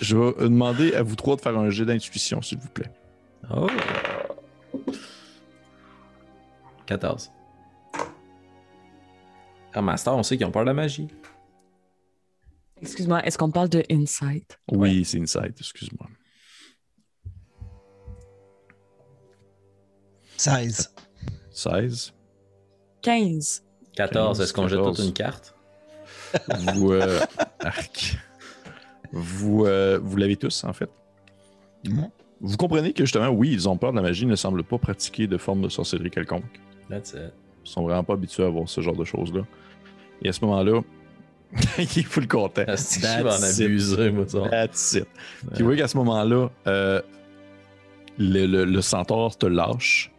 [SPEAKER 1] Je vais demander à vous trois de faire un jet d'intuition, s'il vous plaît.
[SPEAKER 2] Oh! 14. Ah, Master, on sait qu'ils ont peur de la magie.
[SPEAKER 3] Excuse-moi, est-ce qu'on parle de insight?
[SPEAKER 1] Oui, c'est Insight, excuse-moi.
[SPEAKER 4] 16.
[SPEAKER 1] 16.
[SPEAKER 3] 15.
[SPEAKER 2] 14, est-ce qu'on jette
[SPEAKER 1] 14.
[SPEAKER 2] toute une carte?
[SPEAKER 1] Vous. euh, arc. Vous, euh, vous l'avez tous, en fait? Vous comprenez que justement, oui, ils ont peur de la magie, ils ne semblent pas pratiquer de forme de sorcellerie quelconque.
[SPEAKER 2] That's it.
[SPEAKER 1] Ils sont vraiment pas habitués à voir ce genre de choses-là. Et à ce moment-là, il est full content.
[SPEAKER 2] Asti, je vais en
[SPEAKER 1] That's it.
[SPEAKER 2] abuser, moi, ça.
[SPEAKER 1] That's it. Puis vous voyez qu'à ce moment-là, euh, le, le- le centaure te lâche.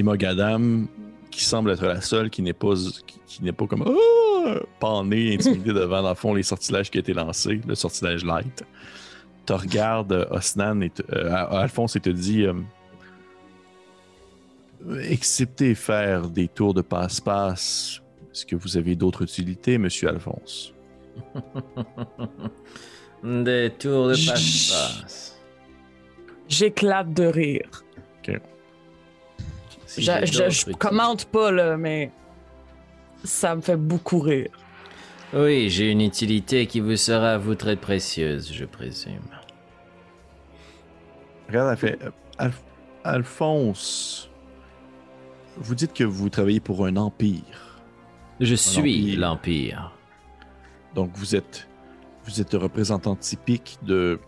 [SPEAKER 1] Et Mogadam, qui semble être la seule qui n'est pas, qui, qui n'est pas comme Ah! panée, intimidée devant, dans le fond, les sortilèges qui ont été lancés, le sortilège light, te regarde euh, Osnan et euh, Alphonse et te dit euh, Excepté faire des tours de passe-passe, est-ce que vous avez d'autres utilités, monsieur Alphonse?
[SPEAKER 2] Des tours de passe-passe.
[SPEAKER 3] J'éclate de rire.
[SPEAKER 2] Si
[SPEAKER 3] Je, je- commente pas, là, mais ça me fait beaucoup rire.
[SPEAKER 2] Oui, j'ai une utilité qui vous sera à vous très précieuse, je présume.
[SPEAKER 1] Regarde, elle fait euh, Alph- Alphonse, vous dites que vous travaillez pour un empire.
[SPEAKER 2] Je suis
[SPEAKER 1] l'Empire.
[SPEAKER 2] l'Empire.
[SPEAKER 1] Donc vous êtes vous êtes le représentant typique de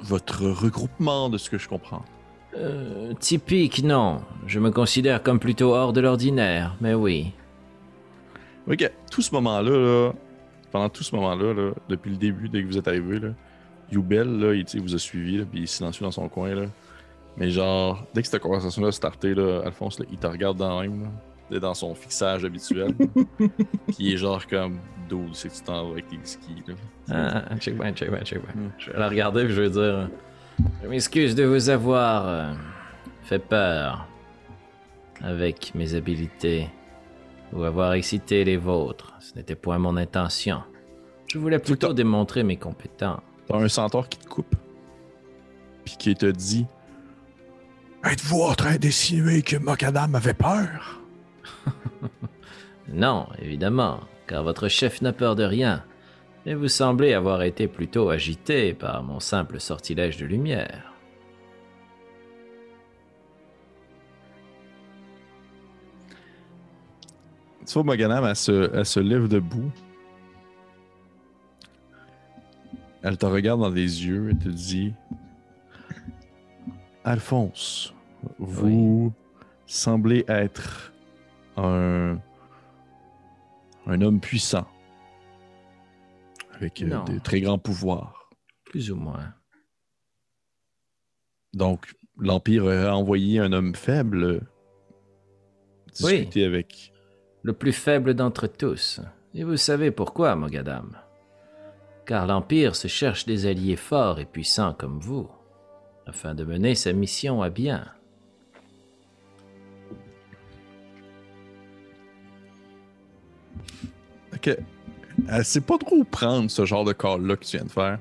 [SPEAKER 1] votre regroupement de ce que je comprends.
[SPEAKER 2] Euh, typique, non. Je me considère comme plutôt hors de l'ordinaire, mais oui.
[SPEAKER 1] Ok, tout ce moment-là, là, pendant tout ce moment-là, là, depuis le début, dès que vous êtes arrivé, là, Youbel, là, il, vous a suivi, là, puis il est silencieux dans son coin. Là. Mais genre, dès que cette conversation-là a starté, là, Alphonse, là, il te regarde dans même, là, dans son fixage habituel. puis il est genre comme, dude, c'est que tu t'en vas avec tes skis. Là?
[SPEAKER 2] Ah, check bien, check bien, check bien.
[SPEAKER 1] Hmm.
[SPEAKER 2] Je vais la regarder puis je vais dire... Je m'excuse de vous avoir euh, fait peur avec mes habiletés ou avoir excité les vôtres. Ce n'était point mon intention. Je voulais plutôt démontrer mes compétences.
[SPEAKER 1] T'as un centaure qui te coupe, puis qui te dit Êtes-vous en train d'insinuer que Mokadam avait peur
[SPEAKER 2] Non, évidemment, car votre chef n'a peur de rien. Et vous semblez avoir été plutôt agité par mon simple sortilège de lumière.
[SPEAKER 1] Tu vois, Moganam, elle se, elle se lève debout. Elle te regarde dans les yeux et te dit Alphonse, vous semblez être un, un homme puissant avec euh,
[SPEAKER 2] Non.
[SPEAKER 1] de très grands pouvoirs.
[SPEAKER 2] Plus ou moins.
[SPEAKER 1] Donc, l'Empire a envoyé un homme faible discuter avec.
[SPEAKER 2] Le plus faible d'entre tous. Et vous savez pourquoi, Mogadam Car l'Empire se cherche des alliés forts et puissants comme vous, afin de mener sa mission à bien.
[SPEAKER 1] Ok. Elle sait pas trop prendre ce genre de call-là que tu viens de faire.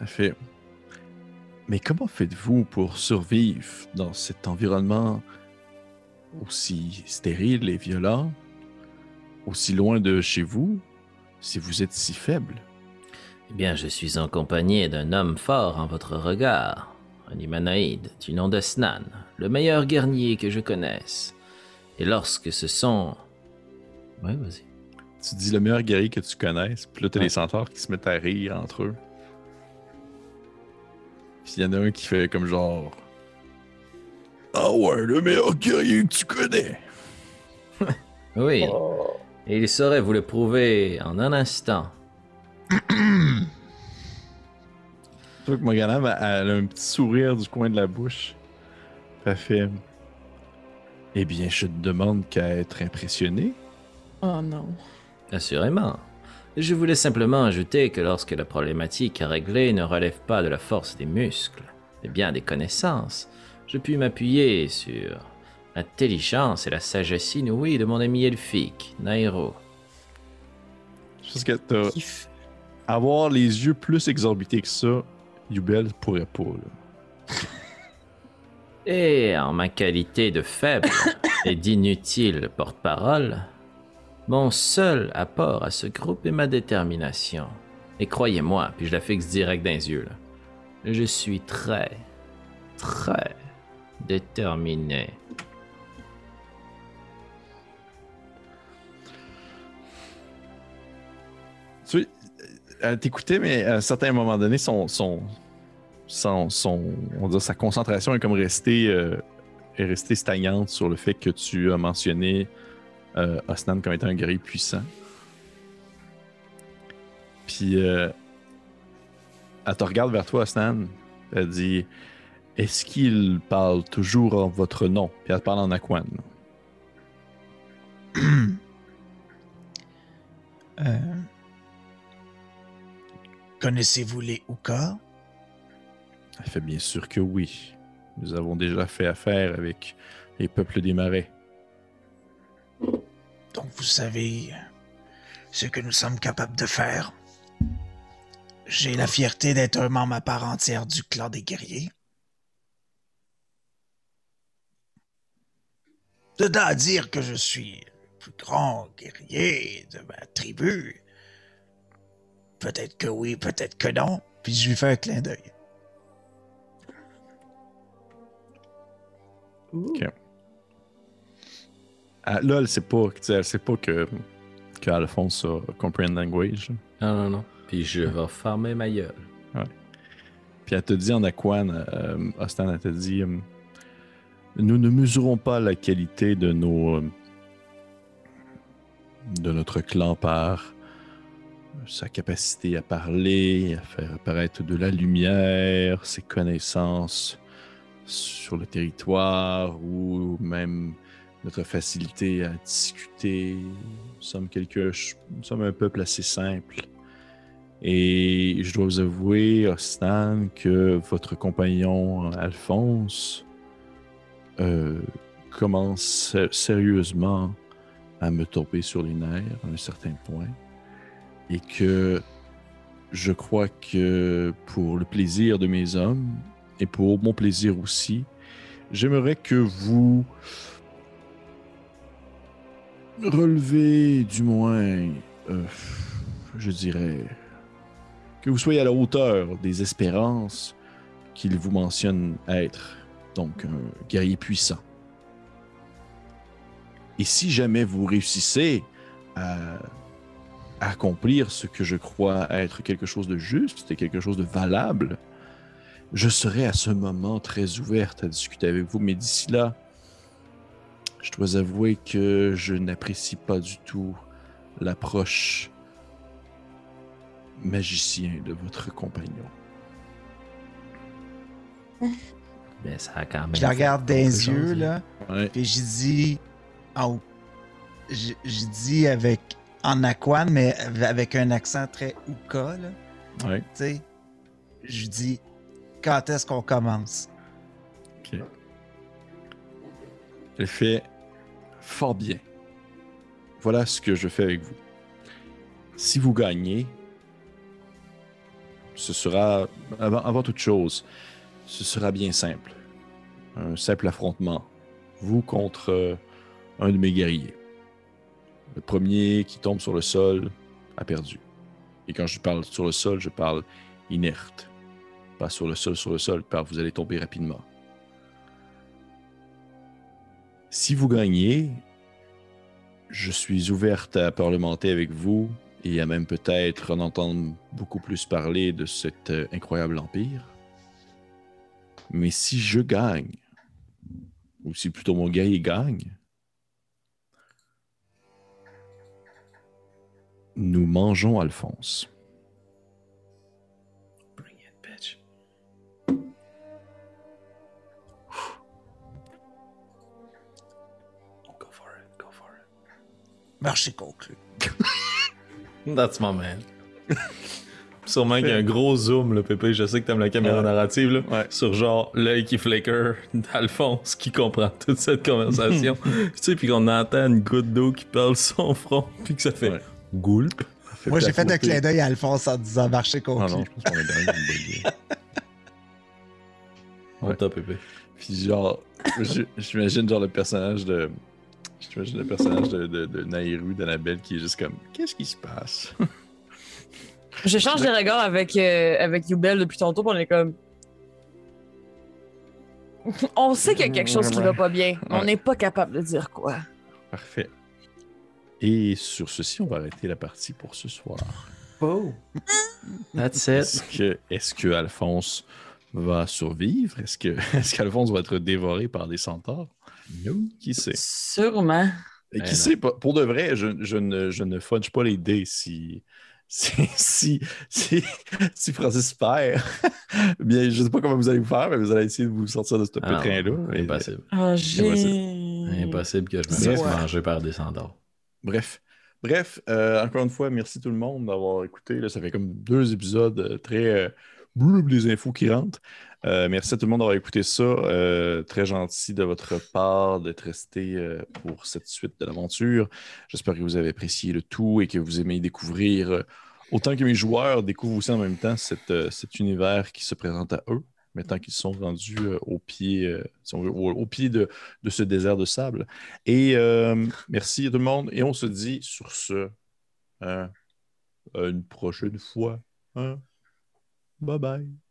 [SPEAKER 1] Elle fait. Mais comment faites-vous pour survivre dans cet environnement aussi stérile et violent, aussi loin de chez vous, si vous êtes si faible?
[SPEAKER 2] Eh bien, je suis en compagnie d'un homme fort en votre regard, un humanoïde du nom de Snan, le meilleur guerrier que je connaisse. Et lorsque ce sont... Oui, vas-y.
[SPEAKER 1] Tu dis le meilleur guerrier que tu connaisses, puis là, t'as
[SPEAKER 2] Ouais.
[SPEAKER 1] les centaures qui se mettent à rire entre eux. Puis il y en a un qui fait comme genre. Ah ouais, le meilleur guerrier que tu connais!
[SPEAKER 2] Oui. Et il saurait vous le prouver en un instant.
[SPEAKER 1] Tu vois que elle elle a un petit sourire du coin de la bouche. Elle fait. Eh bien, je te demande qu'à être impressionné.
[SPEAKER 3] Oh non.
[SPEAKER 2] Assurément. Je voulais simplement ajouter que lorsque la problématique à régler ne relève pas de la force des muscles, mais bien des connaissances, je puis m'appuyer sur l'intelligence et la sagesse inouïe de mon ami elfique, Nairo.
[SPEAKER 1] Je pense que t'as- avoir les yeux plus exorbités que ça, Yubel pourrait pas. Là.
[SPEAKER 2] Et en ma qualité de faible et d'inutile porte-parole, mon seul apport à ce groupe est ma détermination. Et croyez-moi, puis je la fixe direct dans les yeux, je suis très, très déterminé.
[SPEAKER 1] Tu sais, elle t'écoutait, mais à un certain moment donné, son, son, son, son- on dire, sa concentration est comme restée, euh, est restée stagnante sur le fait que tu as mentionné euh, Osnan comme étant un guerrier puissant. Puis, euh, elle te regarde vers toi, Osnan. Elle dit Est-ce qu'il parle toujours en votre nom? Puis elle te parle en Aquan.
[SPEAKER 4] Euh, Connaissez-vous les Oukas?
[SPEAKER 1] Elle fait bien sûr que oui. Nous avons déjà fait affaire avec les peuples des marais.
[SPEAKER 4] Donc vous savez ce que nous sommes capables de faire. J'ai la fierté d'être un membre à part entière du clan des guerriers. De à dire que je suis le plus grand guerrier de ma tribu. Peut-être que oui, peut-être que non. Puis je lui fais un clin d'œil.
[SPEAKER 1] Là, elle sait pas, tu sais, elle sait pas que, que Alphonse a Comprehend Language.
[SPEAKER 2] Non, non, non. Puis je vais fermer ma gueule.
[SPEAKER 1] Puis elle te dit en Aquan, euh, Ostan, elle te dit euh, Nous ne mesurons pas la qualité de nos. euh, de notre clan par sa capacité à parler, à faire apparaître de la lumière, ses connaissances sur le territoire ou même notre facilité à discuter. Nous sommes, quelque, sommes un peuple assez simple. Et je dois vous avouer, Ostan, que votre compagnon Alphonse euh, commence sé- sérieusement à me tomber sur les nerfs à un certain point. Et que je crois que pour le plaisir de mes hommes et pour mon plaisir aussi, j'aimerais que vous relevez du moins, euh, je dirais, que vous soyez à la hauteur des espérances qu'il vous mentionne être, donc un guerrier puissant. Et si jamais vous réussissez à accomplir ce que je crois être quelque chose de juste et quelque chose de valable, je serai à ce moment très ouverte à discuter avec vous. Mais d'ici là, je dois avouer que je n'apprécie pas du tout l'approche magicien de votre compagnon.
[SPEAKER 2] Mais ça a quand même.
[SPEAKER 4] Je la regarde des yeux, là.
[SPEAKER 1] Ouais.
[SPEAKER 4] Puis j'ai dit. Oh, j'ai j'ai dit avec. En aquan, mais avec un accent très ouka, là.
[SPEAKER 1] Ouais.
[SPEAKER 4] Tu sais. Je dis. Quand est-ce qu'on commence?
[SPEAKER 1] Ok. Elle fait fort bien. Voilà ce que je fais avec vous. Si vous gagnez, ce sera, avant, toute chose, ce sera bien simple. Un simple affrontement. Vous contre un de mes guerriers. Le premier qui tombe sur le sol a perdu. Et quand je parle sur le sol, je parle inerte. Pas sur le sol, sur le sol, car vous allez tomber rapidement. Si vous gagnez, je suis ouverte à parlementer avec vous et à même peut-être en entendre beaucoup plus parler de cet euh, incroyable empire. Mais si je gagne, ou si plutôt mon guerrier gagne, nous mangeons Alphonse.
[SPEAKER 4] Marché conclu.
[SPEAKER 2] That's my man. Sûrement qu'il y a un gros zoom, là, Pépé. Je sais que t'aimes la caméra
[SPEAKER 1] Ouais.
[SPEAKER 2] narrative, là.
[SPEAKER 1] Ouais.
[SPEAKER 2] Sur genre l'œil qui flicker d'Alphonse qui comprend toute cette conversation. tu sais, puis qu'on entend une goutte d'eau qui parle sur son front, puis que ça fait
[SPEAKER 1] Ouais.
[SPEAKER 2] goulp.
[SPEAKER 4] Moi, j'ai fait un clin d'œil à Alphonse en disant marché
[SPEAKER 1] Ah
[SPEAKER 4] conclu.
[SPEAKER 1] non, je pense qu'on est dans une bonne
[SPEAKER 2] Pépé.
[SPEAKER 1] Puis genre, j'imagine genre le personnage de. J'imagine le personnage de, de, de Naïru, d'Annabelle, qui est juste comme Qu'est-ce qui se passe?
[SPEAKER 3] J'échange des regards avec, euh, avec Yubel depuis tantôt, puis on est comme. on sait qu'il y a quelque chose qui va pas bien. On n'est pas capable de dire quoi.
[SPEAKER 1] Parfait. Et sur ceci, on va arrêter la partie pour ce soir.
[SPEAKER 2] Oh. That's it.
[SPEAKER 1] Est-ce que, est que Alphonse va survivre? Est-ce que est qu'Alphonse va être dévoré par des centaures? Qui sait?
[SPEAKER 3] Sûrement.
[SPEAKER 1] Et qui
[SPEAKER 2] non.
[SPEAKER 1] sait, pas- pour de vrai, je, je ne, je ne fudge pas les dés si, si, si, si, si Francis perd. Bien, je ne sais pas comment vous allez vous faire, mais vous allez essayer de vous sortir de ce
[SPEAKER 2] Ah
[SPEAKER 1] pétrin-là.
[SPEAKER 2] Impossible.
[SPEAKER 3] Ah, j'ai.
[SPEAKER 2] Impossible que je me fasse
[SPEAKER 3] vrai.
[SPEAKER 2] manger par des centaures.
[SPEAKER 1] Bref. Bref, euh, encore une fois, merci tout le monde d'avoir écouté. Là, ça fait comme deux épisodes euh, très. Euh, les infos qui rentrent. Euh, merci à tout le monde d'avoir écouté ça. Euh, très gentil de votre part d'être resté euh, pour cette suite de l'aventure. J'espère que vous avez apprécié le tout et que vous aimez découvrir, autant que mes joueurs découvrent aussi en même temps cet univers qui se présente à eux, maintenant qu'ils sont rendus au pied, au, pied de, ce désert de sable. Et merci à tout le monde. Et on se dit sur ce, hein, une prochaine fois. hein. Bye bye.